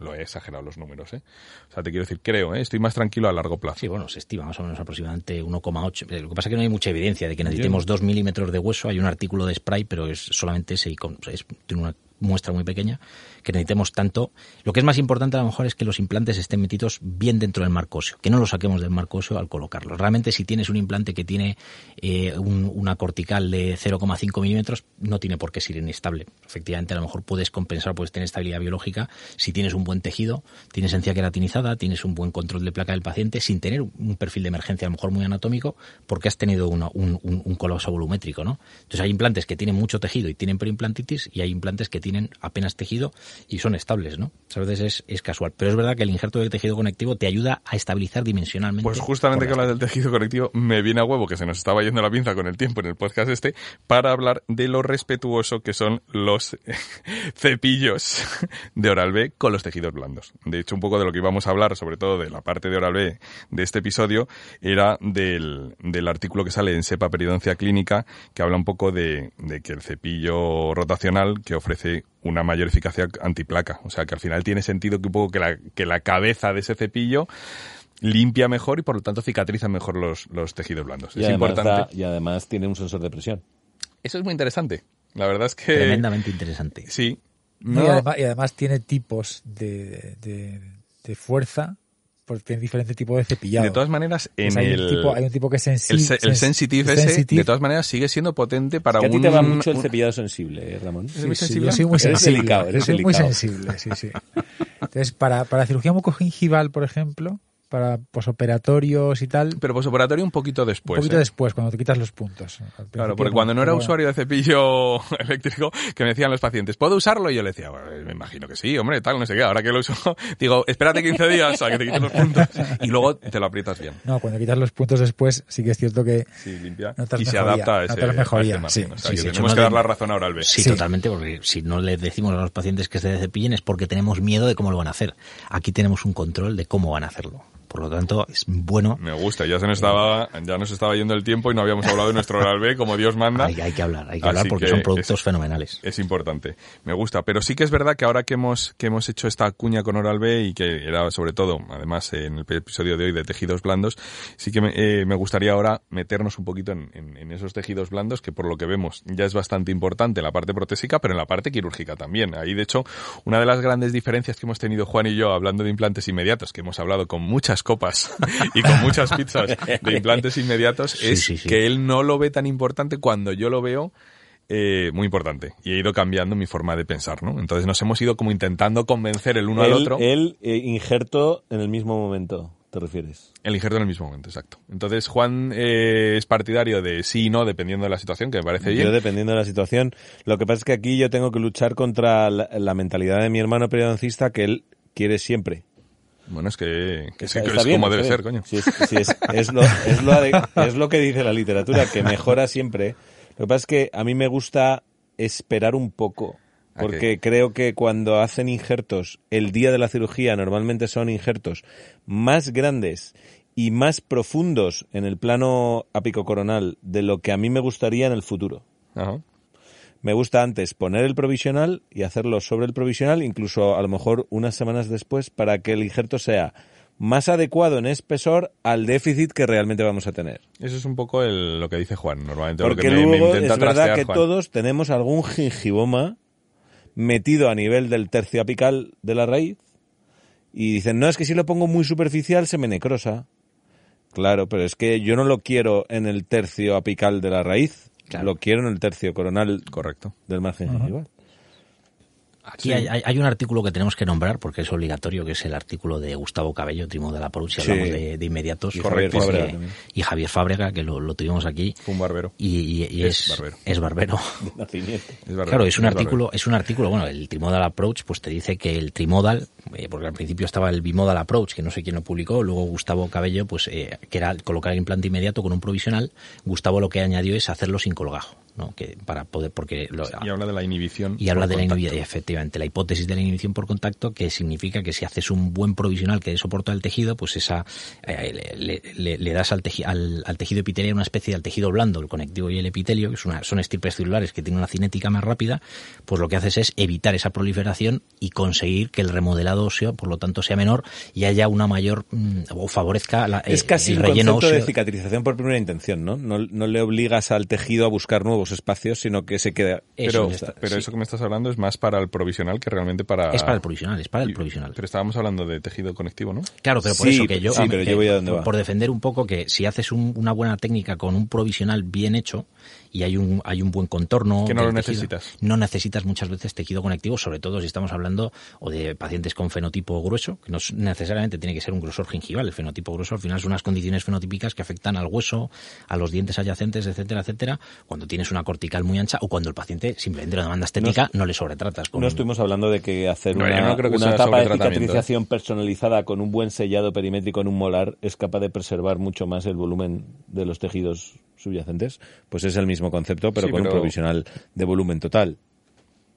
Lo he exagerado los números, ¿eh? O sea, te quiero decir, creo, ¿eh? Estoy más tranquilo a largo plazo. Sí, bueno, se estima más o menos aproximadamente 1,8. Eh, Lo que pasa es que no hay mucha evidencia de que necesitemos 2 milímetros de hueso. Hay un artículo de Spray, pero es solamente ese y con- es- tiene una muestra muy pequeña, que necesitemos tanto. Lo que es más importante a lo mejor es que los implantes estén metidos bien dentro del marco óseo, que no los saquemos del marco óseo al colocarlos. Realmente si tienes un implante que tiene eh, un- una cortical de 0,5 milímetros, no tiene por qué ser inestable. Efectivamente, a lo mejor puedes compensar, puedes tener estabilidad biológica si tienes un buen tejido, tienes encía queratinizada, tienes un buen control de placa del paciente, sin tener un perfil de emergencia a lo mejor muy anatómico, porque has tenido una- un, un- colapso volumétrico, ¿no? Entonces hay implantes que tienen mucho tejido y tienen perimplantitis y hay implantes que tienen apenas tejido y son estables, ¿no? A veces es, es casual. Pero es verdad que el injerto de tejido conectivo te ayuda a estabilizar dimensionalmente. Pues justamente que hablas del tejido conectivo, me viene a huevo que se nos estaba yendo la pinza con el tiempo en el podcast este, para hablar de lo respetuoso que son los [laughs] cepillos de Oral B con los tejidos blandos. De hecho, un poco de lo que íbamos a hablar, sobre todo de la parte de Oral B de este episodio, era del, del artículo que sale en SEPA Periodoncia Clínica, que habla un poco de, de que el cepillo rotacional que ofrece una mayor eficacia antiplaca. O sea, que al final tiene sentido que un poco que la, que la cabeza de ese cepillo limpia mejor y por lo tanto cicatrizan mejor los, los tejidos blandos. Y es además importante. da- y además tiene un sensor de presión. Eso es muy interesante. La verdad es que... Tremendamente interesante. Sí. No, y, además, y además tiene tipos de, de, de fuerza, porque tiene diferentes tipos de cepillado. de todas maneras, en Pues hay, el... un tipo, hay un tipo que es el, sensible. se- el sensitive ese, de todas maneras, sigue siendo potente para Que a ti un... te va mucho el un- cepillado sensible, ¿eh, Ramón. ¿Es muy sensible? yo soy muy Eres sensible. delicado, eres soy muy delicado. sensible, sí, sí. Entonces, para, para cirugía mucogingival, por ejemplo, para posoperatorios y tal, Pero posoperatorio un poquito después. un poquito ¿eh? después, cuando te quitas los puntos. Claro, porque cuando no era usuario de cepillo [laughs] eléctrico, que me decían los pacientes, ¿puedo usarlo? Y yo le decía, "Bueno, me imagino que sí, hombre, tal, no sé qué. Ahora que lo uso, [laughs] digo, espérate 15 días a que te quites los puntos y luego te lo aprietas bien. No, cuando quitas los puntos después, sí que es cierto que Sí, limpia. Y se mejoría, adapta a ese, mejoría, a este margen. sí, O sea, sí, que sí, tenemos que dar la razón ahora al B. Sí, Sí. totalmente, porque si no le decimos a los pacientes que se cepillen es porque tenemos miedo de cómo lo van a hacer. Aquí tenemos un control de cómo van a hacerlo. Por lo tanto, es bueno. Me gusta, ya se nos estaba, ya nos estaba yendo el tiempo y no habíamos hablado de nuestro oral B como Dios manda. Hay, hay que hablar, hay que Así hablar porque que son productos es- fenomenales. Es importante, me gusta. Pero sí que es verdad que ahora que hemos, que hemos hecho esta cuña con Oral B y que era sobre todo, además en el episodio de hoy de tejidos blandos, sí que me, eh, me gustaría ahora meternos un poquito en, en- en esos tejidos blandos que por lo que vemos ya es bastante importante en la parte protésica, pero en la parte quirúrgica también. Ahí de hecho, una de las grandes diferencias que hemos tenido Juan y yo hablando de implantes inmediatos, que hemos hablado con muchas copas [laughs] y con muchas pizzas de implantes inmediatos, Sí, es sí, sí. que él no lo ve tan importante cuando yo lo veo eh, muy importante. Y he ido cambiando mi forma de pensar, ¿no? Entonces nos hemos ido como intentando convencer el uno al otro. el, eh, injerto en el mismo momento, ¿te refieres? El injerto en el mismo momento, exacto. Entonces Juan eh, es partidario de sí y no, dependiendo de la situación, que me parece bien. Yo dependiendo de la situación. Lo que pasa es que aquí yo tengo que luchar contra la, la mentalidad de mi hermano periodoncista que él quiere siempre. Bueno, es que, Está- que está es bien, como debe bien. ser, coño. Sí, es, sí, es- es lo, es, lo ade- es lo que dice la literatura, que mejora siempre. Lo que pasa es que a mí me gusta esperar un poco. ¿A Porque creo que cuando hacen injertos, el día de la cirugía normalmente son injertos más grandes y más profundos en el plano apicocoronal de lo que a mí me gustaría en el futuro. Ajá. Me gusta antes poner el provisional y hacerlo sobre el provisional, incluso a lo mejor unas semanas después, para que el injerto sea más adecuado en espesor al déficit que realmente vamos a tener. Eso es un poco el- lo que dice Juan, normalmente. Porque lo que me, me luego es verdad que Juan. todos tenemos algún gingiboma metido a nivel del tercio apical de la raíz y dicen, no, es que si lo pongo muy superficial se me necrosa. Claro, pero es que yo no lo quiero en el tercio apical de la raíz, Claro. lo quiero en el tercio coronal Correcto. del margen gingival. Aquí hay, hay- hay un artículo que tenemos que nombrar porque es obligatorio, que es el artículo de Gustavo Cabello, Trimo de la Sí. hablamos de, de inmediatos. Y Javier Fábrega y Javier Fábrega, que lo, lo tuvimos aquí. Fue un barbero. Y, y- y Es es, barbero. es barbero. [laughs] Es barbero, Claro, es un artículo, es un artículo, bueno, el Trimodal Approach, pues te dice que el Trimodal, eh, porque al principio estaba el Bimodal Approach, que no sé quién lo publicó, luego Gustavo Cabello, pues eh, que era colocar el implante inmediato con un provisional, Gustavo lo que añadió es hacerlo sin colgajo, ¿no? Que para poder, porque lo- Y habla de la inhibición. y habla de la inhibición, efectivamente, la hipótesis de la inhibición por contacto, que significa que si haces un buen provisional que dé soporte al tejido, pues esa eh, le, le- le das al, teji- al, al tejido epitelio una especie de al tejido blando, el conectivo y el epitelio, que es una- son estirpes celulares que tienen una cinética más rápida, pues lo que haces es evitar esa proliferación y conseguir que el remodelado óseo, por lo tanto, sea menor y haya una mayor mm, o favorezca la, Es eh, casi el un relleno concepto de cicatrización por primera intención, ¿no? ¿no? No le obligas al tejido a buscar nuevos espacios, sino que se queda... Eso Pero, está, pero sí. eso que me estás hablando es más para el provisional que realmente para... Es para el provisional, es para el provisional. Pero estábamos hablando de tejido conectivo, ¿no? Claro, pero por Sí, eso que yo, sí, pero que- yo voy a donde por, va. por defender un poco que si haces un- una buena técnica con un provisional bien hecho y hay un hay un buen contorno, Que no lo tejido, necesitas. no necesitas muchas veces tejido conectivo, sobre todo si estamos hablando o de pacientes con fenotipo grueso, que no es- necesariamente tiene que ser un grosor gingival. El fenotipo grueso al final son unas condiciones fenotípicas que afectan al hueso, a los dientes adyacentes, etcétera, etcétera. Cuando tienes una cortical muy ancha o cuando el paciente simplemente lo demanda estética, no, le sobretratas con No estuvimos hablando de que hacer No, una, no creo que una etapa de cicatrización personalizada con un buen sellado perimétrico en un molar es capaz de preservar mucho más el volumen de los tejidos subyacentes. Pues es el mismo concepto, pero Sí, con pero- un provisional de volumen total.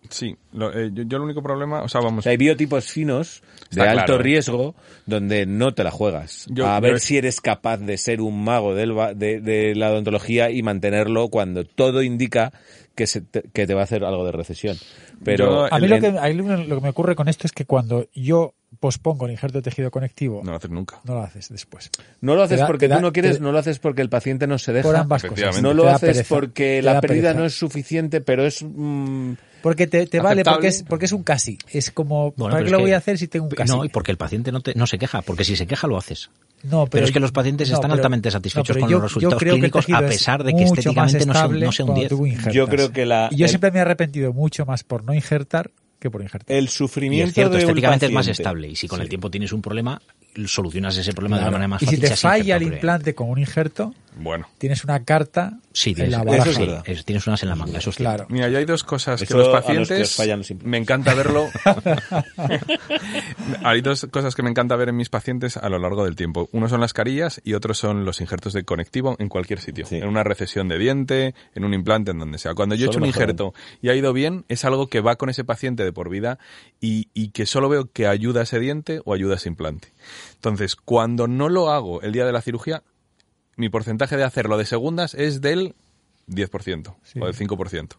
Sí, lo- eh, yo, yo el único problema, o sea, O vamos, sea, hay biotipos finos de alto claro, ¿eh? riesgo donde no te la juegas. Yo- a yo- ver si eres capaz de ser un mago del de, de la odontología y mantenerlo cuando todo indica que, se te, que te va a hacer algo de recesión. Pero Yo- A mí el- lo que, a mí lo que me ocurre con esto es que cuando yo pospongo el injerto de tejido conectivo, No lo haces nunca. no lo haces después. No lo haces da- porque da- tú no quieres, te- no lo haces porque el paciente no se deja. Por ambas cosas. No lo haces pereza, porque la da pérdida pereza. no es suficiente, pero es... mm, Porque te, te vale, porque es, porque es un casi. Es como, Bueno, ¿para qué lo que- voy a hacer si tengo un casi? No, y porque el paciente no, te- no se queja, porque si se queja lo haces. No, Pero es que los pacientes no, están pero- altamente no, satisfechos pero con yo- los resultados clínicos, a pesar de que estéticamente no sea, no sea un cuando 10. tú injertas. Yo creo que la... Y yo el- siempre me he arrepentido mucho más por no injertar que por injertar. el Y sufrimiento es cierto, de un estéticamente es más estable. Y si con el tiempo tienes un problema, solucionas ese problema de una manera más y si fácil. te falla el implante con un injerto, Bueno. tienes una carta Sí, en tienes, la eso baraja. es sí, tienes unas en la manga, eso es. Claro. Mira, ya hay dos cosas que los pacientes fallan los implantes. me encanta verlo. [laughs] hay dos cosas que me encanta ver en mis pacientes a lo largo del tiempo. Uno son las carillas y otro son los injertos de conectivo en cualquier sitio. Sí. En una recesión de diente, en un implante, en donde sea. Cuando yo he hecho un injerto y ha ido bien, es algo que va con ese paciente de por vida y, y que solo veo que ayuda a ese diente o ayuda a ese implante. Entonces, cuando no lo hago el día de la cirugía, mi porcentaje de hacerlo de segundas es del 10% Sí. o del 5%,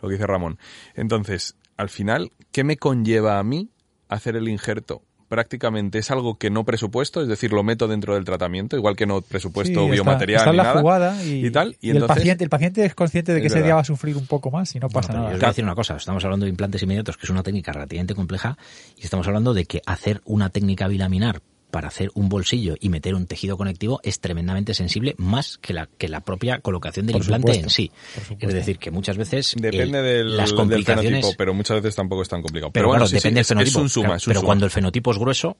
lo que dice Ramón. Entonces, al final, ¿qué me conlleva a mí hacer el injerto? Prácticamente es algo que no presupuesto, es decir, lo meto dentro del tratamiento, igual que no presupuesto Sí, biomaterial está en ni la nada, jugada y, tal. Y, y el, paciente, el paciente es consciente de que Es ese día va a sufrir un poco más y no pasa yo nada. os voy a decir una cosa, estamos hablando de implantes inmediatos, que es una técnica relativamente compleja, y estamos hablando de que hacer una técnica bilaminar para hacer un bolsillo y meter un tejido conectivo es tremendamente sensible más que la que la propia colocación del Por implante supuesto, en sí. Es decir, que muchas veces depende el- del, las del complicaciones fenotipo, pero muchas veces tampoco es tan complicado. pero, Pero, bueno, claro, sí, sí, depende del fenotipo. es un suma, Claro, es un pero suma. cuando el fenotipo es grueso,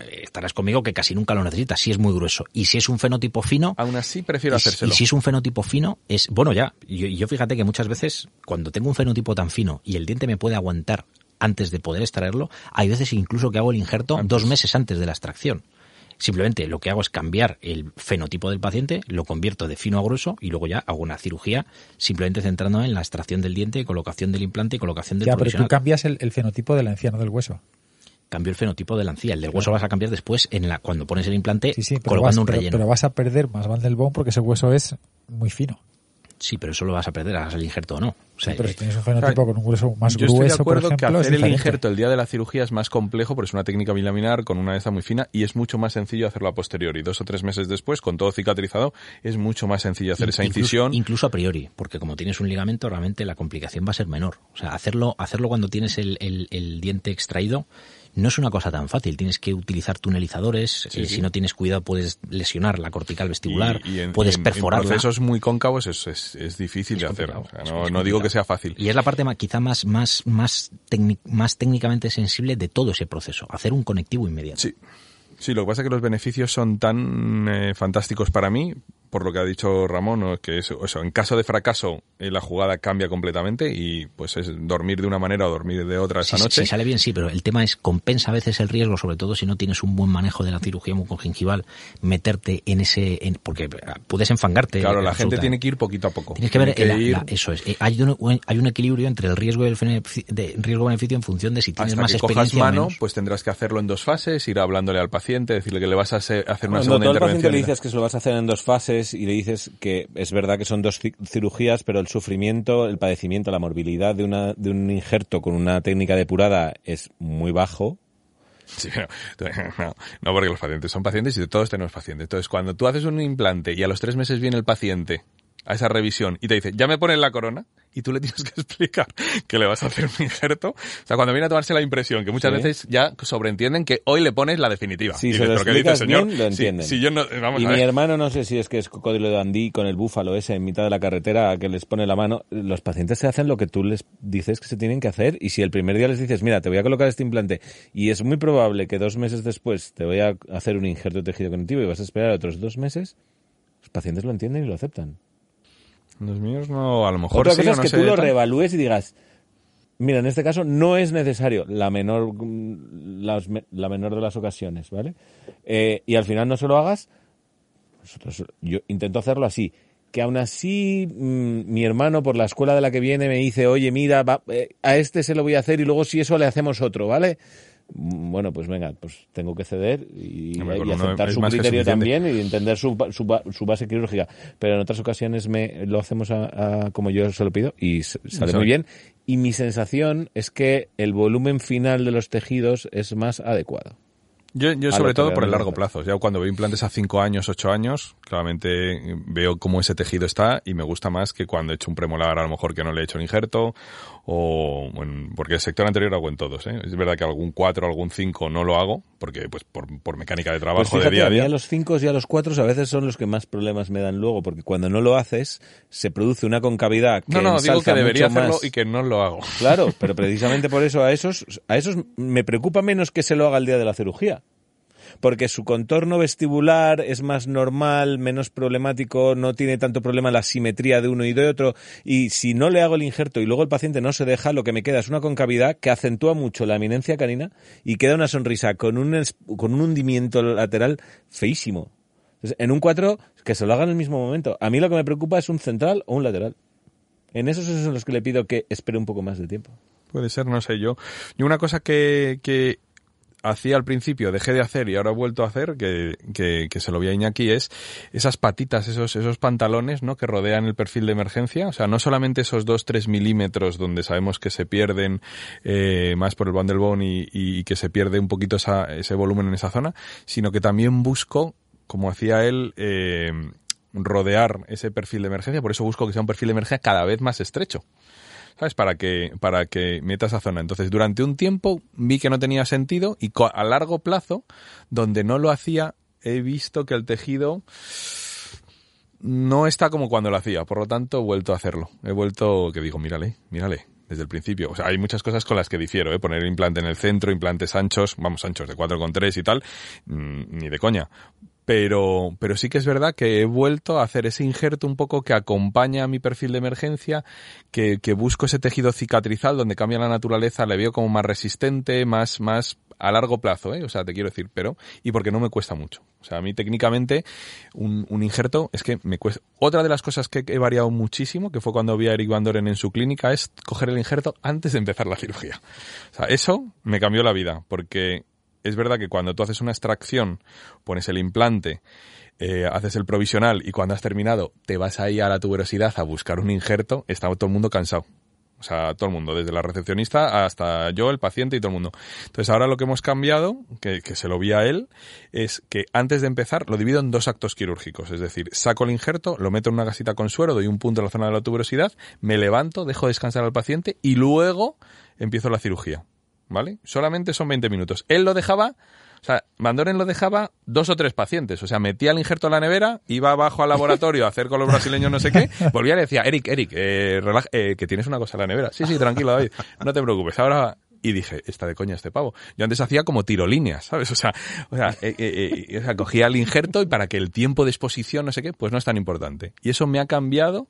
eh, estarás conmigo que casi nunca lo necesitas. Si es muy grueso. Y si es un fenotipo fino, Aún así, prefiero hacérselo. y si es un fenotipo fino, es bueno ya. Yo, yo fíjate que muchas veces cuando tengo un fenotipo tan fino y el diente me puede aguantar antes de poder extraerlo, hay veces incluso que hago el injerto dos meses antes de la extracción. Simplemente lo que hago es cambiar el fenotipo del paciente, lo convierto de fino a grueso y luego ya hago una cirugía simplemente centrándome en la extracción del diente, colocación del implante y colocación del Ya, pero tú cambias el, el fenotipo del anciano del hueso. Cambio el fenotipo de la encía. El del hueso vas a cambiar después en la cuando pones el implante Sí, sí, pero, colocando vas, un pero- relleno. pero vas a perder más Van del Bone porque ese hueso es muy fino. Sí, pero eso lo vas a perder, hagas el injerto o no. O sea, pero si eh, tienes un fenotipo con un hueso más Yo grueso, estoy de acuerdo por ejemplo, que hacer el injerto el día de la cirugía es más complejo porque es una técnica bilaminar con una esta muy fina y es mucho más sencillo hacerlo a posteriori. Dos o tres meses después, con todo cicatrizado, es mucho más sencillo hacer esa incluso- incisión. Incluso, a priori, porque como tienes un ligamento, realmente la complicación va a ser menor. O sea, hacerlo, hacerlo cuando tienes el, el- el diente extraído no es una cosa tan fácil. Tienes que utilizar tunelizadores. Sí, eh, sí. Si no tienes cuidado, puedes lesionar la cortical vestibular, y, y en, puedes y en- procesos muy cóncavos es, es, es difícil de hacer. O sea, no, no digo que sea fácil. Y es la parte ma- quizá más, más, más, técnic- más técnicamente sensible de todo ese proceso. Hacer un conectivo inmediato. Sí. Sí, lo que pasa es que los beneficios son tan eh, fantásticos para mí, por lo que ha dicho Ramón, que eso, eso, en caso de fracaso eh, la jugada cambia completamente y pues es dormir de una manera o dormir de otra esa noche. si sale bien, sí, pero el tema es compensa a veces el riesgo, sobre todo si no tienes un buen manejo de la cirugía mucogingival, meterte en ese, en- porque ah, puedes enfangarte. claro, la absoluta. gente tiene que ir poquito a poco. Tienes que ver, el- ir la- eso es, eh, hay un, hay un equilibrio entre el riesgo y el riesgo-beneficio en función de si tienes hasta más que cojas experiencia o mano, menos. pues tendrás que hacerlo en dos fases, ir hablándole al paciente, decirle que le vas a hacer una Cuando segunda tú al paciente intervención. le dices que se lo vas a hacer en dos fases y le dices que es verdad que son dos ci- cirugías, pero el sufrimiento, el padecimiento, la morbilidad de, una, de un injerto con una técnica depurada es muy bajo. [laughs] No, no, porque los pacientes son pacientes y todos tenemos pacientes. Entonces, cuando tú haces un implante y a los tres meses viene el paciente a esa revisión y te dice, ya me ponen la corona, y tú le tienes que [laughs] explicar que le vas a hacer un injerto. O sea, cuando viene a tomarse la impresión, que muchas Sí. veces ya sobreentienden que hoy le pones la definitiva. Si Y se dices, lo "¿Pero dice, señor? bien, lo Si- entienden. Si, yo no, vamos y a mi hermano, no sé si es que es cocodrilo de Andí con el búfalo ese en mitad de la carretera que les pone la mano. Los pacientes se hacen lo que tú les dices que se tienen que hacer. Y si el primer día les dices, mira, te voy a colocar este implante y es muy probable que dos meses después te voy a hacer un injerto de tejido cognitivo y vas a esperar otros dos meses, los pacientes lo entienden y lo aceptan. Los míos no, a lo mejor Otra sí, cosa es no que tú lo reevalúes y digas, mira, en este caso no es necesario la menor, la menor de las ocasiones, ¿vale? Eh, y al final no se lo hagas, nosotros, yo intento hacerlo así. Que aún así mm, mi hermano por la escuela de la que viene me dice, oye, mira, va- eh, a este se lo voy a hacer y luego si eso le hacemos otro, ¿vale? Bueno, pues venga, pues tengo que ceder y, aceptar su criterio también y entender su, ba- su, ba- su base quirúrgica. Pero en otras ocasiones me lo hacemos a- a como yo se lo pido y sale muy bien. Y mi sensación es que el volumen final de los tejidos es más adecuado. Yo, yo sobre todo por el largo plazo. Ya cuando veo implantes a 5 años, 8 años, claramente veo cómo ese tejido está y me gusta más que cuando he hecho un premolar a lo mejor que no le he hecho el injerto o bueno, porque el sector anterior hago en todos. ¿eh? Es verdad que algún 4, algún 5 no lo hago porque pues por, por mecánica de trabajo Pues fíjate, de día a día. a los 5 y a los 4 a veces son los que más problemas me dan luego, porque cuando no lo haces, se produce una concavidad que No, no, digo que debería hacerlo más. y que no lo hago. Claro, pero precisamente por eso a esos, a esos me preocupa menos que se lo haga el día de la cirugía. Porque su contorno vestibular es más normal, menos problemático, no tiene tanto problema la simetría de uno y de otro. Y si no le hago el injerto y luego el paciente no se deja, lo que me queda es una concavidad que acentúa mucho la eminencia canina y queda una sonrisa con un, con un hundimiento lateral feísimo. En un 4, que se lo haga en el mismo momento. A mí lo que me preocupa es un central o un lateral. En esos esos son los que le pido que espere un poco más de tiempo. Puede ser, no sé yo. Y una cosa que, que hacía al principio, dejé de hacer y ahora he vuelto a hacer, que, que, que se lo vi a Iñaki, es esas patitas, esos, esos pantalones, ¿no? Que rodean el perfil de emergencia. O sea, no solamente esos 2-3 milímetros donde sabemos que se pierden eh, más por el bundle y, y que se pierde un poquito esa, ese volumen en esa zona, sino que también busco, como hacía él, eh, rodear ese perfil de emergencia. Por eso busco que sea un perfil de emergencia cada vez más estrecho. ¿Sabes? Para que, para que meta esa zona. Entonces, durante un tiempo vi que no tenía sentido y a largo plazo, donde no lo hacía, he visto que el tejido no está como cuando lo hacía. Por lo tanto, he vuelto a hacerlo. He vuelto, que digo, mírale, mírale. Desde el principio. O sea, hay muchas cosas con las que difiero, ¿eh? Poner implante en el centro, implantes anchos, vamos, anchos de 4,3 y tal, mm, ni de coña. Pero, pero sí que es verdad que he vuelto a hacer ese injerto un poco que acompaña a mi perfil de emergencia, que, que busco ese tejido cicatrizal donde cambia la naturaleza, le veo como más resistente, más, más a largo plazo, ¿eh? O sea, te quiero decir, pero, y porque no me cuesta mucho. O sea, a mí técnicamente un, un injerto es que me cuesta. Otra de las cosas que he variado muchísimo, que fue cuando vi a Eric Van Doren en su clínica, es coger el injerto antes de empezar la cirugía. O sea, eso me cambió la vida, porque es verdad que cuando tú haces una extracción, pones el implante, eh, haces el provisional y cuando has terminado te vas ahí a la tuberosidad a buscar un injerto, está todo el mundo cansado. O sea, todo el mundo, desde la recepcionista hasta yo, el paciente y todo el mundo. Entonces ahora lo que hemos cambiado, que, que se lo vi a él, es que antes de empezar lo divido en dos actos quirúrgicos. Es decir, saco el injerto, lo meto en una gasita con suero, doy un punto en la zona de la tuberosidad, me levanto, dejo descansar al paciente y luego empiezo la cirugía. ¿Vale? Solamente son 20 minutos. Él lo dejaba o sea, Mandoren lo dejaba dos o tres pacientes. O sea, metía el injerto en la nevera, iba abajo al laboratorio a hacer con los brasileños no sé qué, [laughs] volvía y le decía, Eric, Eric, eh, relaja- eh, que tienes una cosa en la nevera. Sí, sí, tranquilo, David, no te preocupes. Ahora y dije, está de coña este pavo. Yo antes hacía como tirolíneas, ¿sabes? O sea, o sea, eh, eh, eh, o sea, cogía el injerto y para que el tiempo de exposición, no sé qué, pues no es tan importante. Y eso me ha cambiado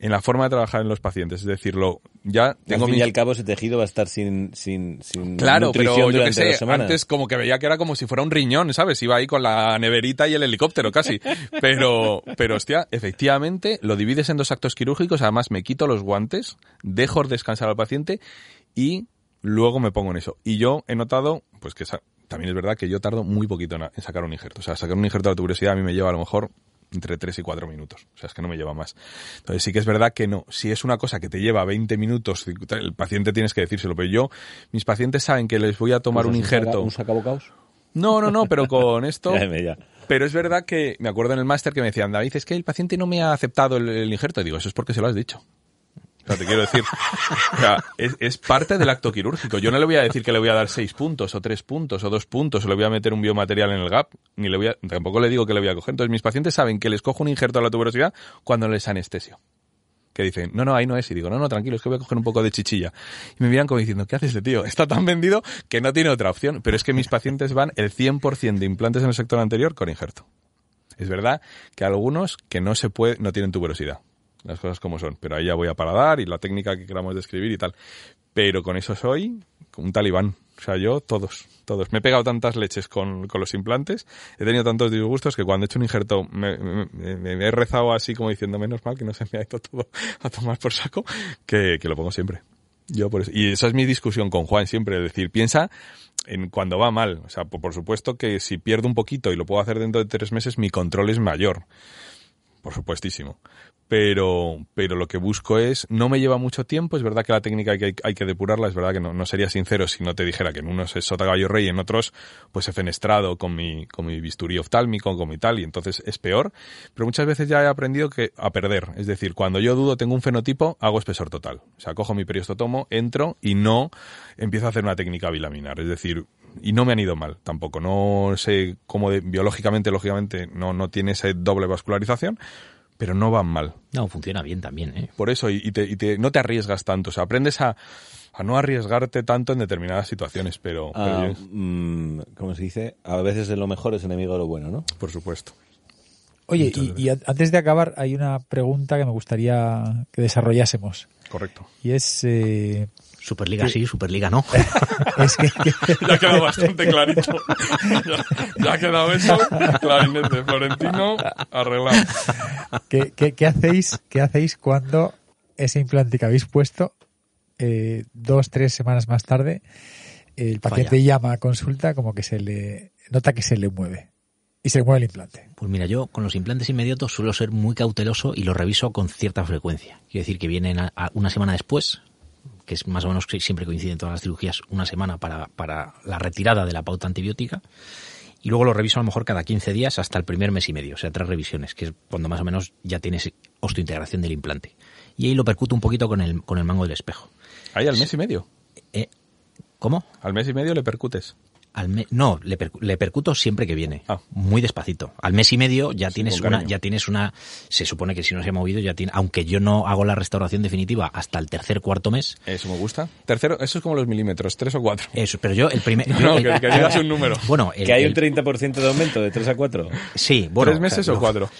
en la forma de trabajar en los pacientes. Es decir, lo, ya tengo al fin y al cabo ese tejido va a estar sin, sin, sin Claro, pero yo dos sé, antes como que veía que era como si fuera un riñón, ¿sabes? Iba ahí con la neverita y el helicóptero casi. Pero, pero hostia, efectivamente lo divides en dos actos quirúrgicos, además me quito los guantes, dejo descansar al paciente y luego me pongo en eso. Y yo he notado, pues que también es verdad que yo tardo muy poquito en, sacar un injerto. O sea, sacar un injerto de tuberosidad a mí me lleva a lo mejor entre 3 y 4 minutos. O sea, es que no me lleva más. Entonces sí que es verdad que no. Si es una cosa que te lleva 20 minutos, el paciente tienes que decírselo. Pero yo, mis pacientes saben que les voy a tomar un ¿Usas saca- injerto. ¿Un sacabocaos? No, no, no, pero con [laughs] esto... Pero es verdad que me acuerdo en el máster que me decían, David, es que el paciente no me ha aceptado el, el injerto. Y digo, eso es porque se lo has dicho. Sea, te quiero decir, o sea, es, parte del acto quirúrgico. Yo no le voy a decir que le voy a dar seis puntos, o tres puntos, o dos puntos, o le voy a meter un biomaterial en el gap, ni le voy a, tampoco le digo que le voy a coger. Entonces mis pacientes saben que les cojo un injerto a la tuberosidad cuando les anestesio. Que dicen, no, no, ahí no es. Y digo, no, no, tranquilo, es que voy a coger un poco de chichilla. Y me miran como diciendo, ¿qué hace este tío? Está tan vendido que no tiene otra opción. Pero es que mis pacientes van el 100% de implantes en el sector anterior con injerto. Es verdad que algunos que no se puede, no tienen tuberosidad. Las cosas como son. Pero ahí ya voy a paladar y la técnica que queramos describir y tal. Pero con eso soy un talibán. O sea, yo, todos, todos. Me he pegado tantas leches con, con los implantes, he tenido tantos disgustos que cuando he hecho un injerto me, he rezado así como diciendo menos mal que no se me ha ido todo a tomar por saco, que, que lo pongo siempre. Yo por eso. Y esa es mi discusión con Juan siempre, es decir, piensa en cuando va mal. O sea, por supuesto que si pierdo un poquito y lo puedo hacer dentro de tres meses, mi control es mayor. Por supuestísimo. Pero, pero lo que busco es, no me lleva mucho tiempo, es verdad que la técnica hay que, hay que depurarla, es verdad que no, no sería sincero si no te dijera que en unos es sota caballo rey y en otros pues he fenestrado con mi, con mi bisturí oftálmico, con mi tal, y entonces es peor. Pero muchas veces ya he aprendido que a perder, es decir, cuando yo dudo tengo un fenotipo, hago espesor total. O sea, cojo mi periostotomo, entro y no empiezo a hacer una técnica bilaminar, es decir, y no me han ido mal tampoco. No sé cómo de, biológicamente, lógicamente, no, no tiene esa doble vascularización, pero no van mal. No, funciona bien también, ¿eh? Por eso, y, te, y te, no te arriesgas tanto. O sea, aprendes a, a no arriesgarte tanto en determinadas situaciones, pero... Ah, pero mm, ¿Cómo se dice? A veces lo mejor es enemigo de lo bueno, ¿no? por supuesto. Oye, y, y a- antes de acabar, hay una pregunta que me gustaría que desarrollásemos. Correcto. Y es, eh, Superliga sí, Superliga no. [laughs] es que, [laughs] Ya ha quedado bastante clarito. ya, ya ha quedado eso. Clarinete, Florentino, arreglado. ¿qué, qué- qué hacéis, ¿qué hacéis cuando ese implante que habéis puesto, eh, dos, tres semanas más tarde, el paciente Falla. llama a consulta como que se le nota que se le mueve y se le mueve el implante? Pues mira, yo con los implantes inmediatos suelo ser muy cauteloso y los reviso con cierta frecuencia. Quiero decir que vienen a- a una semana después, que es más o menos que siempre coinciden todas las cirugías, una semana para, para la retirada de la pauta antibiótica. Y luego lo reviso a lo mejor cada 15 días hasta el primer mes y medio, o sea, tres revisiones, que es cuando más o menos ya tienes osteointegración del implante. Y ahí lo percuto un poquito con el, con el mango del espejo. Ahí al mes y medio. Eh, ¿Cómo? Al mes y medio le percutes. Al me- no, le, le percuto siempre que viene, Ah. muy despacito. Al mes y medio ya Sí, tienes una, ya tienes una, se supone que si no se ha movido ya tiene, aunque yo no hago la restauración definitiva hasta el tercer cuarto mes, Eso me gusta. Tercero, eso es como los milímetros, tres o cuatro. eso, pero yo el primer, [laughs] No, el- que, que digas un número. bueno, el- que hay el- un 30% de aumento de 3 a 4. sí, bueno, ¿Tres meses sea, o no, cuatro?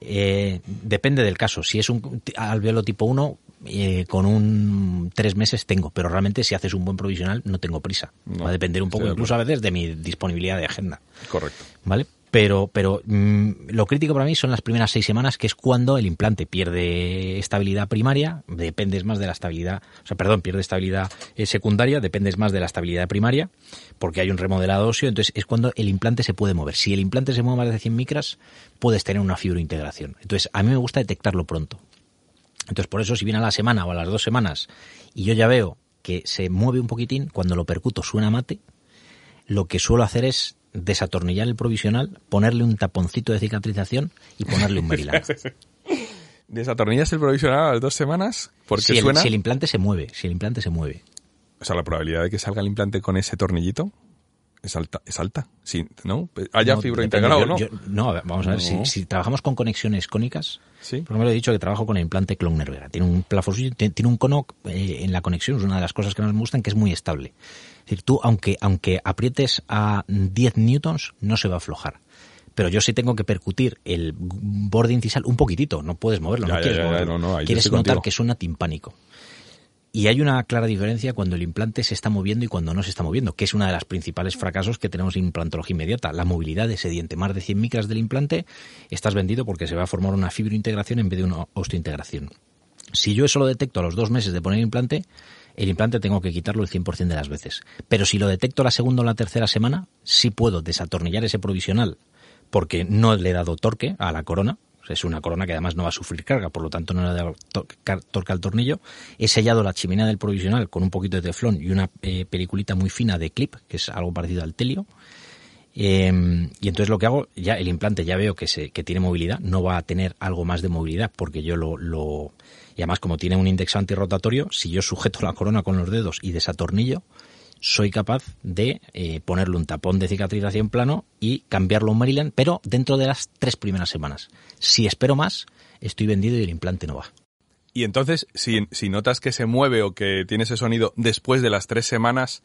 eh, depende del caso. Si es un alveolo tipo 1, eh, con un tres meses tengo, pero realmente si haces un buen provisional no tengo prisa. No, Va a depender un poco incluso a veces de mi disponibilidad de agenda. Correcto. ¿vale? Pero, pero mm, lo crítico para mí son las primeras seis semanas, que es cuando el implante pierde estabilidad primaria, dependes más de la estabilidad, o sea, perdón, pierde estabilidad eh, secundaria, dependes más de la estabilidad primaria, porque hay un remodelado óseo, entonces es cuando el implante se puede mover. Si el implante se mueve más de 100 micras, puedes tener una fibrointegración. Entonces, a mí me gusta detectarlo pronto. Entonces, por eso, si viene a la semana o a las dos semanas y yo ya veo que se mueve un poquitín, cuando lo percuto suena mate, lo que suelo hacer es desatornillar el provisional, ponerle un taponcito de cicatrización y ponerle un Maryland. [laughs] Desatornillas el provisional a las dos semanas porque si, el, suena... si el implante se mueve, si el implante se mueve. O sea, la probabilidad de que salga el implante con ese tornillito es alta. Es alta. Sí, ¿no? ¿Haya No, fibra integrada o no? yo- no, vamos a ver, No. si, si trabajamos con conexiones cónicas, Sí. por ejemplo, he dicho que trabajo con el implante Clon Nervera. Tiene un plafosillo, tiene tiene un cono eh, en la conexión, es una de las cosas que más me gustan, que es muy estable. Es decir, tú, aunque, aunque aprietes a 10 newtons, no se va a aflojar. Pero yo sí tengo que percutir el borde incisal un poquitito, no puedes moverlo, Ya, no quieres ya, ya, moverlo. no, no, quieres notar contigo. que suena timpánico. Y hay una clara diferencia cuando el implante se está moviendo y cuando no se está moviendo, que es una de las principales fracasos que tenemos en implantología inmediata. La movilidad de ese diente, más de 100 micras del implante, estás vendido porque se va a formar una fibrointegración en vez de una osteointegración. Si yo eso lo detecto a los dos meses de poner el implante, el implante tengo que quitarlo el 100% de las veces. Pero si lo detecto la segunda o la tercera semana, sí puedo desatornillar ese provisional porque no le he dado torque a la corona. Es una corona que además no va a sufrir carga, por lo tanto no le car- torque al tornillo. He sellado la chimenea del provisional con un poquito de teflón y una eh, peliculita muy fina de clip, que es algo parecido al telio. Eh, y entonces lo que hago, ya el implante ya veo que, se, que tiene movilidad, no va a tener algo más de movilidad porque yo lo, lo... Y además como tiene un indexo antirrotatorio, si yo sujeto la corona con los dedos y desatornillo, soy capaz de eh, ponerle un tapón de cicatrización plano y cambiarlo a un Maryland, pero dentro de las tres primeras semanas. Si espero más, estoy vendido y el implante no va. Y entonces, si, si notas que se mueve o que tiene ese sonido después de las tres semanas,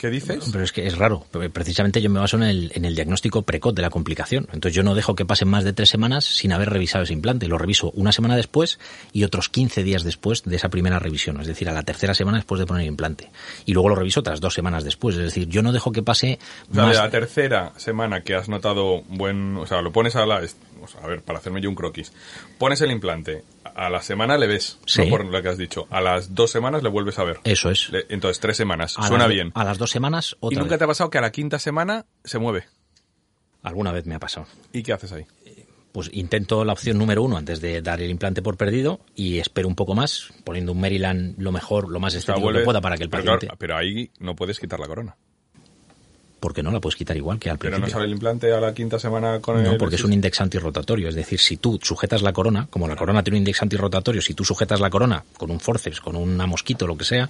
¿qué dices? Pero es que es raro. Precisamente yo me baso en el, en el diagnóstico precoz de la complicación. Entonces yo no dejo que pasen más de tres semanas sin haber revisado ese implante. Lo reviso una semana después y otros 15 días después de esa primera revisión. Es decir, a la tercera semana después de poner el implante. Y luego lo reviso otras dos semanas después. Es decir, yo no dejo que pase O sea, más... de la tercera semana que has notado buen... O sea, lo pones a la... a ver, para hacerme yo un croquis. Pones el implante. A la semana le ves, Sí. no por lo que has dicho. A las dos semanas le vuelves a ver. Eso es. Le- entonces, tres semanas. A Suena bien. A las dos semanas, ¿Y otra nunca vez. te ha pasado que a la quinta semana se mueve? Alguna vez me ha pasado. ¿Y qué haces ahí? pues intento la opción número uno antes de dar el implante por perdido y espero un poco más, poniendo un Maryland lo mejor, lo más O sea, estético vuelve- que pueda para que el pero, paciente... claro, pero ahí no puedes quitar la corona. Porque no la puedes quitar igual que al Pero no principio. sale el implante a la quinta semana con el... No, porque es un index antirrotatorio. Es decir, si tú sujetas la corona, como la corona tiene un index antirrotatorio, si tú sujetas la corona con un forceps, con una mosquito, lo que sea,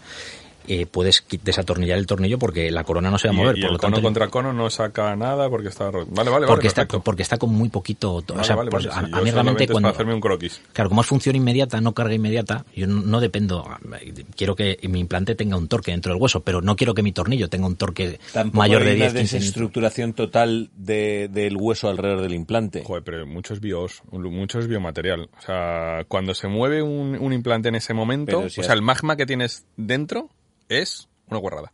eh, puedes desatornillar el tornillo porque la corona no se va a mover. y por el lo cono tanto, contra cono no saca nada porque está... ro- Vale, vale, porque, vale, está, perfecto. porque está con muy poquito. o Vale, sea, vale, pues, sí, cuando. para hacerme un croquis. Claro, como es función inmediata, no carga inmediata, yo no, no dependo. Quiero que mi implante tenga un torque dentro del hueso, pero no quiero que mi tornillo tenga un torque Tampoco mayor de hay 10, una 15 desestructuración total de- del hueso alrededor del implante. Joder, pero mucho es bios, mucho es biomaterial. O sea, cuando se mueve un, un implante en ese momento, si o has- sea, el magma que tienes dentro es una guarrada.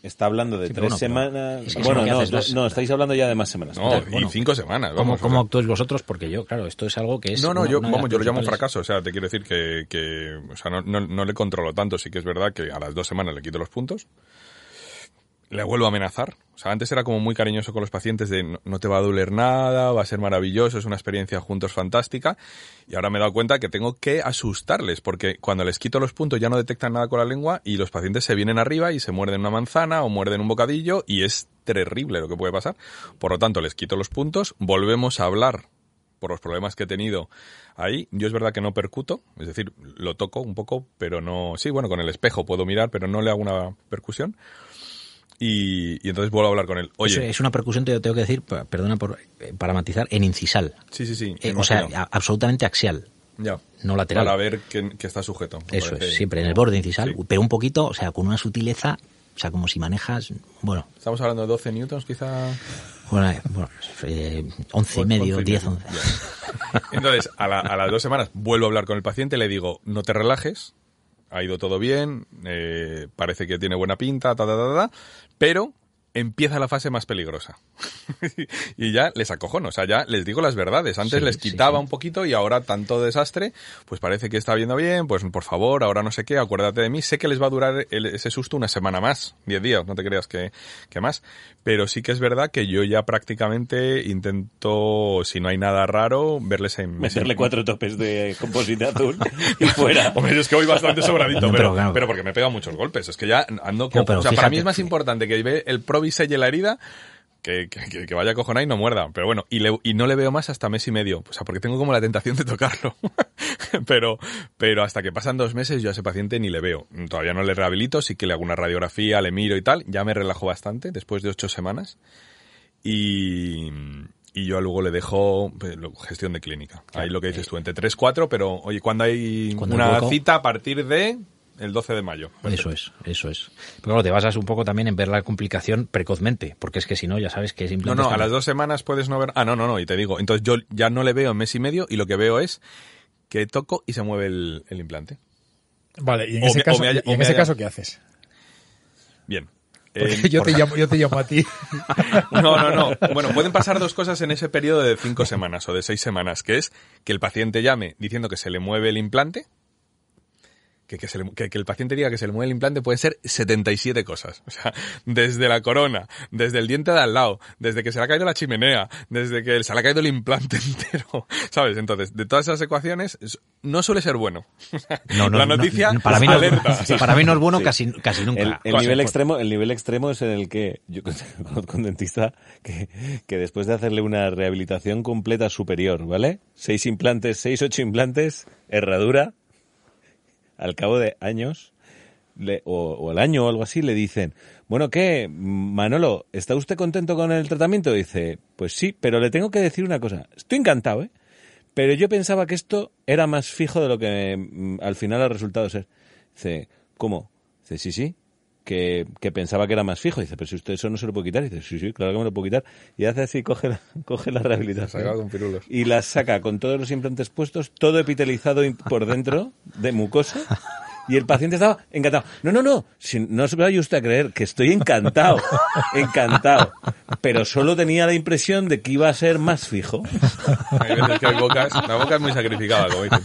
Está hablando de tres bueno, semanas. es que bueno, no, haces no, las- no, estáis hablando ya de más semanas. No, Claro, y bueno. cinco semanas. ¿Cómo, Vamos, cómo sea, actuáis vosotros? Porque yo, claro, esto es algo que es. No, no, una- yo, una vamos, yo lo llamo fracaso. O sea, te quiero decir que, que o sea, no, no, no le controlo tanto. Sí que es verdad que a las dos semanas le quito los puntos. Le vuelvo a amenazar. O sea, antes era como muy cariñoso con los pacientes de no, no te va a doler nada, va a ser maravilloso, es una experiencia juntos fantástica. Y ahora me he dado cuenta que tengo que asustarles porque cuando les quito los puntos ya no detectan nada con la lengua y los pacientes se vienen arriba y se muerden una manzana o muerden un bocadillo y es terrible lo que puede pasar. Por lo tanto, les quito los puntos, volvemos a hablar por los problemas que he tenido ahí. Yo es verdad que no percuto, es decir, lo toco un poco, pero no... Sí, bueno, con el espejo puedo mirar, pero no le hago una percusión. Y, y entonces vuelvo a hablar con él. Eso Oye, es una percusión, te tengo que decir, perdona por, eh, para matizar, en incisal. sí, sí, sí. Eh, o sea, a- absolutamente axial, ya. no lateral. Para ver que, que está sujeto. Eso es, siempre en el borde incisal, Sí. pero un poquito, o sea, con una sutileza, o sea, como si manejas, bueno, Estamos hablando de 12 newtons, quizá. bueno, eh, bueno, eh, 11 y medio, 11 y 10, medio, 11. ya. [laughs] Entonces, a, la- a las dos semanas vuelvo a hablar con el paciente, le digo, no te relajes, ha ido todo bien, eh, parece que tiene buena pinta, ta, ta, ta, ta, pero empieza la fase más peligrosa. [laughs] y ya les acojono, o sea, ya les digo las verdades. Antes Sí, les quitaba sí. un poquito y ahora tanto desastre, pues parece que está viendo bien, pues por favor, ahora no sé qué, acuérdate de mí. Sé que les va a durar el- ese susto una semana más, 10 días, no te creas que, que más. Pero sí que es verdad que yo ya prácticamente intento, si no hay nada raro, verles en... Meterle cuatro topes de composite azul [laughs] y fuera. Hombre, es que voy bastante [laughs] sobradito, No, pero, pero claro. pero porque me pega muchos golpes. Es que ya ando No, como... pero o sea, para mí fíjate. es más importante que ve el Provi selle la herida que, que, que- vaya a cojonar y no muerda. Pero bueno, y, le- y no le veo más hasta mes y medio. O sea, porque tengo como la tentación de tocarlo. [laughs] pero, pero hasta que pasan dos meses yo a ese paciente ni le veo. Todavía no le rehabilito, sí que le hago una radiografía, le miro y tal. Ya me relajo bastante después de ocho semanas. Y, y yo luego le dejo pues, gestión de clínica. Ahí lo que dices tú, entre 3 4, pero oye, cuando hay una cita a partir de el 12 de mayo. Eso es, eso es. Pero claro, te basas un poco también en ver la complicación precozmente, porque es que si no, ya sabes que es No, implante. no, a las dos semanas puedes no ver. Ah, no, no, no, y te digo. Entonces yo ya no le veo en mes y medio y lo que veo es que toco y se mueve el, el implante. Vale, y en O ese me- caso, me haya- y o en me ese haya- caso ¿qué haces? Bien. Porque Eh, yo, te llamo, yo te llamo a ti. [laughs] No, no, no. Bueno, pueden pasar dos cosas en ese periodo de cinco semanas o de seis semanas, que es que el paciente llame diciendo que se le mueve el implante, que, que, se le- que- que el paciente diga que se le mueve el implante puede ser 77 cosas. O sea, desde la corona, desde el diente de al lado, desde que se le ha caído la chimenea, desde que se le ha caído el implante [laughs] entero, ¿sabes? Entonces, de todas esas ecuaciones, es- no suele ser bueno. [laughs] No, no, la no, noticia para, mí no, alerta. para mí no es bueno Sí. casi, casi nunca. El, el nivel extremo, el nivel extremo es en el que yo [laughs] conozco un dentista que, que después de hacerle una rehabilitación completa superior, ¿vale? Seis implantes, seis, ocho implantes, herradura, al cabo de años, le- o, o al año o algo así, le dicen, bueno, ¿qué? Manolo, ¿está usted contento con el tratamiento? Dice, pues sí, pero le tengo que decir una cosa. Estoy encantado, ¿eh? Pero yo pensaba que esto era más fijo de lo que mm, al final ha resultado ser. Dice, ¿cómo? Dice, sí, sí, que, que pensaba que era más fijo. Dice, pero si usted eso no se lo puede quitar. Dice, sí, sí, claro que me lo puedo quitar. Y hace así, coge la, [laughs] coge la rehabilitación. con pirulos. Y la saca con todos los implantes puestos, todo epitelizado por dentro, de mucosa. Y el paciente estaba encantado. No, no, no, si, no se vaya usted a creer que estoy encantado, [laughs] encantado. Pero solo tenía la impresión de que iba a ser más fijo. Hay veces que hay bocas, la boca es muy sacrificada, como dicen.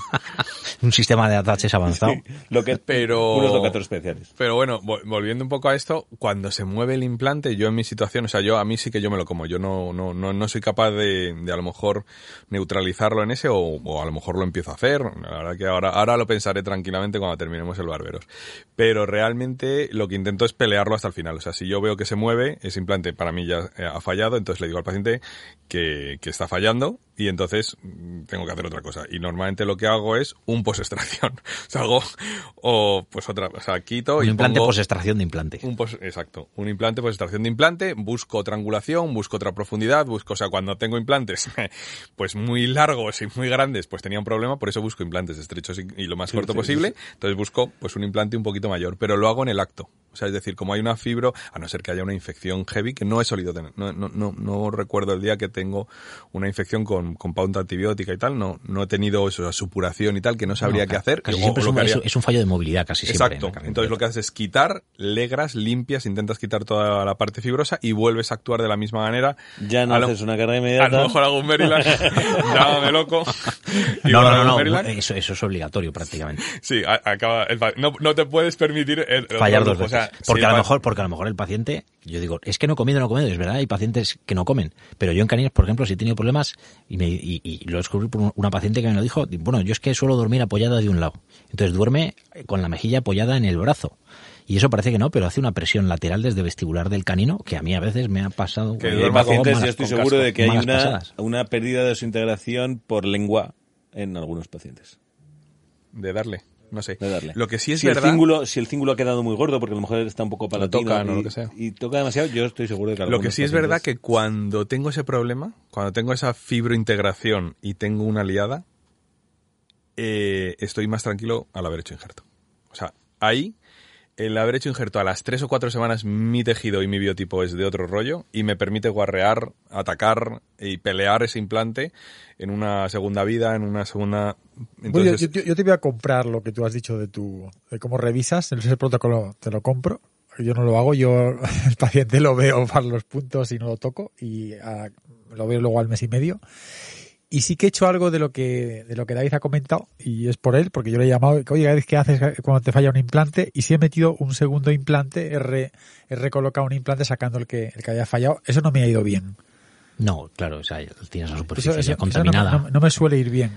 un sistema de ataches avanzado. Lo que, Pero- Unos locatos especiales. Pero bueno, vo- volviendo un poco a esto, cuando se mueve el implante, yo en mi situación, o sea, yo a mí sí que yo me lo como. Yo no, no, no, no soy capaz de, de a lo mejor neutralizarlo en ese o, o a lo mejor lo empiezo a hacer. La verdad que ahora, ahora lo pensaré tranquilamente cuando terminemos el barberos. Pero realmente lo que intento es pelearlo hasta el final. O sea, si yo veo que se mueve, ese implante para mí ya eh, ha fallado, entonces le digo al paciente que, que está fallando y entonces mm, tengo que hacer otra cosa. Y normalmente lo que hago es un post-extracción. [laughs] O sea, hago, o pues otra, o sea, quito Un y implante pongo- post extracción de implante. un pos- exacto. Un implante, pues extracción de implante, busco otra angulación, busco otra profundidad, busco, o sea, cuando tengo implantes, [laughs] pues muy largos y muy grandes, pues tenía un problema, por eso busco implantes estrechos y, y lo más corto sí, posible. Entonces busco, pues un implante un poquito mayor, pero lo hago en el acto. O sea, es decir, como hay una fibro, a no ser que haya una infección heavy, que no he solido tener. No, no, no, no recuerdo el día que tengo una infección con, con pauta antibiótica y tal. No, no he tenido eso, supuración y tal, que no sabría No, qué hacer. casi o- siempre o es un, que haría- es- es un fallo de movilidad, casi siempre. Exacto. en Entonces lo que haces es quitar, legras, limpias, intentas quitar toda la parte fibrosa y vuelves a actuar de la misma manera. Ya no A lo- haces una carga A inmediata. lo mejor hago un Maryland, [laughs] llámame loco. y No, no, no, eso, eso es obligatorio prácticamente. Sí, a- acaba el no, no te puedes permitir el, el Fallar dos lujo. O sea, veces. porque a lo mejor, porque a lo mejor el paciente, yo digo, es que no he comido, no he comido, es verdad, hay pacientes que no comen. Pero yo en caninos, por ejemplo, si he tenido problemas, y, me, y, y lo descubrí por un- una paciente que me lo dijo, bueno, yo es que suelo dormir apoyada de un lado. Entonces duerme con la mejilla apoyada en el brazo. Y eso parece que no, pero hace una presión lateral desde vestibular del canino que a mí a veces me ha pasado. Que eh, Hay duerma bajo pacientes, malas- yo estoy con seguro casco, de que hay una, pasadas. una pérdida de desintegración por lengua en algunos pacientes. De darle, no sé. De darle. Lo que sí es si verdad... El cíngulo, si el cíngulo ha quedado muy gordo, porque a lo mejor está un poco palatino tocan o y, lo que sea. y toca demasiado, yo estoy seguro de que Lo que sí es verdad que cuando tengo ese problema, cuando tengo esa fibrointegración y tengo una liada, eh, estoy más tranquilo al haber hecho injerto. O sea, ahí, el haber hecho injerto a las tres o cuatro semanas, mi tejido y mi biotipo es de otro rollo y me permite guarrear, atacar y pelear ese implante en una segunda vida, en una segunda... Yo, Entonces, yo- yo te voy a comprar lo que tú has dicho de tu de cómo revisas, ese protocolo te lo compro. Yo no lo hago, yo [laughs] el paciente lo veo para los puntos y no lo toco y ah, lo veo luego al mes y medio. Y sí que he hecho algo de lo que de lo que David ha comentado y es por él, porque yo le he llamado, oye David, ¿qué haces cuando te falla un implante? Y sí he metido un segundo implante, he, re- he recolocado un implante sacando el que, el que había fallado. Eso no me ha ido bien. No, claro, o sea, tienes la superficie eso- ya eso no, contaminada. no- no me suele ir bien.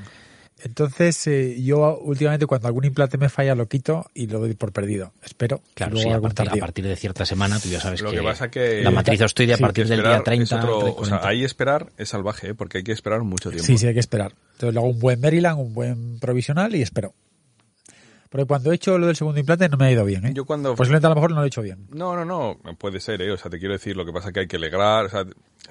Entonces, eh, yo últimamente cuando algún implante me falla lo quito y lo doy por perdido. Espero. que Claro, luego sí, a partir, a partir de cierta semana tú ya sabes Lo que, que pasa que- la matriz osteoide a Sí, partir del día esperar 30... es otro- o sea, 40. ahí esperar es salvaje, ¿eh? porque hay que esperar mucho tiempo. Sí, sí, hay que esperar. Entonces le hago un buen Maryland, un buen provisional y espero. Porque cuando he hecho lo del segundo implante no me ha ido bien. ¿eh? Yo cuando Posiblemente a lo mejor no lo he hecho bien. No, no, no, puede ser, ¿eh? O sea, te quiero decir, lo que pasa es que hay que alegrar, o sea,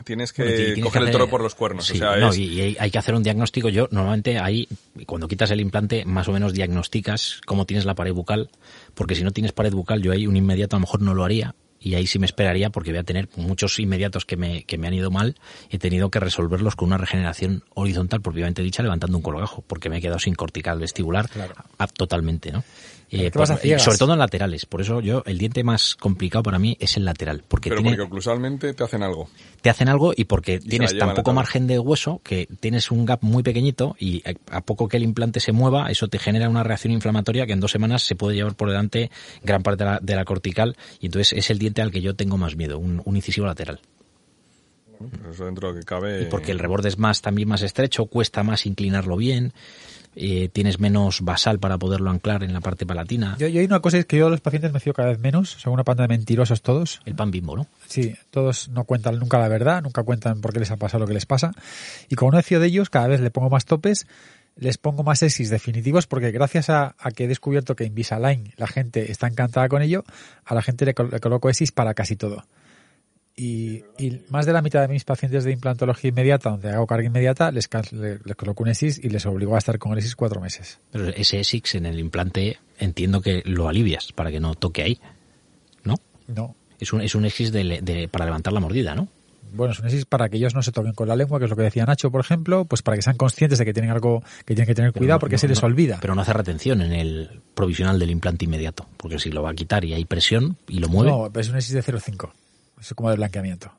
tienes que Bueno, tienes coger que el toro por los cuernos, Sí, o sea, no, es... y, hay que hacer un diagnóstico. Yo normalmente ahí, cuando quitas el implante, más o menos diagnosticas cómo tienes la pared bucal, porque si no tienes pared bucal, yo ahí un inmediato a lo mejor no lo haría. Y ahí sí me esperaría porque voy a tener muchos inmediatos que me, que me han ido mal. He tenido que resolverlos con una regeneración horizontal, propiamente dicha, levantando un colgajo, porque me he quedado sin cortical vestibular a- totalmente, ¿no? Eh, por- ciegas. sobre todo en laterales. Por eso yo, el diente más complicado para mí es el lateral. Porque Pero tiene, porque oclusalmente te hacen algo. te hacen algo y porque se tienes tan poco margen de hueso que tienes un gap muy pequeñito y a poco que el implante se mueva, eso te genera una reacción inflamatoria que en dos semanas se puede llevar por delante gran parte de la, de la cortical y entonces es el diente al que yo tengo más miedo, un, un incisivo lateral. Pero eso dentro de lo que cabe... Y porque el reborde es más también más estrecho, cuesta más inclinarlo bien, eh, tienes menos basal para poderlo anclar en la parte palatina. Yo, yo hay una cosa es que yo a los pacientes me fío cada vez menos. Son una panda de mentirosos todos. El pan bimbo, ¿no? Sí, todos no cuentan nunca la verdad, nunca cuentan por qué les ha pasado lo que les pasa. Y como no fío de ellos, cada vez le pongo más topes, les pongo más exis definitivos, porque gracias a, a que he descubierto que Invisalign la gente está encantada con ello, a la gente le, col- le coloco exis para casi todo. Y, y más de la mitad de mis pacientes de implantología inmediata, donde hago carga inmediata, les, les coloco un exis y les obligo a estar con el exis cuatro meses. Pero ese SX en el implante entiendo que lo alivias para que no toque ahí, ¿no? No, Es un, es un exis de, de- para levantar la mordida, ¿no? Bueno, es un exis para que ellos no se toquen con la lengua, que es lo que decía Nacho, por ejemplo, pues para que sean conscientes de que tienen algo que tienen que tener Pero cuidado no- porque no- se les no- olvida. Pero no hace retención en el provisional del implante inmediato, porque si lo va a quitar y hay presión y lo mueve, No, es un exis de 0,5. Es como de blanqueamiento.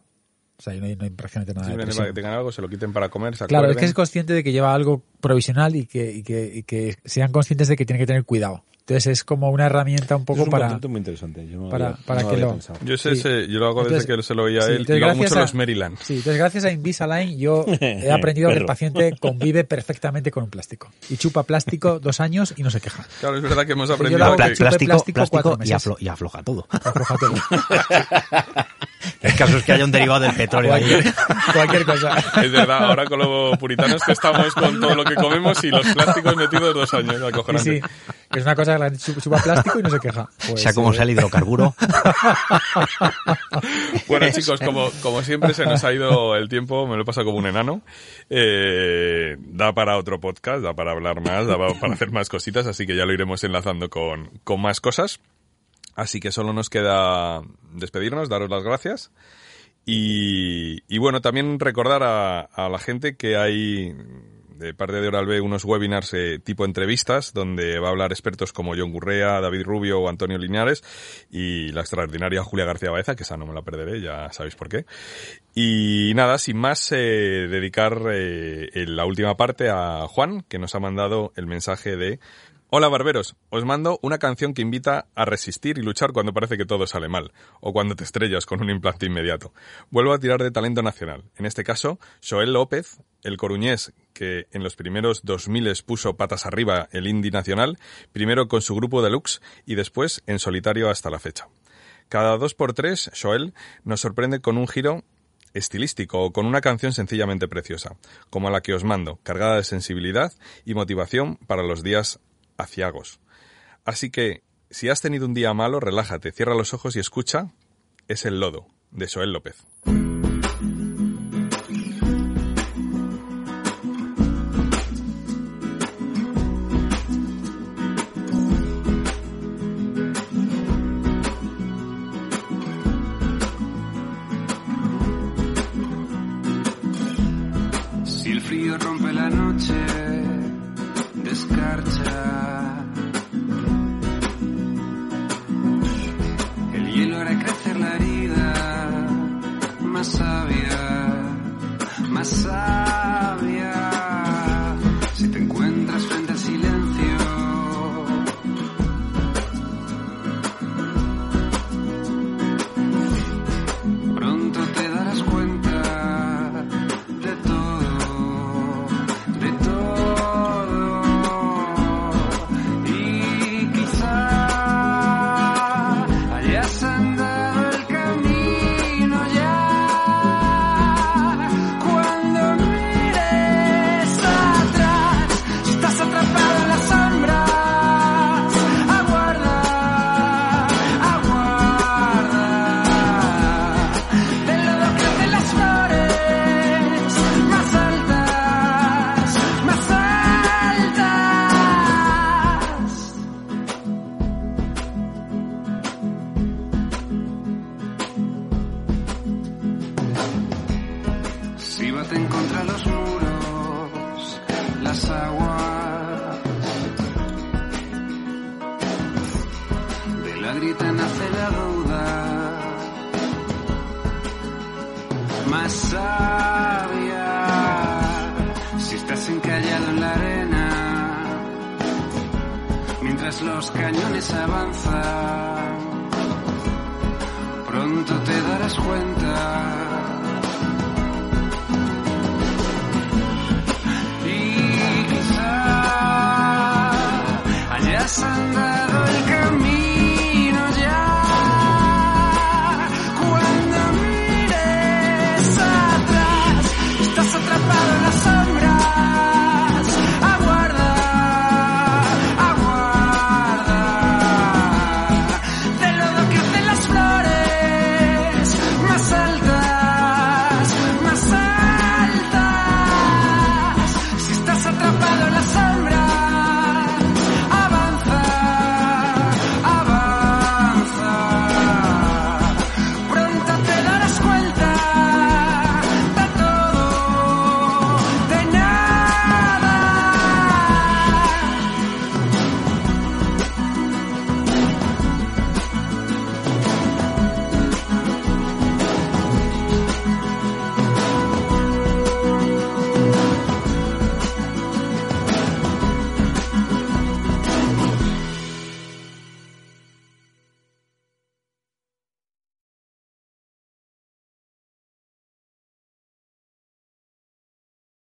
O sea, no hay, no hay prácticamente nada de Simplemente presión. para que tengan algo, se lo quiten para comer, se Claro, es que es consciente de que lleva algo provisional y que, y que, y que sean conscientes de que tienen que tener cuidado. Entonces es como una herramienta un poco es un para... muy interesante. Yo no para- había- para no que lo- pensado. Yo, sé, Sí. ese- yo lo hago Entonces- desde que se lo veía a sí, él entonces y lo hago mucho gracias en a- los Maryland. Sí, entonces gracias a Invisalign yo [laughs] he aprendido que el paciente convive perfectamente con un plástico. Y chupa plástico dos años y no se queja. Claro, es verdad que hemos aprendido que... plástico, plástico plástico cuatro y, meses. aflo- y afloja todo. Afloja todo. [laughs] El caso es que haya un derivado del petróleo ahí. Cualquier, cualquier cosa. Es verdad, ahora con los puritanos que estamos con todo lo que comemos y los plásticos metidos dos años, sí. Es una cosa que la gente chupa plástico y no se queja. [laughs] Pues, sea como eh, sea el hidrocarburo. [laughs] Bueno, chicos, como, como siempre se nos ha ido el tiempo, me lo he pasado como un enano. Eh, da para otro podcast, da para hablar más, da para hacer más cositas, así que ya lo iremos enlazando con, con más cosas. Así que solo nos queda despedirnos, daros las gracias. Y, y bueno, también recordar a, a la gente que hay de parte de Oral unos webinars eh, tipo entrevistas donde va a hablar expertos como John Gurrea, David Rubio o Antonio Linares y la extraordinaria Julia García Baeza, que esa no me la perderé, ya sabéis por qué. Y nada, sin más, eh, dedicar eh, la última parte a Juan, que nos ha mandado el mensaje de Hola barberos, os mando una canción que invita a resistir y luchar cuando parece que todo sale mal, o cuando te estrellas con un implante inmediato. Vuelvo a tirar de talento nacional, en este caso, Joel López, el coruñés que en los primeros 2000 puso patas arriba el indie nacional, primero con su grupo Deluxe y después en solitario hasta la fecha. Cada dos por tres, Joel nos sorprende con un giro estilístico o con una canción sencillamente preciosa, como la que os mando, cargada de sensibilidad y motivación para los días aciagos. Así que, si has tenido un día malo, relájate, cierra los ojos y escucha Es el lodo, de Joel López.